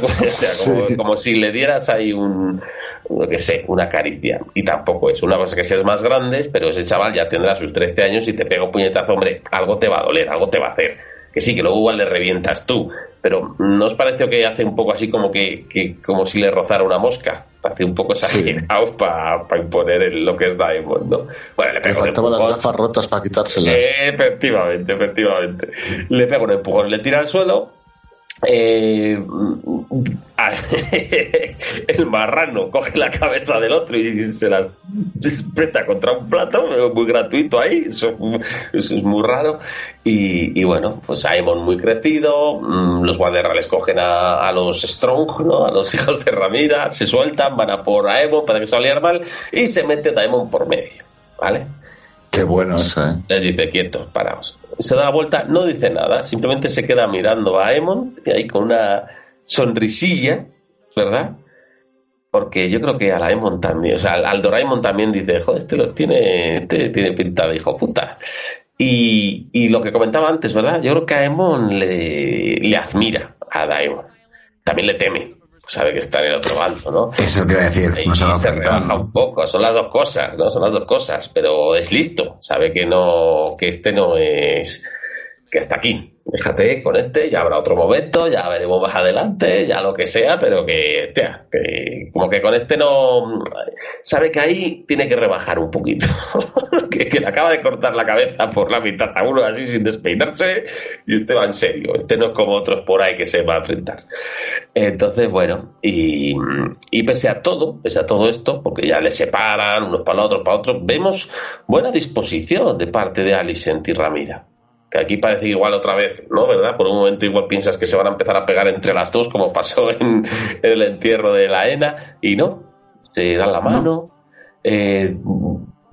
como, si le dieras ahí un. Lo que sé, una caricia. Y tampoco es una cosa que seas más grande, pero ese chaval ya tendrá sus 13 años y te pega un puñetazo, hombre, algo te va a doler, algo te va a hacer que sí, que luego igual le revientas tú, pero ¿no os pareció que hace un poco así como que, como si le rozara una mosca? Hace un poco exagerado para imponer lo que es Diamond, ¿no? Bueno, le pego le faltaban las gafas rotas para quitárselas. efectivamente, efectivamente. Le pega un empujón, le tira al suelo. Eh, el marrano coge la cabeza del otro y se las presta contra un plato, muy gratuito ahí, eso, es muy raro. Y, bueno, pues Aemon muy crecido, mm, los guardias cogen a, los Strong, ¿no? a los hijos de Ramira, se sueltan, van a por Aemon para que se mal y se mete Daemon por medio, ¿vale? Qué bueno eso, ¿eh? Les dice, quietos, paraos. Se da la vuelta, no dice nada, simplemente se queda mirando a Aemon, y ahí con una sonrisilla, ¿verdad? Porque yo creo que a la Emon también, o sea, al Doraemon también dice, joder, este los tiene, este tiene pinta de hijo puta. Y, y, lo que comentaba antes, ¿verdad? Yo creo que a Emon le, le admira a Daemon. También le teme. Sabe que está en el otro bando, ¿no? Eso te iba a decir. Y, se, se rebaja un poco. Son las dos cosas, ¿no? Son las dos cosas. Pero es listo. Sabe que no, que este no es, que está aquí. Déjate con este, ya habrá otro momento, ya veremos más adelante, ya lo que sea, pero que, como que con este no sabe que ahí tiene que rebajar un poquito, que, le acaba de cortar la cabeza por la mitad uno así sin despeinarse y este va en serio, este no es como otros por ahí que se va a enfrentar. Entonces, bueno, y, pese a todo, pese a todo esto, porque ya le separan unos para otros, para otros, vemos buena disposición de parte de Alicent y Ramira que aquí parece igual otra vez, ¿no? ¿Verdad? Por un momento igual piensas que se van a empezar a pegar entre las dos, como pasó en, el entierro de la ENA, y no, se dan la mano. Eh,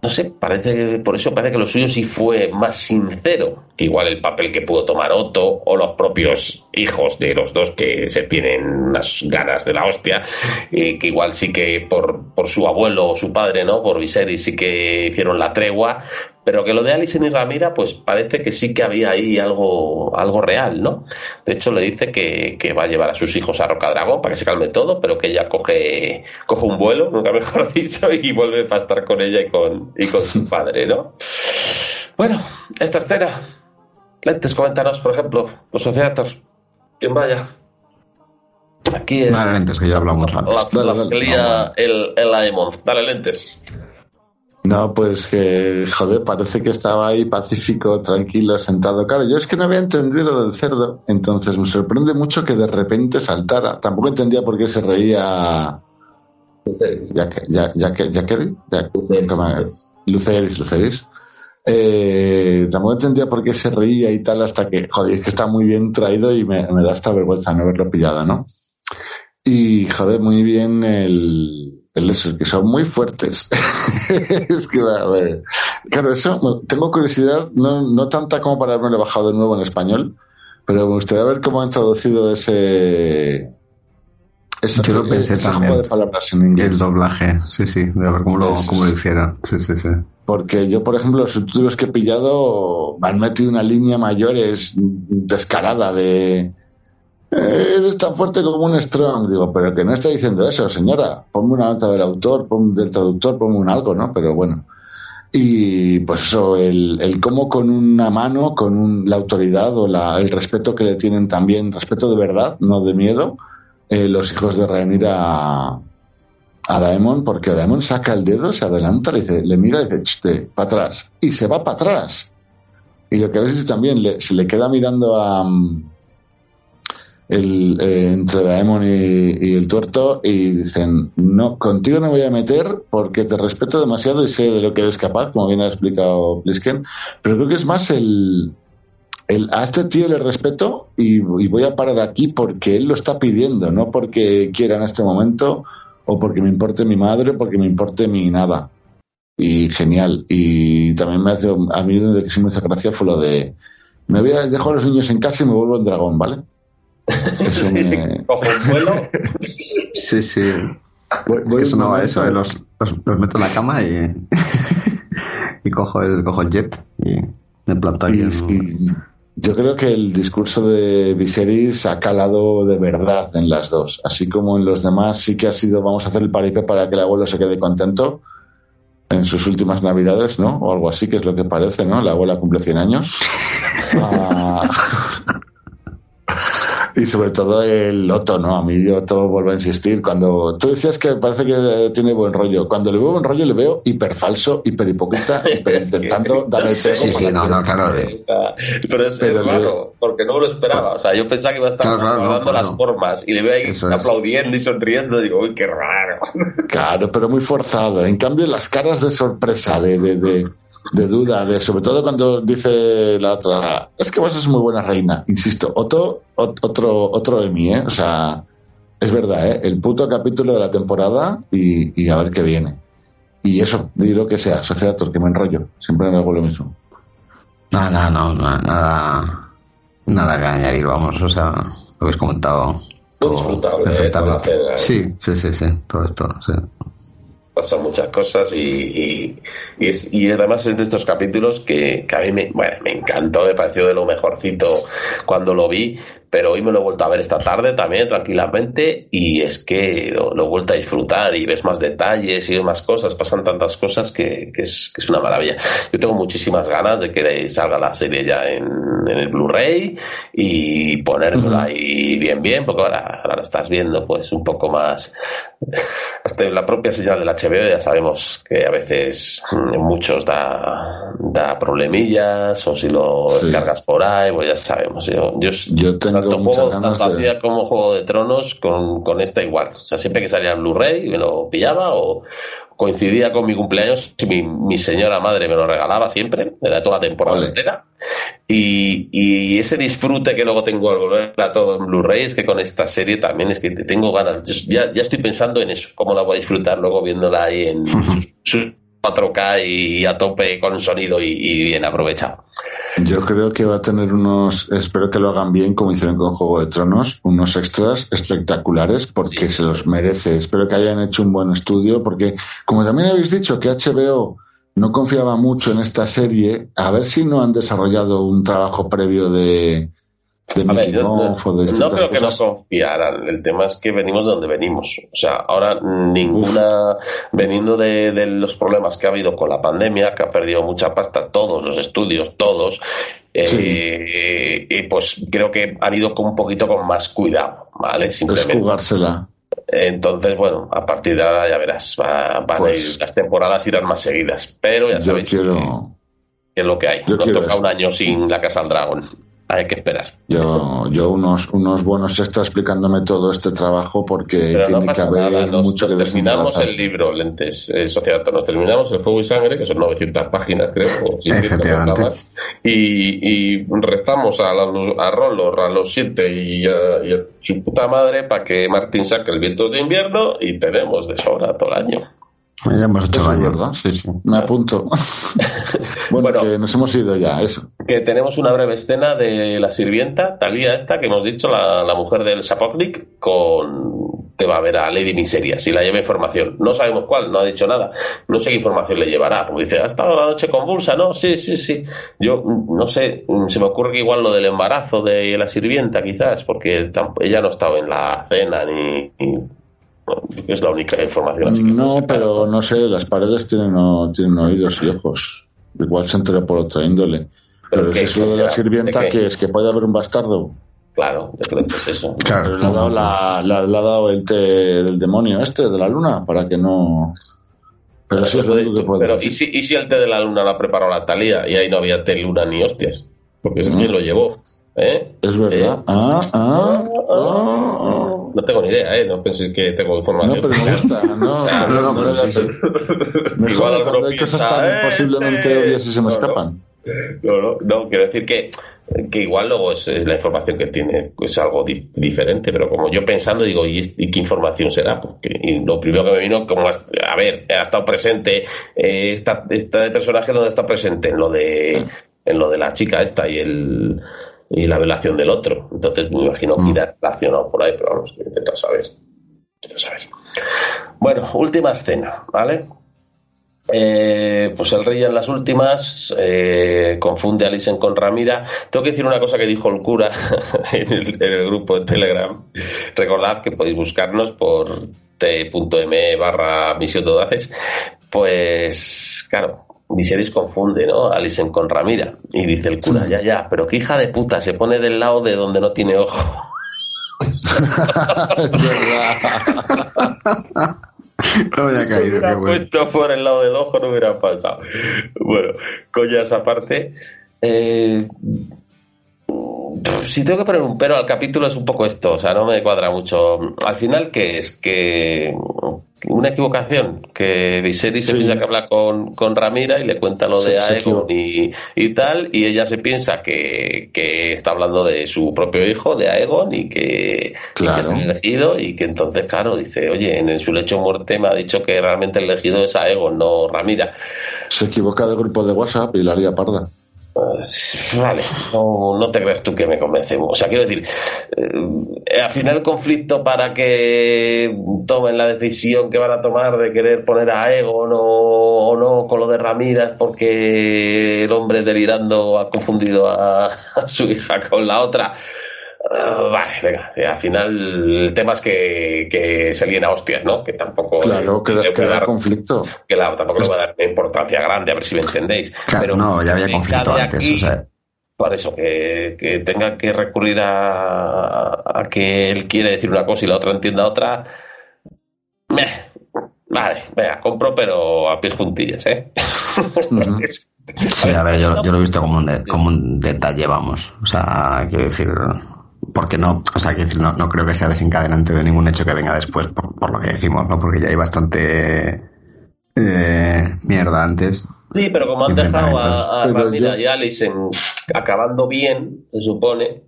no sé, parece por eso parece que lo suyo sí fue más sincero que igual el papel que pudo tomar Otto o los propios hijos de los dos que se tienen unas ganas de la hostia y que igual sí que por, por su abuelo o su padre, ¿no? Por Viserys sí que hicieron la tregua, pero que lo de Alison y Ramira, pues parece que sí que había ahí algo, algo real, ¿no? De hecho, le dice que, va a llevar a sus hijos a Rocadragón para que se calme todo, pero que ella coge, coge un vuelo, nunca mejor dicho, y vuelve para estar con ella y con, y con su padre, ¿no? Bueno, esta escena. Lentes, coméntanos, por ejemplo, los sociatos. Quien vaya. Aquí es. Dale lentes, que ya hablamos antes. Las, que lía el, el Dale lentes. No, pues que, joder, parece que estaba ahí pacífico, tranquilo, sentado. Claro, yo es que no había entendido lo del cerdo, entonces me sorprende mucho que de repente saltara. Tampoco entendía por qué se reía. Ya que, ya, ya que, ya que, ya, Luceris, Luceris. Eh, tampoco entendía por qué se reía y tal hasta que, joder, es que está muy bien traído y me, me da esta vergüenza no haberlo pillado, ¿no? Y, joder, muy bien el, el que son muy fuertes. es que, a ver, claro, eso, tengo curiosidad, no, no tanta como para haberme bajado de nuevo en español, pero me gustaría ver cómo han traducido ese. ese Yo lo pensé también. De palabras en inglés. El doblaje, sí, sí, de ver cómo lo, cómo lo hicieron. Sí, sí, sí. Porque yo, por ejemplo, los subtítulos que he pillado han metido una línea mayor, es descarada de eres tan fuerte como un strong. Digo, pero que no está diciendo eso, señora. Ponme una nota del autor, ponme del traductor, ponme un algo, ¿no? Pero bueno. Y pues eso, el, el cómo con una mano, con la autoridad o el respeto que le tienen también, respeto de verdad, no de miedo, eh, los hijos de Rhaenyra a, Daemon, porque Daemon saca el dedo, se adelanta, le, dice, le mira y dice, para atrás. Y se va para atrás. Y lo que a veces también se le queda mirando a, el, eh, entre Daemon y, el tuerto y dicen, no, contigo no voy a meter porque te respeto demasiado y sé de lo que eres capaz, como bien ha explicado Blisken, pero creo que es más el, el a este tío le respeto y, voy a parar aquí porque él lo está pidiendo, no porque quiera en este momento o porque me importe mi madre o porque me importe mi nada. Y genial. Y también me hace, a mí lo que sí me gracia fue lo de, me voy a dejar los niños en casa y me vuelvo en dragón, ¿vale? Cojo un vuelo. sí, sí. Voy, eso no va eso, eh, los, los, meto en la cama y, y cojo, el, cojo el jet y me planto ahí. yo creo que el discurso de Viserys ha calado de verdad en las dos. Así como en los demás sí que ha sido vamos a hacer el paripé para que el abuelo se quede contento en sus últimas navidades, ¿no? O algo así, que es lo que parece, ¿no? La abuela cumple 100 años. Ah, Y sobre todo el Otto, ¿no? A mí Otto vuelvo a insistir. Cuando tú decías que parece que tiene buen rollo, cuando le veo buen rollo le veo hiper falso, hiper hipócrita, hiper intentando darle el pego. Sí, sí, no, no, claro. Pero es hermano, porque no me lo esperaba. O sea, yo pensaba que iba a estar dando las formas y le veo ahí aplaudiendo y sonriendo. Y digo, uy, qué raro. Claro, pero muy forzado. En cambio, las caras de sorpresa, de, de, de de duda, de sobre todo cuando dice la otra, es que vos es muy buena reina, insisto, otro, otro, otro de mí, ¿eh? O sea, es verdad, ¿eh? El puto capítulo de la temporada y, a ver qué viene. Y eso, digo que sea, Sociedad que me enrollo, siempre me hago lo mismo. Nada, no, no, nada, nada que añadir, vamos, o sea, lo habéis comentado. Todo perfectamente. ¿eh? Sí, sí, sí, sí, todo esto, sí pasan muchas cosas y, y, es, y, además es de estos capítulos que, que a mí me, bueno, me encantó, me pareció de lo mejorcito cuando lo vi, pero hoy me lo he vuelto a ver esta tarde también tranquilamente y es que lo, he vuelto a disfrutar y ves más detalles y más cosas, pasan tantas cosas que, que, es, que es, una maravilla. Yo tengo muchísimas ganas de que salga la serie ya en, en el Blu-ray y ponérmela ahí bien bien, porque ahora, ahora lo estás viendo pues un poco más hasta la propia señal del HBO ya sabemos que a veces muchos da, da problemillas o si lo cargas por ahí, pues ya sabemos. Yo, yo, yo tengo tanto juego, tanto hacía como Juego de Tronos con, con esta igual. O sea, siempre que salía Blu-ray me lo pillaba o coincidía con mi cumpleaños y mi, mi señora madre me lo regalaba siempre, de toda la temporada entera. Y, y, ese disfrute que luego tengo al volver a todo en Blu-ray es que con esta serie también es que tengo ganas. Ya, ya estoy pensando en eso, cómo la voy a disfrutar luego viéndola ahí en sus 4K y a tope con sonido y, bien aprovechado. Yo creo que va a tener unos, espero que lo hagan bien como hicieron con Juego de Tronos, unos extras espectaculares porque se los merece. Espero que hayan hecho un buen estudio porque, como también habéis dicho, que HBO no confiaba mucho en esta serie, a ver si no han desarrollado un trabajo previo de, a ver, no, creo que no confiaran. El tema es que venimos de donde venimos. O sea, ahora ninguna, veniendo de, los problemas que ha habido con la pandemia, que ha perdido mucha pasta todos los estudios, todos, eh, y pues creo que han ido con un poquito con más cuidado, ¿vale? Simplemente. jugársela. Entonces, bueno, a partir de ahora ya verás, va, pues las temporadas irán más seguidas. Pero ya sabéis quiero... que, es lo que hay. no toca un año sin la Casa del Dragón hay que esperar. Yo, yo unos, unos buenos extras explicándome todo este trabajo porque tiene que haber mucho que terminamos el libro, Lentes, eh, Sociedad, nos terminamos el Fuego y Sangre, que son 900 páginas, creo, o 600 y, y rezamos a, a Rollo, a los siete y a, y a su puta madre para que Martín saque el viento de invierno y tenemos de sobra todo el año. Ya hemos hecho ¿verdad? Sí, sí. Me apunto. bueno, que nos hemos ido ya, eso. Que tenemos una breve escena de la sirvienta, Talía esta, que hemos dicho, la, la mujer del Sapoklik, con que va a ver a Lady Miseria, si la lleva información. No sabemos cuál, no ha dicho nada. No sé qué información le llevará, porque dice, ha estado la noche convulsa, ¿no? Sí, sí, sí. Yo, no sé, se me ocurre que igual lo del embarazo de la sirvienta, quizás, porque ella no ha estado en la cena ni es la única información. no, pero no sé, las paredes tienen, tienen oídos y ojos. Igual se entera por otra índole. Pero, es eso de la sirvienta que es que puede haber un bastardo. Claro, yo creo que es eso. Claro, le ha dado, la, le ha dado el té del demonio este, de la luna, para que no... Pero, sí es lo único que puede pero ¿y si, ¿y si el té de la luna lo ha preparado la Talía y ahí no había té luna ni hostias? Porque ese quien lo llevó. ¿Eh? Es verdad. ¿Eh? Ah, ah, ah, No tengo ni idea, ¿eh? No penséis que tengo información. No, pero me gusta. No, no, no, no, Igual alguno hay cosas tan eh, posiblemente eh, obvias y se me escapan. No, no, no, quiero decir que, que igual luego es, la información que tiene es algo diferente, pero como yo pensando digo, ¿y, qué información será? Porque y lo primero que me vino, como, a ver, ha estado presente, eh, esta, este personaje, ¿dónde está presente? En lo de, en lo de la chica esta y el y la velación del otro. Entonces me imagino que mm. irá relacionado por ahí, pero vamos, intenta saber. saber. Bueno, última escena, ¿vale? Eh, pues el rey en las últimas eh, confunde a Alison con Ramira. Tengo que decir una cosa que dijo el cura en el, grupo de Telegram. Recordad que podéis buscarnos por t.m barra misión de Pues claro, Viserys confunde, ¿no? Alison con Ramira. Y dice el cura, ya, ya, pero qué hija de puta, se pone del lado de donde no tiene ojo. no había caído. Si hubiera puesto por el lado del ojo, no hubiera pasado. Bueno, coñas aparte. Eh, si tengo que poner un pero al capítulo es un poco esto, o sea, no me cuadra mucho. Al final, ¿qué es? Que una equivocación, que Viserys se piensa que habla con, con, Ramira y le cuenta lo de Aegon y, y, tal, y ella se piensa que, que, está hablando de su propio hijo, de Aegon, y que, es el elegido, y que entonces, claro, dice, oye, en su lecho muerte me ha dicho que realmente el elegido es Aegon, no Ramira. Se equivoca de grupo de WhatsApp y la haría parda. Pues, vale, no, te crees tú que me convencemos. O sea, quiero decir, eh, al final el conflicto para que tomen la decisión que van a tomar de querer poner a Egon o, no con lo de Ramírez porque el hombre delirando ha confundido a su hija con la otra. Ah, vale, venga, al final el tema es que, que se líen a hostias, ¿no? Que tampoco. Claro, que, que, dar, conflicto. Que tampoco le va a dar importancia grande, a ver si me entendéis. Claro, Pero no, ya había conflicto antes, o sea. Por eso, que, que tenga que recurrir a, a, que él quiere decir una cosa y la otra entienda otra. Vale, venga, compro, pero a pies juntillas, ¿eh? Sí, a ver, yo, yo, lo he visto como un, como un detalle, vamos. O sea, quiero decir, porque no, o sea, que no, no creo que sea desencadenante de ningún hecho que venga después, por, lo que decimos, ¿no? Porque ya hay bastante eh, mierda antes. Sí, pero como han dejado a, a y a Alice acabando bien, se supone,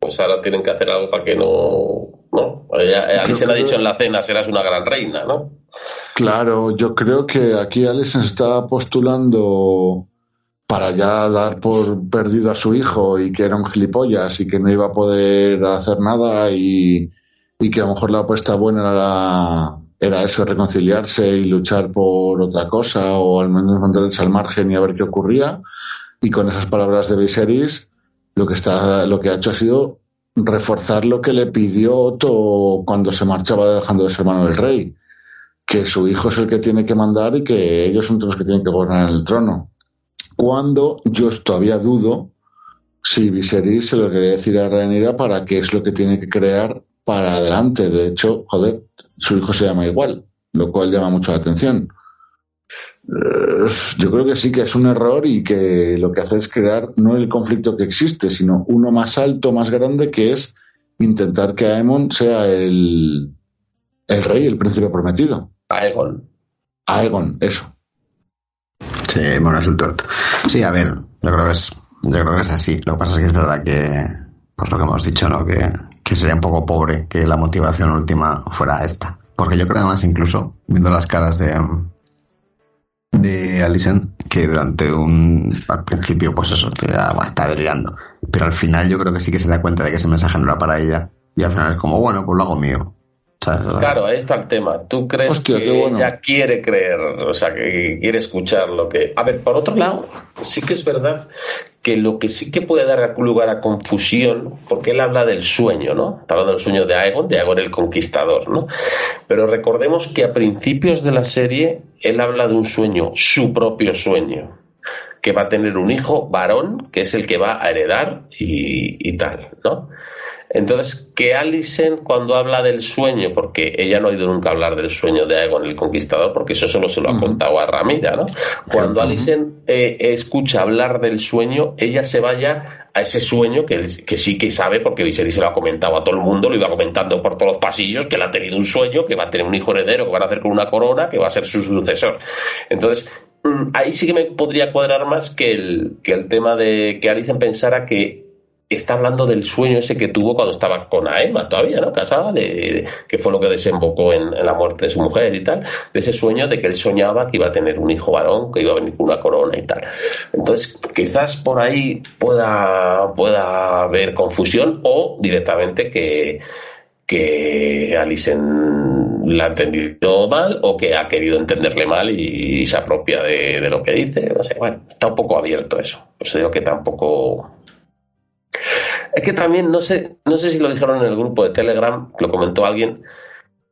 pues ahora tienen que hacer algo para que no. ¿no? Alice le ha dicho en la cena: serás una gran reina, ¿no? Claro, yo creo que aquí Alice está postulando para ya dar por perdido a su hijo y que era un gilipollas y que no iba a poder hacer nada y, que a lo mejor la apuesta buena era, era eso, reconciliarse y luchar por otra cosa o al menos mantenerse al margen y a ver qué ocurría. Y con esas palabras de Viserys, lo que, está, lo que ha hecho ha sido reforzar lo que le pidió Otto cuando se marchaba dejando de ser mano del rey, que su hijo es el que tiene que mandar y que ellos son los que tienen que gobernar el trono cuando yo todavía dudo si Viserys se lo quería decir a Rhaenyra para qué es lo que tiene que crear para adelante. De hecho, joder, su hijo se llama igual, lo cual llama mucho la atención. Eh, yo creo que sí que es un error y que lo que hace es crear no el conflicto que existe, sino uno más alto, más grande, que es intentar que Aemon sea el, el rey, el príncipe prometido. Aegon. Aegon, eso. Sí, bueno, es el tuerto. Sí, a ver, yo creo que es, yo creo que es así. Lo que pasa es que es verdad que, pues lo que hemos dicho, ¿no? Que, que sería un poco pobre que la motivación última fuera esta. Porque yo creo además incluso, viendo las caras de, de Alison, que durante un, al principio, pues eso, está delirando. Pero al final yo creo que sí que se da cuenta de que ese mensaje no era para ella. Y al final es como, bueno, pues lo hago mío. Claro, ahí está el tema. ¿Tú crees que ella quiere creer, o sea, que quiere escuchar lo que... A ver, por otro lado, sí que es verdad que lo que sí que puede dar lugar a confusión, porque él habla del sueño, ¿no? Está hablando del sueño de Aegon, de Aegon el Conquistador, ¿no? Pero recordemos que a principios de la serie él habla de un sueño, su propio sueño, que va a tener un hijo varón, que es el que va a heredar y, y tal, ¿no? Entonces, que Alison cuando habla del sueño, porque ella no ha oído nunca hablar del sueño de Aegon el Conquistador, porque eso solo se lo ha contado a Ramira, ¿no? Cuando Alison eh, escucha hablar del sueño, ella se vaya a ese sueño que, que sí que sabe, porque Viserys se lo ha comentado a todo el mundo, lo iba comentando por todos los pasillos, que él ha tenido un sueño, que va a tener un hijo heredero, que van a hacer con una corona, que va a ser su sucesor. Entonces, mm, ahí sí que me podría cuadrar más que el, que el tema de que Alison pensara que está hablando del sueño ese que tuvo cuando estaba con Aema todavía, ¿no? Casada, que fue lo que desembocó en, la muerte de su mujer y tal, de ese sueño de que él soñaba que iba a tener un hijo varón, que iba a venir con una corona y tal. Entonces, quizás por ahí pueda, pueda haber confusión o directamente que, que Alison la ha entendido mal o que ha querido entenderle mal y, se apropia de, de, lo que dice. No sé, bueno, está un poco abierto eso. Pues digo que tampoco es que también, no sé, no sé si lo dijeron en el grupo de Telegram, lo comentó alguien,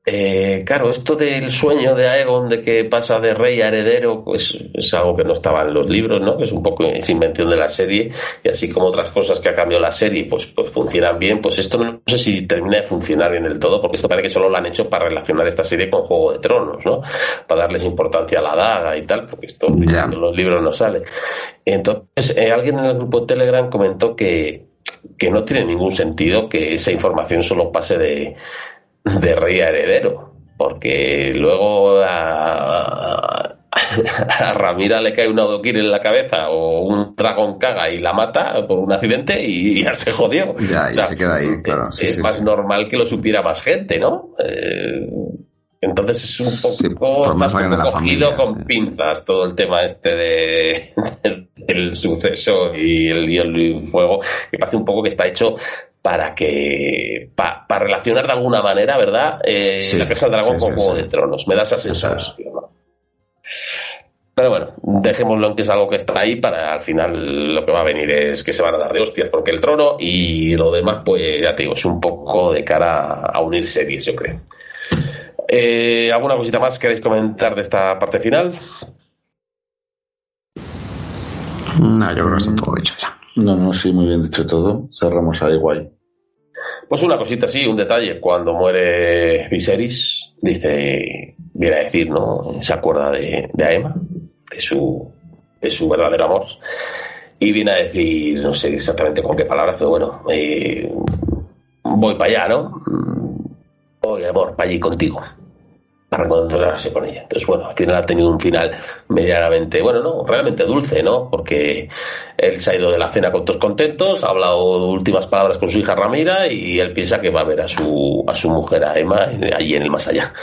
eh, claro, esto del sueño de Aegon de que pasa de rey a heredero, pues es algo que no estaba en los libros, ¿no? Que es un poco es invención de la serie y así como otras cosas que ha cambiado la serie, pues, pues funcionan bien. Pues esto no sé si termina de funcionar bien del todo, porque esto parece que solo lo han hecho para relacionar esta serie con Juego de Tronos, ¿no? Para darles importancia a la daga y tal, porque esto en los libros no sale. Entonces, eh, alguien en el grupo de Telegram comentó que, que no tiene ningún sentido que esa información solo pase de de rey a heredero, porque luego a, Ramira le cae un Audokir en la cabeza o un dragón caga y la mata por un accidente y, ya se jodió. Ya, y se queda ahí, claro. es más normal que lo supiera más gente, ¿no? Eh, entonces es un poco, cogido con pinzas todo el tema este de, del suceso y el, y el fuego, que parece un poco que está hecho para que para relacionar de alguna manera, ¿verdad? Eh, la Casa del Dragón con Juego de Tronos. Me da esa sensación. Pero bueno, dejémoslo en que es algo que está ahí para al final lo que va a venir es que se van a dar de hostias porque el trono y lo demás, pues ya te digo, es un poco de cara a unir series, yo creo. Eh, ¿Alguna cosita más queréis comentar de esta parte final? No, yo creo que está todo dicho ya. No, no, sí, muy bien dicho todo. Cerramos ahí, guay. Pues una cosita, sí, un detalle. Cuando muere Viserys, dice, viene a decir, ¿no? Se acuerda de, de Aema, de su, de su verdadero amor. Y viene a decir, no sé exactamente con qué palabras, pero bueno, eh, voy para allá, ¿no? Voy, amor, para allí contigo para encontrarse con ella. Entonces, bueno, al final ha tenido un final medianamente, bueno, no, realmente dulce, ¿no? Porque él se ha ido de la cena con todos contentos, ha hablado últimas palabras con su hija Ramira y él piensa que va a ver a su, a su mujer, a Emma, allí en el más allá.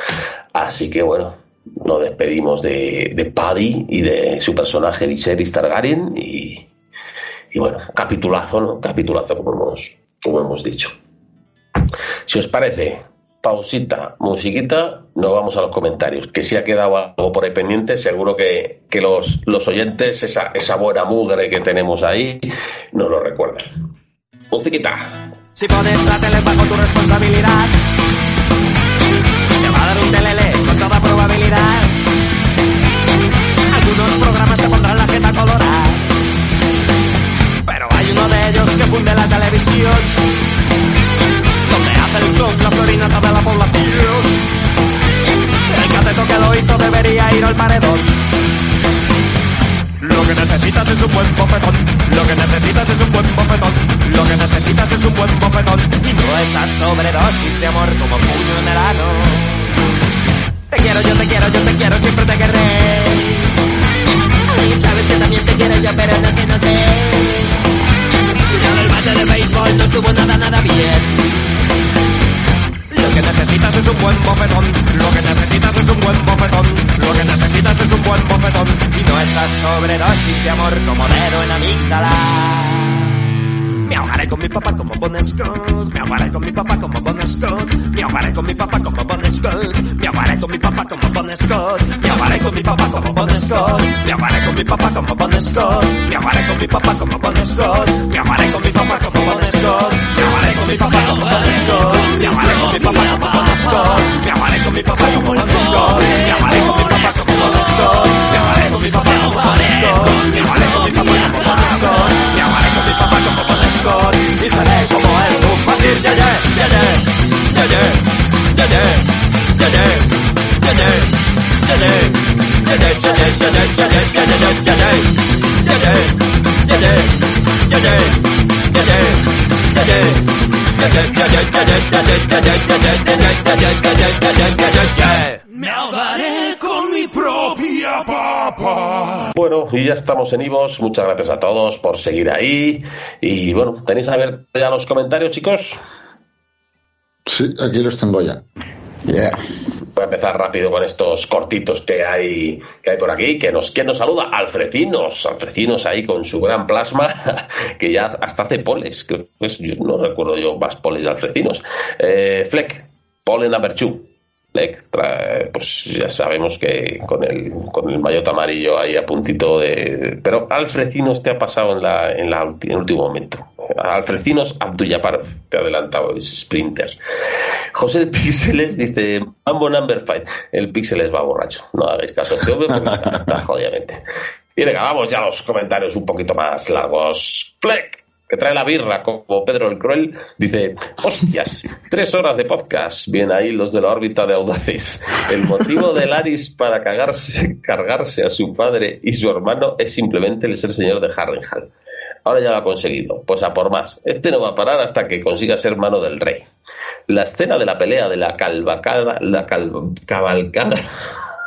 Así que, bueno, nos despedimos de, de Paddy y de su personaje Viserys Targaryen y, y bueno, capitulazo, ¿no? Capitulazo, como hemos, como hemos dicho. Si os parece, pausita, musiquita, nos vamos a los comentarios. Que si ha quedado algo por ahí pendiente, seguro que, los, los, oyentes, esa, esa buena mugre que tenemos ahí, nos lo recuerdan. Musiquita. Si pones la tele bajo tu responsabilidad, te va a dar un telele con toda probabilidad. Algunos programas te pondrán la jeta colorada, pero hay uno de ellos que funde la televisión el clon, la florinata de la población. El cateto que lo hizo debería ir al paredón. Lo que necesitas es un buen bofetón. Lo que necesitas es un buen bofetón. Lo que necesitas es un buen bofetón. Y no esa sobredosis de amor como puño en el ano. Te quiero, yo te quiero, yo te quiero, siempre te querré. Y sabes que también te quiero yo, pero no sé, no sé. Y el bate de béisbol no estuvo nada, nada bien. Lo que necesitas es un buen bofetón. Lo que necesitas es un buen bofetón. Lo que necesitas es un buen bofetón. Y no esa sobredosis de amor como dedo en amígdala. Me ahogaré con mi papá como Bon Scott. Me ahogaré con mi papá como Bon Scott. Me ahogaré con mi papá como Bon Scott. Me ahogaré con mi papá como Bon Scott. Me ahogaré con mi papá como Bon Scott. Me ahogaré con mi papá como Bon Scott. Me ahogaré con mi papá como Bon Scott. Me ahogaré con mi papá como Bon Scott. Mi papá como Bon Scott. Me ahogaré con mi papá como Bon Scott. Me ahogaré con mi papá como Bon Scott. Me ahogaré con mi papá como Bon Scott. Me ahogaré con mi papá como Bon Scott y seré como él combatir ya ya ya ya ya ya ya ya ya ya ya ya me ahogaré con mi propia papa. Bueno, y ya estamos en Ivos. Muchas gracias a todos por seguir ahí. Y bueno, ¿tenéis a ver ya los comentarios, chicos? Sí, aquí los tengo ya. Yeah. Voy a empezar rápido con estos cortitos que hay, que hay por aquí. Que nos, ¿Quién nos saluda? Alfrecinos. Alfrecinos ahí con su gran plasma, que ya hasta hace poles. Que, pues, yo no recuerdo yo más poles de Alfrecinos. Eh, Fleck, polen number two pues ya sabemos que con el, con el maillot amarillo ahí a puntito de... Pero Alfrecinos te ha pasado en, la, en, la, en el último momento. Alfrecinos Abdullaparov te ha adelantado, es Sprinter. José el Píxeles dice, Mambo number five. El Píxeles va borracho. No hagáis caso. Este hombre jodidamente. Y venga, vamos ya a los comentarios un poquito más largos. Fleck, que trae la birra como Pedro el Cruel, dice, hostias, tres horas de podcast. Bien ahí los de la órbita de Audaces. El motivo de Laris para cagarse, cargarse a su padre y su hermano es simplemente el ser señor de Harrenhal. Ahora ya lo ha conseguido. Pues a por más. Este no va a parar hasta que consiga ser mano del rey. La escena de la pelea de la calvacada, la cal- cabalcada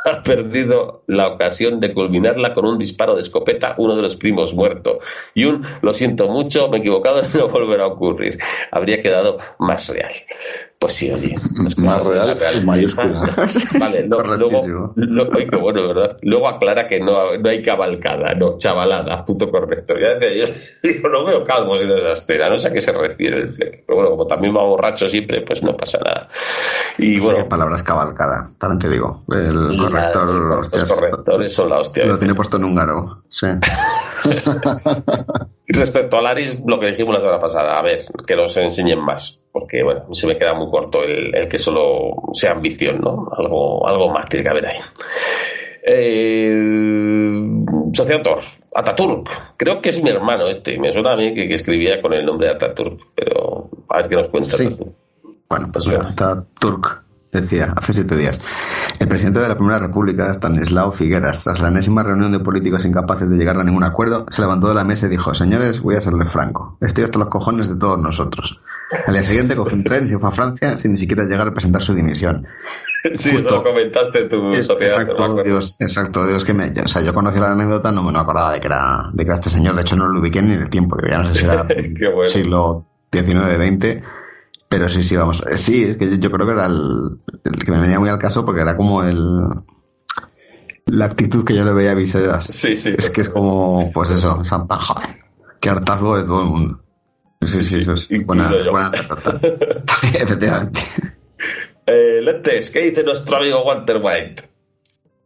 ha perdido la ocasión de culminarla con un disparo de escopeta, uno de los primos muerto. Y un, lo siento mucho, me he equivocado, no volverá a ocurrir. Habría quedado más real. Pues sí, oye. Más la real, mayúscula. Vale, lo- luego, Correctísimo. lo- ay, qué bueno, ¿verdad? Luego aclara que no, no hay cabalcada, no, chavalada, punto correcto. Ya decía, yo digo, no veo calvos en esa escena, no sé a qué se refiere el fleck. Pero bueno, como también va borracho siempre, pues no pasa nada. Y Qué bueno, palabras cabalcada, también te digo. El la- corrector, los hostias, correctores son la hostia. lo tiene puesto en húngaro. Sí. Y respecto a Laris, lo que dijimos la semana pasada, a ver, que nos enseñen más, porque bueno, se me queda muy corto el, el que solo sea ambición, ¿no? Algo, algo más tiene que haber ahí. Eh, Sociedad Thor, Ataturk, creo que es mi hermano este, me suena a mí que, que escribía con el nombre de Ataturk, pero a ver qué nos cuenta. Sí. Ataturk. Bueno, pues Pues mira, está Turk, decía, hace siete días. El presidente de la Primera República, Stanislao Figueras, tras la enésima reunión de políticos incapaces de llegar a ningún acuerdo, se levantó de la mesa y dijo, señores, voy a serles franco, estoy hasta los cojones de todos nosotros. Al día siguiente cogió un tren y se fue a Francia sin ni siquiera llegar a presentar su dimisión. Sí, Justo. eso lo comentaste Es- sociedad. exacto. Dios, exacto, Dios que me, o sea, yo conocí la anécdota, no me no acordaba de que era, de que era este señor, de hecho no lo ubiqué ni en el tiempo, que ya no sé si era bueno. siglo XIX, XX, pero sí, sí, vamos, eh, sí, es que yo, creo que era el, el que me venía muy al caso porque era como el, la actitud que yo le veía a Viseras. Sí, sí. Es que es como, pues eso, San Pan, joder, qué hartazgo de todo el mundo. Sí, sí, eso es Incluido buena, buena. Efectivamente. Eh, Lentes, ¿qué dice nuestro amigo Walter White?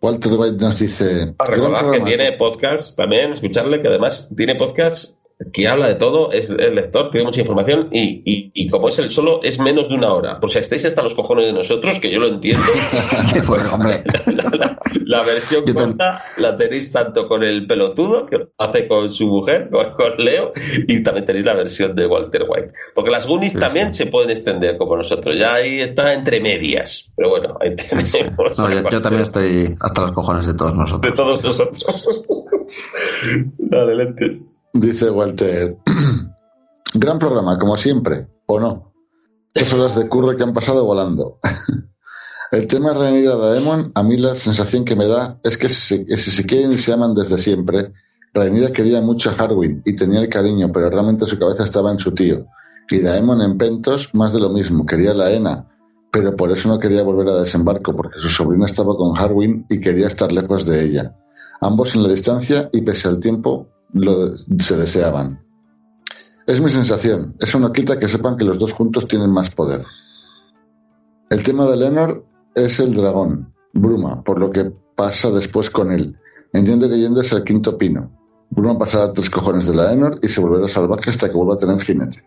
Walter White nos dice... A "Gran recordar que programa". tiene podcast también, escucharle, que además tiene podcast que habla de todo, es el lector, tiene mucha información y, y- y como es el solo, es menos de una hora. Por si estáis hasta los cojones de nosotros, que yo lo entiendo, Pues, hombre, la, la- la versión Yo corta la tenéis tanto con el pelotudo, que lo hace con su mujer, con, con Leo, y también tenéis la versión de Walter White. Porque las Goonies Sí, también se pueden extender como nosotros, ya ahí está entre medias. Pero bueno, ahí tenemos. no, yo, yo también estoy hasta los cojones de todos de nosotros. todos nosotros. Dale, lentes. Dice Walter, gran programa, como siempre, ¿o no? Dos horas de curro que han pasado volando. El tema de reunir a Daemon, a mí la sensación que me da es que si, se quieren y se aman desde siempre, Rhaenyra quería mucho a Harwin y tenía el cariño, pero realmente su cabeza estaba en su tío. Y Daemon en Pentos, más de lo mismo, quería la Ena, pero por eso no quería volver a desembarco, porque su sobrina estaba con Harwin y quería estar lejos de ella. Ambos en la distancia y pese al tiempo lo, se deseaban. Es mi sensación. Eso no quita que sepan que los dos juntos tienen más poder. El tema de Lenor es el dragón, Bruma, por lo que pasa después con él. Entiendo que Yendo es el quinto pino. Bruma pasará tres cojones de la Enor y se volverá salvaje hasta que vuelva a tener jinete.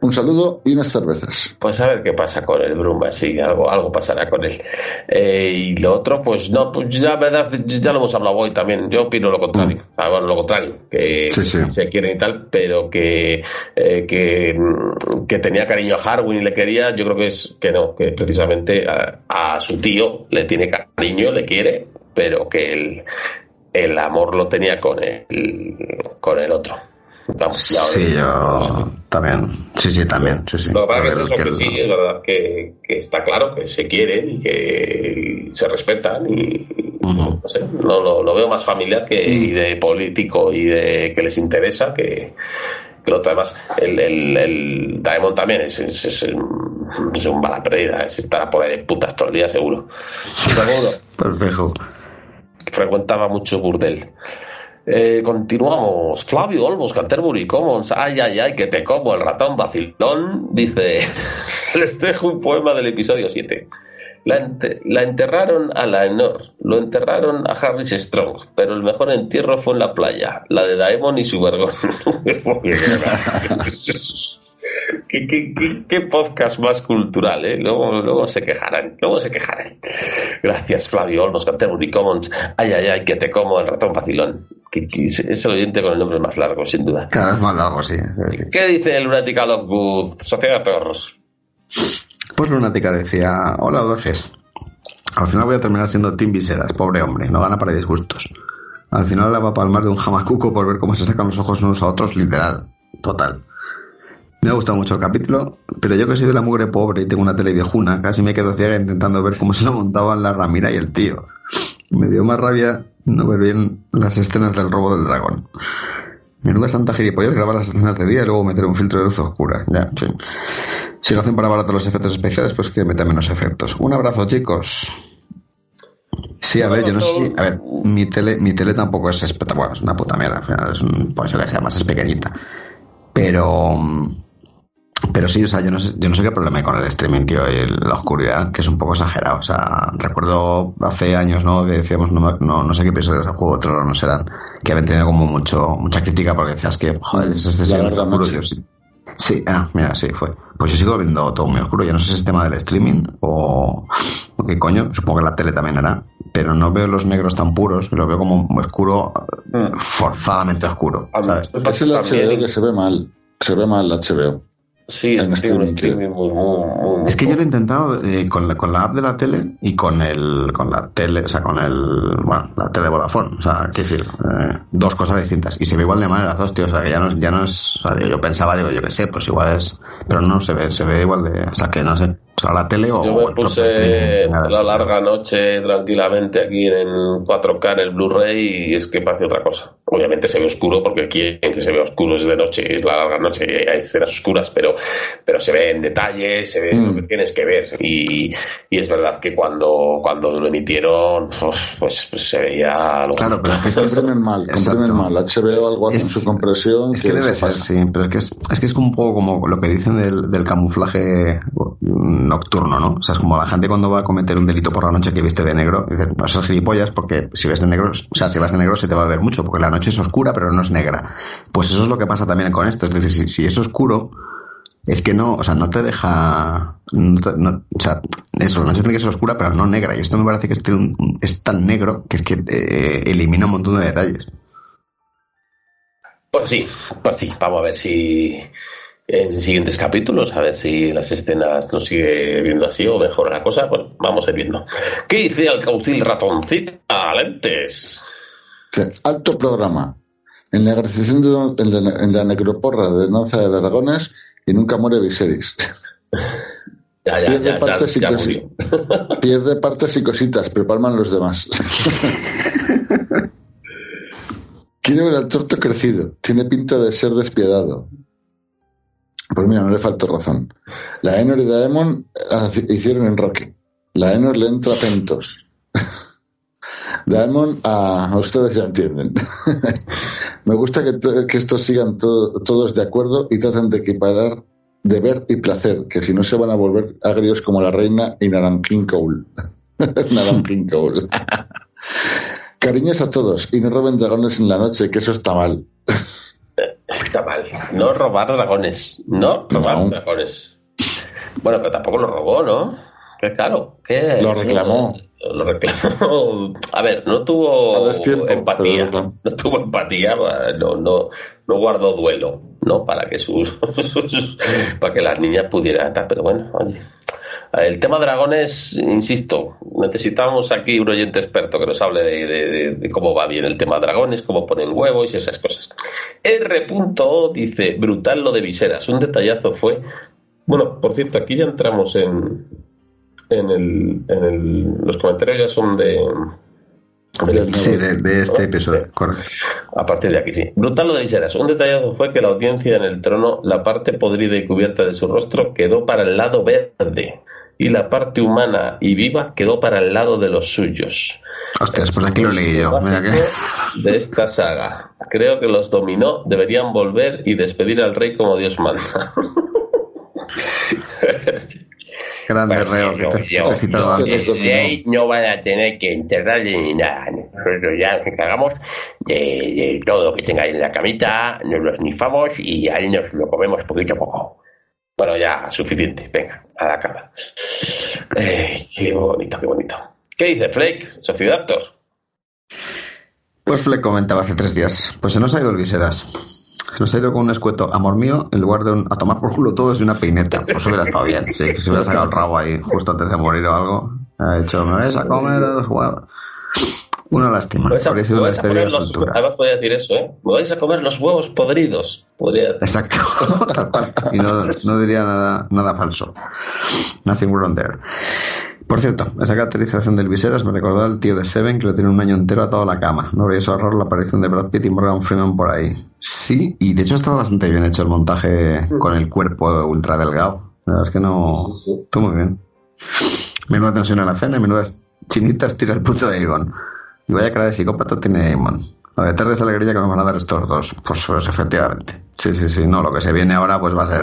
Un saludo y unas cervezas. Pues a ver qué pasa con el Bruma, sí, algo, algo pasará con él. Eh, y lo otro, pues no, pues ya, verdad, ya lo hemos hablado hoy también. Yo opino lo contrario. Ah, bueno, lo contrario, que Sí, sí. se quieren y tal, pero que, eh, que, mm, que tenía cariño a Harwin y le quería, yo creo que es que no, que precisamente a, a su tío le tiene cariño, le quiere, pero que el, el amor lo tenía con el, con el otro. Sí, yo también. Sí, sí, también. Sí, sí. lo que pasa que es eso, que sí, es verdad que, que está claro que se quieren y que se respetan y no sé, lo, lo veo más familiar que y de político y de que les interesa que, que lo. Además, el, el, el Daemon también es, es, es, un- es un bala perdida, es estará por ahí de putas todo el día seguro. Seguro Perfecto. frecuentaba mucho burdel. Eh, continuamos. Flavio Olmos, Canterbury Commons. Ay, ay, ay, que te como el ratón vacilón. Dice: Les dejo un poema del episodio 7. La, ente- la enterraron a la Enor, lo enterraron a Harris Strong, pero el mejor entierro fue en la playa, la de Daemon y su vergón. ¿Qué, qué, qué, qué podcast más cultural, ¿eh? Luego, luego se quejarán, luego se quejarán. Gracias, Flavio Olmos, Canterbury Commons. Ay, ay, ay, que te como el ratón vacilón. Es el oyente con el nombre más largo, sin duda. Cada vez más largo, sí. ¿Qué dice el Lunatic Lockwood? Sociators. Pues Lunática decía, hola audaces. Al final voy a terminar siendo Tim Viseras, pobre hombre, no gana para disgustos. Al final la va a palmar de un jamacuco por ver cómo se sacan los ojos unos a otros, literal. Total. Me ha gustado mucho el capítulo, pero yo que soy de la mugre pobre y tengo una tele viejuna, casi me quedo ciega intentando ver cómo se lo montaban la Ramira y el tío. Me dio más rabia no ver bien las escenas del robo del dragón. Menuda santa gilipollas grabar las escenas de día y luego meter un filtro de luz oscura. Ya, sí. Si lo hacen para barato los efectos especiales, pues que metan menos efectos. Un abrazo, chicos. Sí, a ver, yo no sé si. A ver, mi tele, mi tele tampoco es espectacular, es una puta mierda. Al final es un. Pues que sea más es pequeñita. Pero. Pero sí, o sea, yo no sé, yo no sé qué problema hay con el streaming, tío, y el- la oscuridad, que es un poco exagerado. O sea, recuerdo hace años, ¿no? Que decíamos, no, no, no sé qué episodios de Juego de Tronos no serán, que habían tenido como mucho, mucha crítica porque decías que, joder, es excesivo La Larga oscuro, tío, sí. Sí, ah, mira, sí, fue. Pues yo sigo viendo todo muy oscuro. Yo no sé si es tema del streaming o, o qué coño. Supongo que la tele también era. Pero no veo los negros tan puros. Lo veo como oscuro, eh, forzadamente oscuro. A mí- ¿sabes? Es el HBO que se ve mal. Se ve mal el HBO. Sí, es un streaming, streaming muy, muy, muy, muy Es que yo lo he intentado eh, con, la, con la app de la tele y con el con la tele, o sea, con el bueno, la tele Vodafone, o sea, qué decir, eh, dos cosas distintas. Y se ve igual de mal las dos, tío, o sea, que ya no, ya no es, o sea, yo pensaba, digo, yo qué sé, pues igual es, pero no se ve, se ve igual de, o sea, que no sé, o sea, la tele o Yo me puse streaming, la larga noche tranquilamente aquí en 4K en el Blu-ray y es que parece otra cosa. Obviamente se ve oscuro porque aquí en que se ve oscuro es de noche, es la larga noche y hay escenas oscuras, pero, pero se ve en detalle, se ve lo que tienes que ver. Y, y es verdad que cuando, cuando lo emitieron, pues, pues, pues se veía lo Claro, pero es que Comprimen mal, comprimen mal. HBO algo hace en su compresión. Es que debe se ser, pasa. sí, pero es que es, es que es un poco como lo que dicen del, del camuflaje mm, nocturno, ¿no? O sea, es como la gente cuando va a cometer un delito por la noche que viste de negro, dice, pues es gilipollas porque si ves de negro, o sea, si vas de negro se te va a ver mucho, porque la noche es oscura pero no es negra. Pues eso es lo que pasa también con esto, es decir, si, es oscuro, es que no, o sea, no te deja, no no- o sea, eso, la noche tiene que ser oscura pero no negra, y esto me parece que es tan negro que es que eh, elimina un montón de detalles. Pues sí, pues sí, vamos a ver si en siguientes capítulos, a ver si las escenas nos sigue viendo así o mejora la cosa. Bueno, vamos a ir viendo. ¿Qué dice el caucil ratoncita? Lentes. Dice, Alto programa. En la de, en la, en la necroporra de Danza de Dragones y nunca muere Viserys. Ya, ya, Pierde ya, partes y ya cosi- murió. Pierde partes y cositas, pero palman los demás. Quiere ver al torto crecido. Tiene pinta de ser despiadado. Pues mira, no le falta razón. La Enor y Daemon hicieron en Rocky. La Enor le entra a pentos. Daemon a, a ustedes ya entienden. Me gusta que, que estos sigan to- todos de acuerdo y traten de equiparar deber y placer, que si no se van a volver agrios como la reina y Naranjin Cole. Naranjin Cole. Cariños a todos y no roben dragones en la noche, que eso está mal. Está mal. No robar dragones. No robar No. dragones. Bueno, pero tampoco lo robó, ¿no? Que claro. que Lo reclamó. Lo reclamó. A ver, no tuvo empatía. No tuvo empatía, no, no, no guardó duelo, ¿no? Para que sus, para que las niñas pudieran estar. Pero bueno, oye. El tema dragones, insisto, necesitamos aquí un oyente experto que nos hable de, de- de- de cómo va bien el tema dragones, cómo ponen huevos y esas cosas. R.O dice, brutal lo de viseras, un detallazo fue... Bueno, por cierto, aquí ya entramos en, en, el, en el... Los comentarios ya son de... Sí, de, de este ¿no? episodio, Sí. correcto. A partir de aquí, sí. Brutal lo de Viserys. Un detallazo fue que la audiencia en el trono, la parte podrida y cubierta de su rostro quedó para el lado verde y la parte humana y viva quedó para el lado de los suyos. Hostias, pues aquí lo leí yo. Mira que. De esta saga. Creo que los dominó, deberían volver y despedir al rey como Dios manda. Grande Bueno, reo que te, yo- te yo- el rey no van a tener que enterrarle ni nada. Nosotros ya nos encargamos de, de todo lo que tenga en la camita, nos lo snifamos y ahí nos lo comemos poquito a poco. Bueno, ya, suficiente. Venga, a la cama. Eh, qué bonito, qué bonito. ¿Qué dice Flake, Sociodaptor? Pues Fleck comentaba hace tres días. Pues se nos ha ido el viseras. Se nos ha ido con un escueto amor mío en lugar de un, a tomar por culo todo es una peineta. Pues hubiera estado bien, sí. Que se hubiera sacado el rabo ahí justo antes de morir o algo. Ha dicho, me vais a comer huevos. Una lástima. Vais a- a comer los-. Además podría decir eso, ¿eh? Me vais a comer los huevos podridos. Podría Exacto. Tal cual. y no, no diría nada, nada falso. Nothing wrong there. Por cierto, esa caracterización del viseras me recordó al tío de Seven que lo tiene un año entero atado a la cama. No habría raro la aparición de Brad Pitt y Morgan Freeman por ahí. Sí, y de hecho estaba bastante bien hecho el montaje con el cuerpo ultra delgado. La verdad es que no... Estuvo muy bien. Menuda tensión en la cena y menudas chinitas tira el puto de Avon. Y vaya cara de psicópata tiene Avon. La de Terres alegría que nos van a dar estos dos. Pues, pues efectivamente. Sí, sí, sí. No, lo que se viene ahora pues va a ser...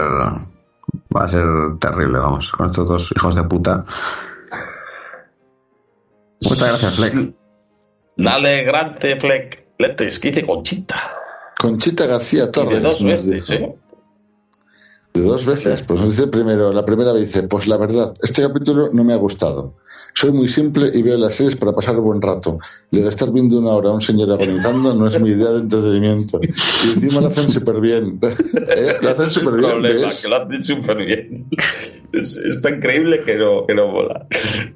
Va a ser terrible, vamos. Con estos dos hijos de puta. Muchas gracias, Fleck. Dale, grande Fleck. Letes, ¿qué dice Conchita? Conchita García Y Torres. de dos veces, dijo. ¿eh? De dos veces. Pues nos dice primero, la primera vez dice, pues la verdad, este capítulo no me ha gustado. Soy muy simple y veo las series para pasar buen rato. Y de estar viendo una hora a un señor agonizando no es mi idea de entretenimiento. Y encima lo hacen súper bien. ¿Eh? Lo hacen súper bien, problema, que lo hacen súper bien. Es, es tan creíble que no, que no mola.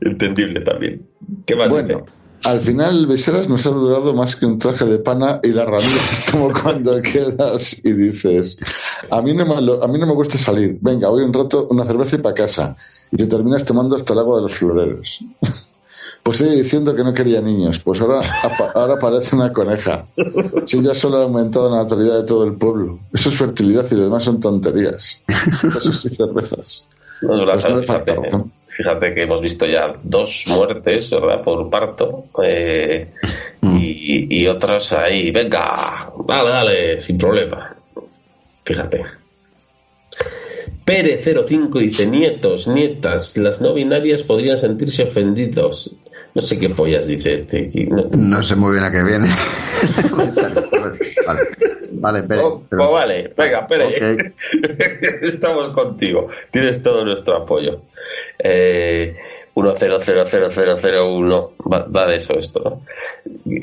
Entendible también. ¿Qué más Bueno, dice? al final Beseras nos ha durado más que un traje de pana y las ramillas como cuando quedas y dices, a mí no me, a mí no me gusta salir, venga, voy un rato, una cerveza y para casa. Y te terminas tomando hasta el agua de los floreros. Pues sigue diciendo que no quería niños, pues ahora, ahora parece una coneja. Si ya solo ha aumentado la natalidad de todo el pueblo. Eso es fertilidad y lo demás son tonterías. Besos y cervezas. No Pues no fíjate, razón. fíjate que hemos visto ya dos muertes, ¿verdad? Por parto. eh, y, y otras ahí, venga, dale, dale, sin problema. Fíjate. Pere05 dice, nietos, nietas, las no binarias podrían sentirse ofendidos. No sé qué pollas dice este. No- No sé muy bien a qué viene. vale, vale, Pere, Oh, pero- pues vale, venga, Pere. Ok. Estamos contigo. Tienes todo nuestro apoyo. Eh, 100001 va, va de eso esto, ¿no?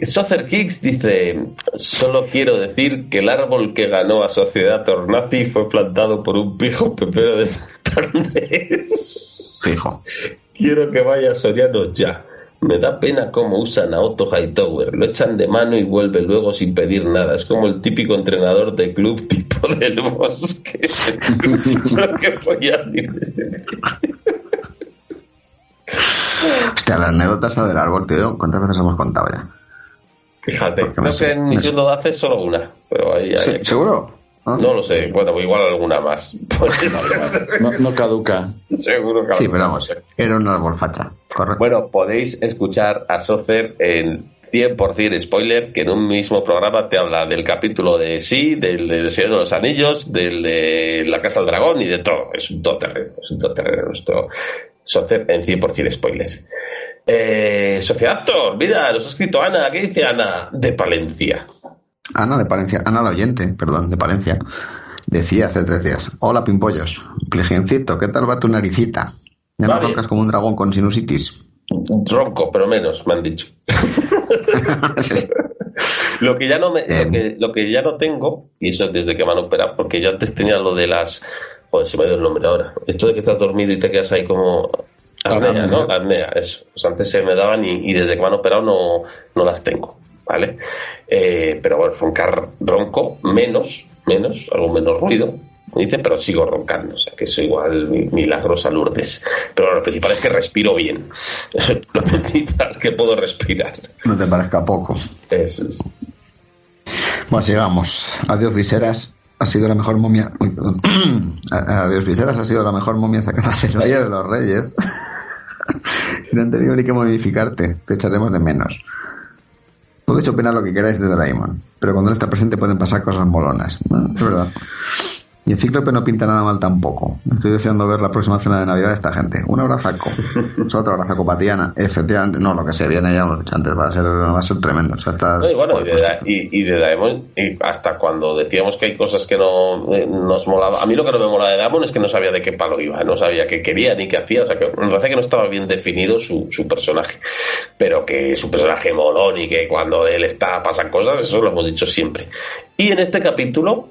Socer Kicks dice: Solo quiero decir que el árbol que ganó a Sociedad Tornazi fue plantado por un pijo pepero de Santander. Fijo. Quiero que vaya Soriano ya. Me da pena cómo usan a Otto Hightower. Lo echan de mano y vuelve luego sin pedir nada. Es como el típico entrenador de club tipo del bosque. Lo que pollas dices. Hostia, la anécdota esa del árbol, tío, ¿cuántas veces hemos contado ya? Fíjate, Porque creo que en. Nintendo hace solo una. Pero ahí, Sí, ¿Seguro? ¿Ah? No lo sé. Bueno, igual alguna más. No, no caduca. Seguro que Sí, pero vamos, más. era un árbol facha, correcto. Bueno, podéis escuchar a Socer en 100% spoiler, que en un mismo programa te habla del capítulo de sí, del, del Señor de los Anillos, del de La Casa del Dragón y de todo. Es un todoterreno, es un todoterreno nuestro en 100% spoilers. Eh, Sociedad Actor, mira, nos ha escrito Ana, ¿qué dice Ana? De Palencia. Ana de Palencia, Ana la oyente, perdón, de Palencia, decía hace tres días, hola pimpollos, Plejencito, ¿qué tal va tu naricita? ¿Ya Va no roncas como un dragón con sinusitis? Ronco, pero menos, me han dicho. Sí. Lo que ya no me, lo que, lo que ya no tengo, y eso es desde que me han operado, porque yo antes tenía lo de las joder, se me ha ido el nombre ahora. Esto de que estás dormido y te quedas ahí como apnea, Apnea. ¿no? Apnea, eso. Pues antes se me daban y, y desde que me han operado no, no las tengo, ¿vale? Eh, pero bueno, roncar ronco, menos, menos, algo menos ruido. me Dice, pero sigo roncando, o sea que eso igual mi- milagrosa Lourdes. Pero lo principal es que respiro bien. Eso es lo principal, que puedo respirar. No te parezca poco. Eso es. Bueno, sigamos. Adiós viseras, ha sido la mejor momia... Uy, perdón. Adiós viseras, ha sido la mejor momia sacada del Valle de los Reyes. no han tenido ni que modificarte, te echaremos de menos. Podéis opinar lo que queráis de Doraemon, pero cuando no está presente pueden pasar cosas molonas. Es verdad. Y el Cíclope no pinta nada mal tampoco. Estoy deseando ver la próxima cena de Navidad de esta gente. Un abrazaco. Otro abrazaco para Tiana. Efectivamente, no, lo que se viene ya hemos dicho antes va a ser, va a ser tremendo. O sea, estás- No, y bueno, y joder, de, Da- y, y de Daemon, y hasta cuando decíamos que hay cosas que no eh, nos molaba. A mí lo que no me mola de Daemon es que no sabía de qué palo iba, no sabía qué quería ni qué hacía. O sea, que me parece que no estaba bien definido su, su personaje. Pero que su personaje molón y que cuando él está pasan cosas, eso lo hemos dicho siempre. Y en este capítulo,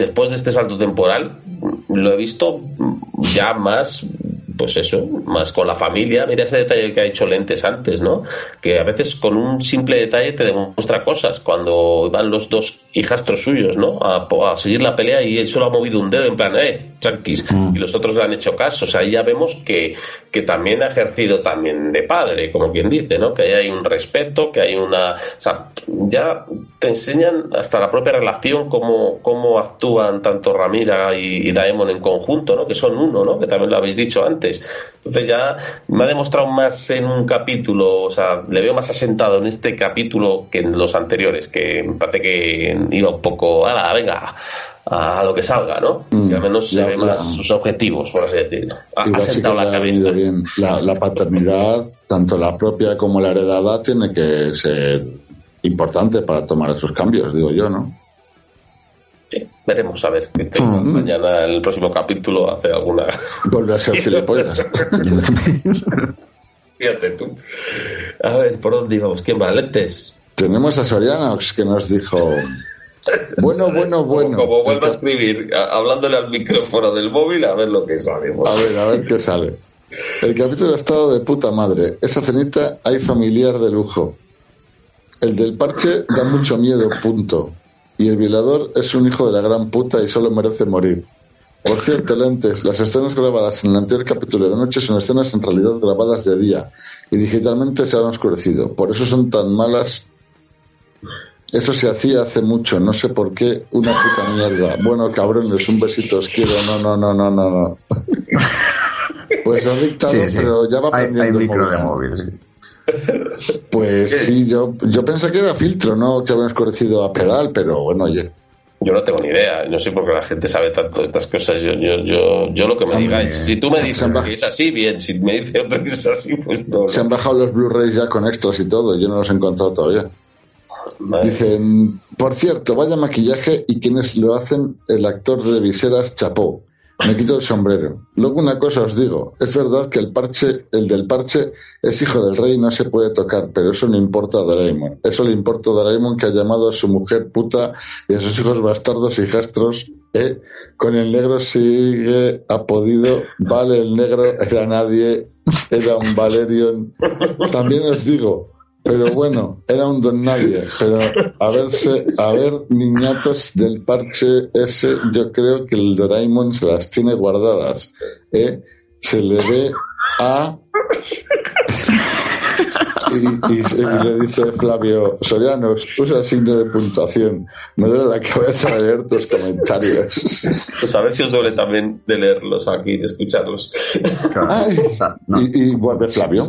después de este salto temporal, lo he visto ya más, pues eso, más con la familia. Mira ese detalle que ha hecho Lentes antes, ¿no? Que a veces con un simple detalle te demuestra cosas. Cuando van los dos hijastros suyos, ¿no? A, a seguir la pelea y él solo ha movido un dedo en plan, eh, tranquis. Mm. Y los otros le han hecho caso. O sea, ahí ya vemos que, que también ha ejercido también de padre, como quien dice, ¿no? Que ahí hay un respeto, que hay una... O sea, ya te enseñan hasta la propia relación, cómo, cómo actúan tanto Ramira y, y Daemon en conjunto, ¿no? Que son uno, ¿no? Que también lo habéis dicho antes. Entonces ya me ha demostrado más en un capítulo, o sea, le veo más asentado en este capítulo que en los anteriores, que me parece que iba un poco, ala, venga, a lo que salga, ¿no? Mm, que al menos se ya, ve más sus objetivos, por así decirlo. Ha, sentado la cabeza. bien. La, la paternidad, tanto la propia como la heredada, tiene que ser importante para tomar esos cambios, digo yo, ¿no? Sí, veremos a ver que este- Mm. mañana el próximo capítulo hace alguna. Vuelve a ser gilipollas. Fíjate tú. A ver, ¿por dónde íbamos? ¿Quién va? Lentes. Tenemos a Sorianox que nos dijo, bueno, bueno, bueno. Como, como vuelva a escribir, a- hablándole al micrófono del móvil, a ver lo que sale. A ver, a ver qué sale. El capítulo ha estado de puta madre. Esa cenita hay familiar de lujo. El del parche da mucho miedo, punto. Y el violador es un hijo de la gran puta y solo merece morir. Por cierto, lentes, las escenas grabadas en el anterior capítulo de noche son escenas en realidad grabadas de día y digitalmente se han oscurecido. Por eso son tan malas. Eso se hacía hace mucho, no sé por qué, una puta mierda. Bueno, cabrones, un besito, os quiero. No, no, no, no, no, no. Pues ha dictado, Sí, sí. pero ya va hay, aprendiendo. hay micro de móvil, sí. Pues sí, yo, yo pensé que era filtro, no que habían oscurecido a pedal, pero bueno, oye. Yo no tengo ni idea, no sé por qué la gente sabe tanto de estas cosas. Yo, yo, yo, yo lo que me Hombre, digáis. Si tú me se- dices baj- que es así, bien. Si me dice otro que es así, pues no. Se han bajado los Blu-rays ya con extras y todo, yo no los he encontrado todavía. Dicen, por cierto, vaya maquillaje y quienes lo hacen, el actor de viseras chapó. Me quito el sombrero. Luego una cosa os digo, es verdad que el parche, el del parche es hijo del rey no se puede tocar, pero eso no importa a Doraemon. Eso le importa a Doraemon que ha llamado a su mujer puta y a sus hijos bastardos y hijastros, ¿eh? Con el negro sigue ha podido, vale el negro, era nadie, era un Valerion. También os digo, pero bueno, era un don nadie. Pero a verse, a ver, niñatos del parche ese, yo creo que el Doraemon se las tiene guardadas. ¿eh? Se le ve a. Y, y- y le dice Flavio Soriano, usa el signo de puntuación. Me duele la cabeza de leer tus comentarios. Pues a ver si os duele también de leerlos aquí, de escucharlos. Ay, y, y vuelve Flavio.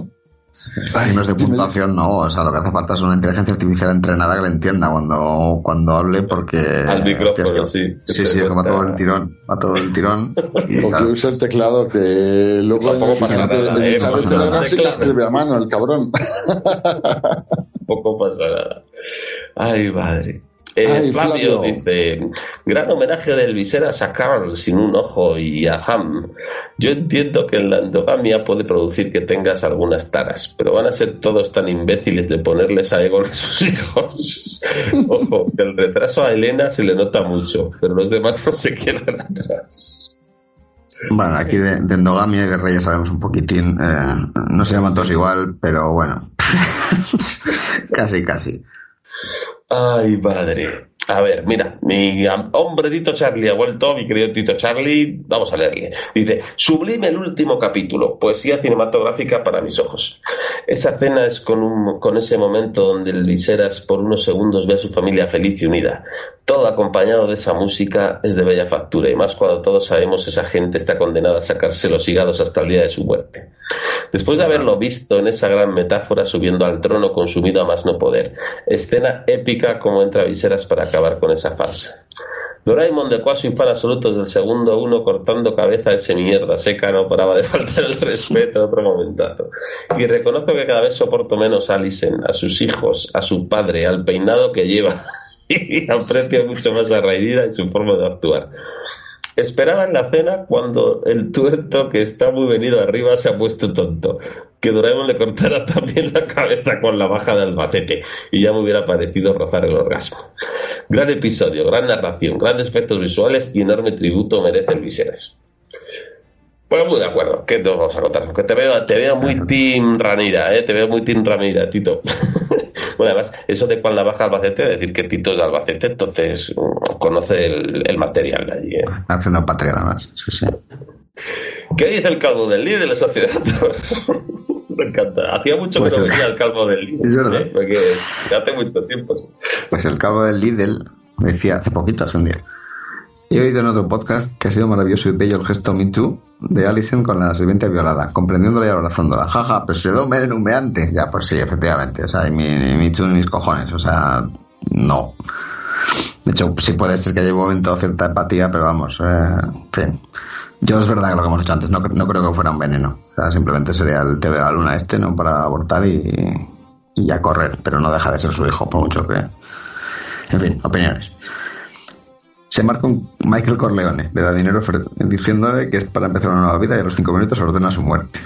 Signos de puntuación no, o sea, lo que hace falta es una inteligencia artificial entrenada que le entienda cuando, cuando hable porque... Al micrófono, que- sí. Sí, sí, es que va todo el tirón, va todo el tirón. Y, O que claro, use el teclado que luego el pasa nada, ¿eh? No pasa Telegram nada. sí que escribe a mano el cabrón. Poco pasa nada. Ay, madre. Eh, Ay, Flavio, Flavio. dice, gran homenaje del Viseras a Carl sin un ojo y a Ham. Yo entiendo que la endogamia puede producir que tengas algunas taras, pero van a ser todos tan imbéciles de ponerles a Egon a sus hijos. Ojo, que el retraso a Elena se le nota mucho, pero los demás no se quedan atrás. Bueno, aquí de, de endogamia y de reyes sabemos un poquitín. eh, no se llaman todos igual, pero bueno. casi, casi. Ay, madre. A ver, mira, mi hombre Tito Charlie ha vuelto, mi querido Tito Charlie, vamos a leerle. Dice, sublime el último capítulo, poesía cinematográfica para mis ojos. Esa cena es con, un, con ese momento donde el Viseras por unos segundos ve a su familia feliz y unida. Todo acompañado de esa música es de bella factura, y más cuando todos sabemos esa gente está condenada a sacarse los hígados hasta el día de su muerte. Después de haberlo visto en esa gran metáfora subiendo al trono consumido a más no poder, escena épica como entra viseras para acabar con esa farsa. Doraemon, del cual soy fan absoluto desde segundo uno, cortando cabeza ese mierda seca, no paraba de faltar el respeto, otro momentazo. Y reconozco que cada vez soporto menos a Alison, a sus hijos, a su padre, al peinado que lleva, y aprecio mucho más a Raidira y su forma de actuar. Esperaba en la cena cuando el tuerto que está muy venido arriba se ha puesto tonto. Que Doraemon le cortara también la cabeza con la baja de Albacete y ya me hubiera parecido rozar el orgasmo. Gran episodio, gran narración, grandes efectos visuales y enorme tributo merece el Viserys. Pues muy de acuerdo, ¿qué te vamos a contar? Te veo, te veo muy Team Ranira, ¿eh? te veo muy Team Ranira, Tito. bueno, además, eso de cuando baja Albacete, decir que Tito es de Albacete, entonces mm, conoce el, material de allí. ¿eh? Haciendo patria nada más, sí, sí. ¿Qué dice el calvo del líder de la sociedad? Me encanta. Hacía mucho pues que no venía el calvo del Lidl. Es verdad. ¿eh? Porque hace mucho tiempo. Pues el calvo del Lidl decía hace poquito, hace un día. He oído en otro podcast que ha sido maravilloso y bello el gesto Me Too de Alison con la sirvienta violada, comprendiéndola y abrazándola. Jaja, pero se da un humeante. Ya, pues sí, efectivamente. O sea, y mi, mi Too en mis cojones. O sea, no. De hecho, sí puede ser que haya un momento cierta empatía, pero vamos, eh, en fin. Yo es verdad que lo que hemos dicho antes, no, no creo que fuera un veneno. O sea, simplemente sería el té de la luna este, ¿no? Para abortar y, y ya correr, pero no deja de ser su hijo, por mucho que... En fin, opiniones se marca un Michael Corleone, le da dinero diciéndole que es para empezar una nueva vida y a los cinco minutos ordena su muerte.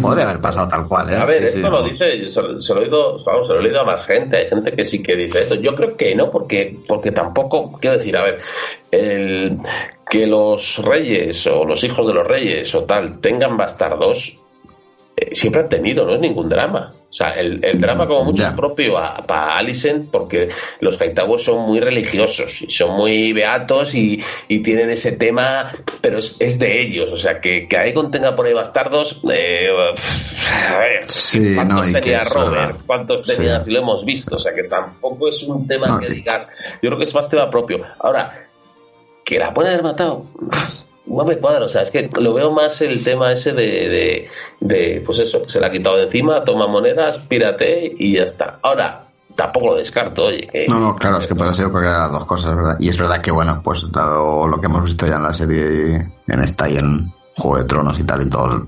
Puede haber pasado tal cual, ¿eh? A ver, esto lo dice, se, lo he oído, vamos, se lo he oído a más gente, hay gente que sí que dice esto. Yo creo que no, porque, porque tampoco, quiero decir, a ver, el, que los reyes o los hijos de los reyes o tal tengan bastardos, eh, siempre han tenido, no es ningún drama. O sea, el, drama como mucho es propio para Alicent porque los Kaitawos son muy religiosos y son muy beatos y, tienen ese tema, pero es, de ellos. O sea, que, que Aegon tenga por ahí bastardos, eh, a ver, ¿cuántos tenía Robert? ¿Cuántos tenía? Si lo hemos visto. O sea, que tampoco es un tema que digas, yo creo que es más tema propio. Ahora, que la pueden haber matado no me cuadra, o sea, es que lo veo más el tema ese de, de, pues eso, se la ha quitado de encima, toma monedas, pírate y ya está. Ahora, tampoco lo descarto, oye. no, no, claro, es que puede ser cualquiera de las dos cosas, ¿verdad? Y es verdad que, bueno, pues dado lo que hemos visto ya en la serie, en esta y en Juego de Tronos y tal, y todo,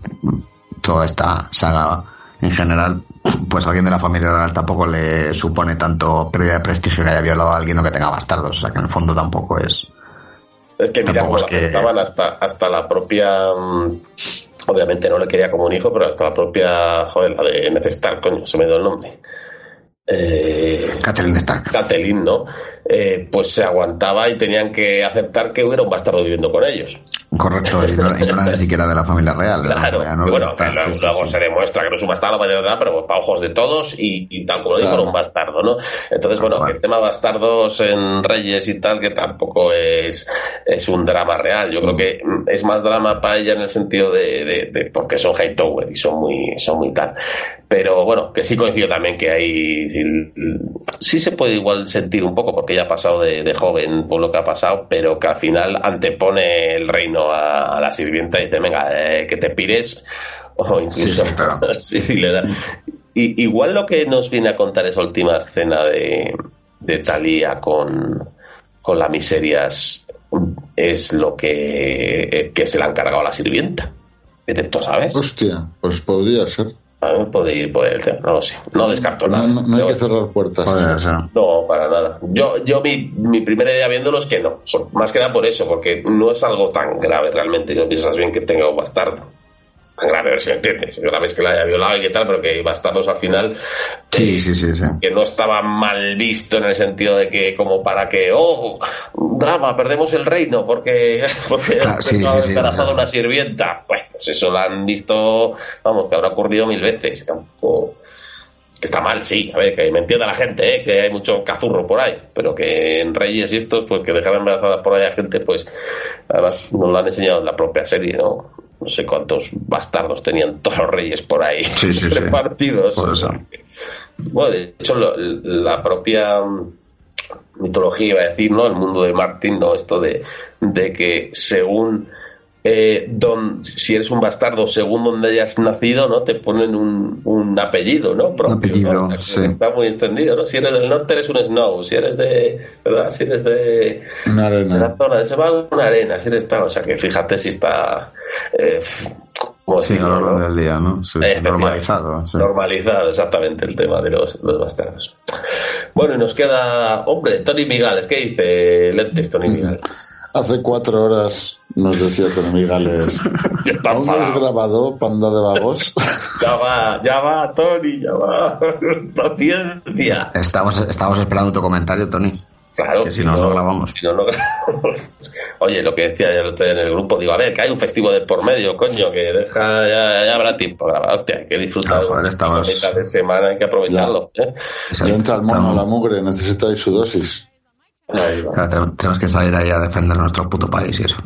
toda esta saga en general, pues a alguien de la familia real tampoco le supone tanto pérdida de prestigio que haya violado a alguien o que tenga bastardos, o sea que en el fondo tampoco es es que mira, pues aceptaban hasta, hasta la propia. Mm, obviamente no le quería como un hijo, pero hasta la propia. Joder, la de Necestar, coño, se me dio el nombre. Eh, Catherine Stark. Catherine, ¿no? Eh, pues se aguantaba y tenían que aceptar que hubiera un bastardo viviendo con ellos. Correcto, y no, era ni siquiera de la familia real. Claro, y bueno, luego, se demuestra que no es un bastardo, pero para ojos de todos y, tal como lo digo, era un bastardo, ¿no? Entonces, bueno, el tema bastardos en Reyes y tal, que tampoco es, es un drama real. Yo creo mm. que es más drama para ella en el sentido de, de, porque son Hightower y son muy, son muy tal. Pero bueno, que sí coincido también que hay. Sí, se puede igual sentir un poco, porque ella ha pasado de, joven por lo que ha pasado, pero que al final antepone el reino a, la sirvienta y dice: Venga, eh, que te pires. O incluso. Sí, sí, le da. Y, igual lo que nos viene a contar esa última escena de, de Talía con, con la miserias es lo que, que se le ha encargado a la sirvienta. ¿Tú sabes? Hostia, pues podría ser. Puede ir por el no lo sé. No descarto nada. No, hay que cerrar puertas. no, para nada. Yo, yo mi, mi primera idea viéndolo es que no. más que nada por eso, porque no es algo tan grave realmente. No piensas bien que tenga un bastardo grave, si entiendes. Grave es que la haya violado y qué tal, pero que bastardos al final. Sí, sí, sí, sí, Que no estaba mal visto en el sentido de que, como para que, oh, drama, perdemos el reino porque, porque claro, sí, sí, una sirvienta. Bueno, pues eso lo han visto, vamos, que habrá ocurrido mil veces. Tampoco. Está mal, sí, a ver, que me entienda la gente, ¿eh? que hay mucho cazurro por ahí, pero que en Reyes y estos, pues que dejar embarazada por ahí a gente, pues además nos lo han enseñado en la propia serie, ¿no? No sé cuántos bastardos tenían todos los reyes por ahí repartidos. Bueno, de hecho, la propia mitología iba a decir, ¿no? El mundo de Martín, ¿no? Esto de, de que según eh, don, si eres un bastardo según donde hayas nacido, ¿no? Te ponen un, un apellido, ¿no? Propio, Un apellido, ¿no? O sea, que sí. Está muy extendido, ¿no? Si eres del norte eres un snow, si eres de, ¿verdad? Si eres de, Una de la arena. zona de Sebal, una arena, si eres tal, o sea que fíjate si está, eh, ¿cómo Sí, a decirlo, lo largo no? del día, ¿no? Sí, normalizado. sí. Normalizado, exactamente, el tema de los, los bastardos. Bueno, y nos queda, hombre, Tony Migales, ¿qué dice Lentes Tony Migales? Hace cuatro horas nos decía Tony Migales. Ya está ¿Aún no has grabado, panda de vagos? Ya va, ya va, Tony, ya va. Paciencia. Estamos, estamos esperando tu comentario, Tony. Claro, Que si no, no grabamos. si no, no grabamos. Oye, lo que decía yo en el grupo, digo, a ver, que hay un festivo de por medio, coño, que deja, ya, ya habrá tiempo para grabar. Hostia, hay que disfrutar Ah, joder, de estamos- mitad de semana, hay que aprovecharlo. ¿eh? Ya entra el mono, la mugre, necesitáis su dosis. Ahí va. Claro, tenemos que salir ahí a defender nuestro puto país y eso.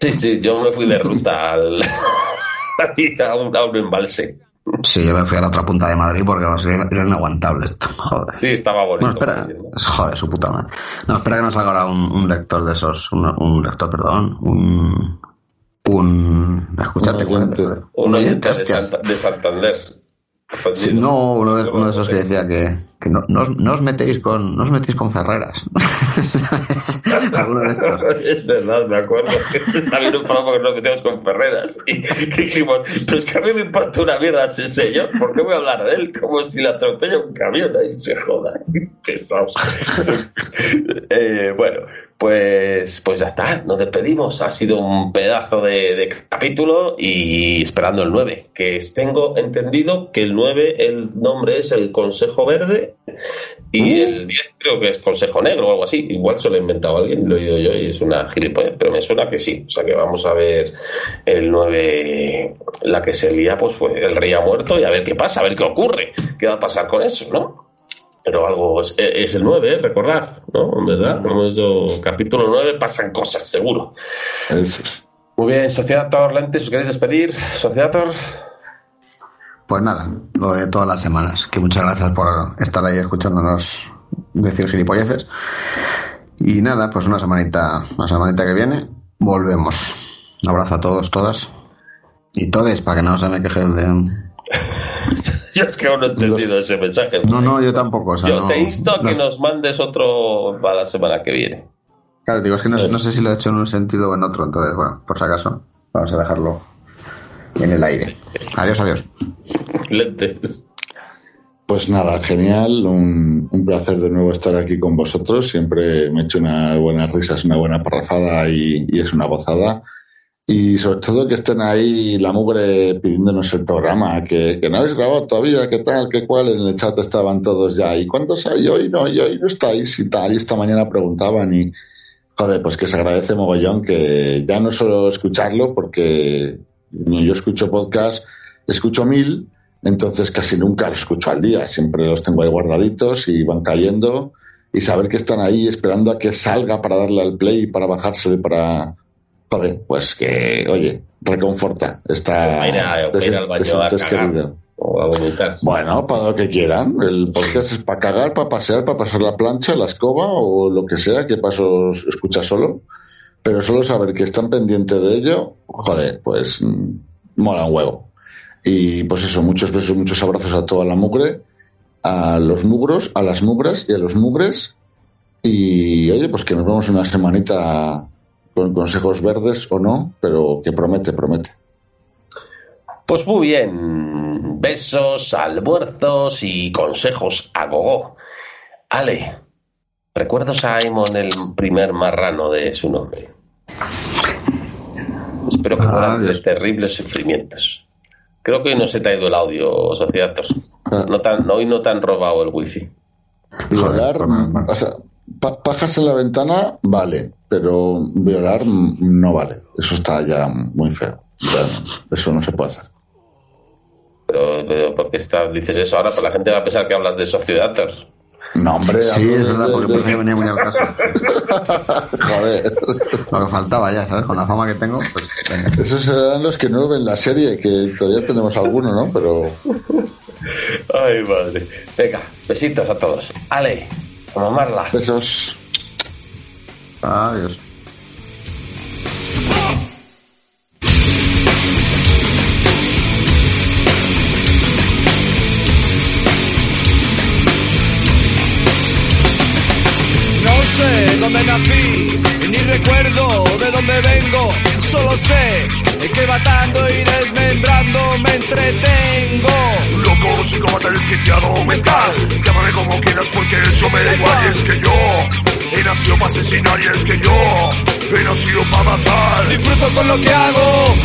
Sí, sí, yo me fui de ruta al, a, un, a un embalse. Sí, yo me fui a la otra punta de Madrid porque era inaguantable esto. Joder. Sí, estaba bonito. Bueno, espera. Joder, su puta madre. No, espera que nos salga ahora un, un lector de esos. Un, un lector, perdón. Un. Un. Escúchate, Un oyente. joder. Un oyente de, Santander. Sí, no, uno de, uno de esos que decía que, que no, no, os, metéis con no os metéis con Ferreras. Es verdad, me acuerdo. Está bien un programa que nos metemos con Ferreras. Y que dijimos, pero es que a mí me importa una mierda ese señor. ¿Por qué voy a hablar de él? Como si le atropella un camión. Ahí se joda. Pesados. Eh, bueno, pues, pues ya está. Nos despedimos. Ha sido un pedazo de, de capítulo y esperando el 9. Que tengo entendido que el 9, el nombre es el Consejo Verde. Y el 10 creo que es Consejo Negro o algo así. Igual se lo ha inventado alguien, lo he oído yo y es una gilipollez, pero me suena que sí. O sea que vamos a ver el 9, la que se lía, pues fue el rey ha muerto y a ver qué pasa, a ver qué ocurre, qué va a pasar con eso, ¿no? Pero algo es, es el 9, ¿eh? recordad, ¿no? Verdad, como dicho, capítulo 9 pasan cosas, seguro. Eso es. Muy bien, Sociedad Tor Lentes, ¿os queréis despedir? Sociedad Tor. Pues nada, lo de todas las semanas. Que muchas gracias por estar ahí escuchándonos decir gilipolleces. Y nada, pues una semanita, una semanita que viene, volvemos. Un abrazo a todos, todas. Y todes, para que no se me queje el de... Yo es que aún no he entendido ese mensaje. No, no, yo tampoco. O sea, Yo no- te insto a que no- nos mandes otro para la semana que viene. Claro, digo, es que no, no sé si lo he hecho en un sentido o en otro, entonces, bueno, por si acaso, vamos a dejarlo en el aire. Adiós, adiós. Lentes. Pues nada, genial, un, un placer de nuevo estar aquí con vosotros. Siempre me echo unas buenas risas, una buena parrafada y, y es una gozada. Y sobre todo que estén ahí la mugre pidiéndonos el programa, que, que no habéis grabado todavía, qué tal, qué cual, en el chat estaban todos ya. ¿Y cuántos hay hoy? No, y hoy no estáis y tal. Y esta mañana preguntaban y, joder, pues que se agradece mogollón que ya no solo escucharlo, porque yo escucho podcast, escucho mil, entonces casi nunca los escucho al día, siempre los tengo ahí guardaditos y van cayendo y saber que están ahí esperando a que salga para darle al play, para bajárselo y para... Joder, pues que, oye, reconforta esta Va a ir a- va a ir al baño ese a test cagar. querido. O a vomitar. Bueno, para lo que quieran. El podcast es para cagar, para pasear, para pasar la plancha, la escoba o lo que sea que paso escucha solo. Pero solo saber que están pendientes de ello, joder, pues mm, mola un huevo. Y pues eso, muchos besos, muchos abrazos a toda la mugre, a los mugros, a las mugras y a los mugres. Y oye, pues que nos vemos una semanita con consejos verdes o no, pero que promete, promete. Pues muy bien. Besos, almuerzos y consejos a gogo. Ale, recuerdo a Simon el primer marrano de su nombre. Espero que Ah, Dios. terribles sufrimientos. Creo que hoy no se te ha ido el audio, Sociedad. Ah. No tan, hoy no te han robado el wifi. Joder, o sea, pajas en la ventana, vale, pero violar no vale. Eso está ya muy feo. Ya, eso no se puede hacer. Pero, pero ¿por qué estás- dices eso ahora? Pues la gente va a pensar que hablas de Sociedad. No, hombre, Sí, es de- verdad, porque de- pensé que venía muy al caso. Joder. Lo que faltaba ya, ¿sabes? Con la fama que tengo, pues venga. Esos serán los que no ven la serie, que todavía tenemos alguno, ¿no? Pero Ay, madre. Venga, besitos a todos. Ale, como más Adiós. No sé dónde nací, ni recuerdo de dónde vengo Solo sé que matando y desmembrando me entretengo. Loco, psicópata desquiciado mental. Llámame como quieras porque eso me da igual. Y es que yo he nacido para asesinar y es que yo he nacido para matar. Disfruto con lo que hago,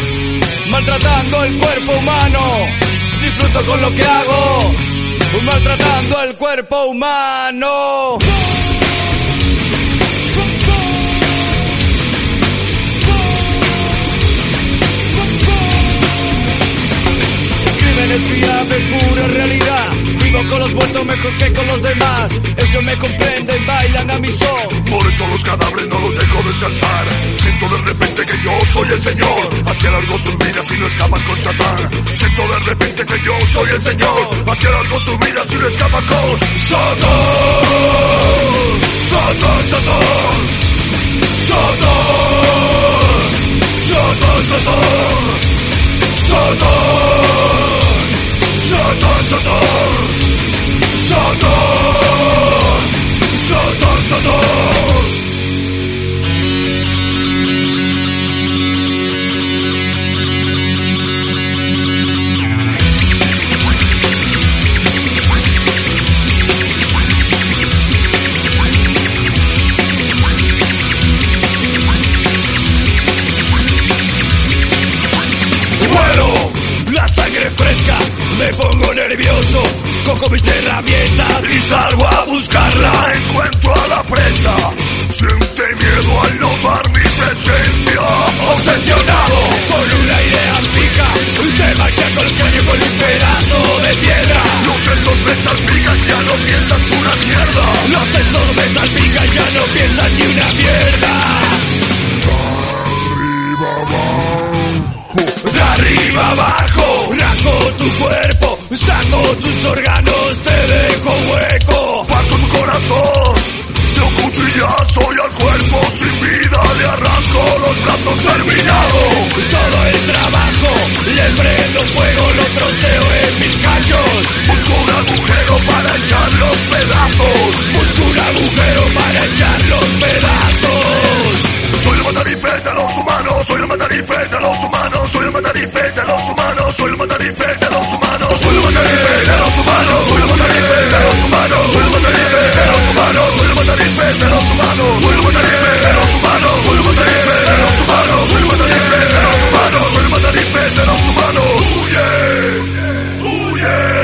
maltratando el cuerpo humano. Disfruto con lo que hago, maltratando el cuerpo humano. Crímenes fiables, pura realidad. Vivo con los muertos mejor que con los demás. Ellos me comprenden, bailan a mi son. Molesto los cadáveres, no los dejo descansar. Siento de repente que yo soy el Señor. Hacia largo sus vidas y no escapan con Satán. Siento de repente que yo soy el Señor. Hacia largo sus vidas y no escapan con Satán. Satán, Satán. Satán. Satán, Satán. Satán. Satán, Satán. Satán. Satán, Satán. Me pongo nervioso. Cojo mis herramientas y salgo a buscarla. Encuentro a la presa. Siente miedo al notar mi presencia. obsesionado con una idea fija. Te machaco el cráneo con un pedazo de piedra. Los sesos me salpican, ya no piensas una mierda. Los sesos me salpican, ya no piensan ni una mierda. De arriba abajo, rajo tu cuerpo, saco tus órganos, te dejo hueco. Parto tu corazón, de un cuchillazo y al cuerpo sin vida le arranco los brazos terminados. Todo el trabajo, le prendo fuego, lo troceo en mis cachos. Busco un agujero para echar los pedazos. Busco un agujero para echar los pedazos. los humanos, soy el mandarife de los humanos, soy el mandarife de los humanos, soy el mandarife de los humanos, soy el mandarife de los humanos, soy el mandarife de los humanos, soy el mandarife de los humanos, soy el mandarife de los humanos, soy el mandarife de los humanos, soy el mandarife de los humanos, soy el mandarife de los humanos, soy el mandarife de los humanos, huye, huye.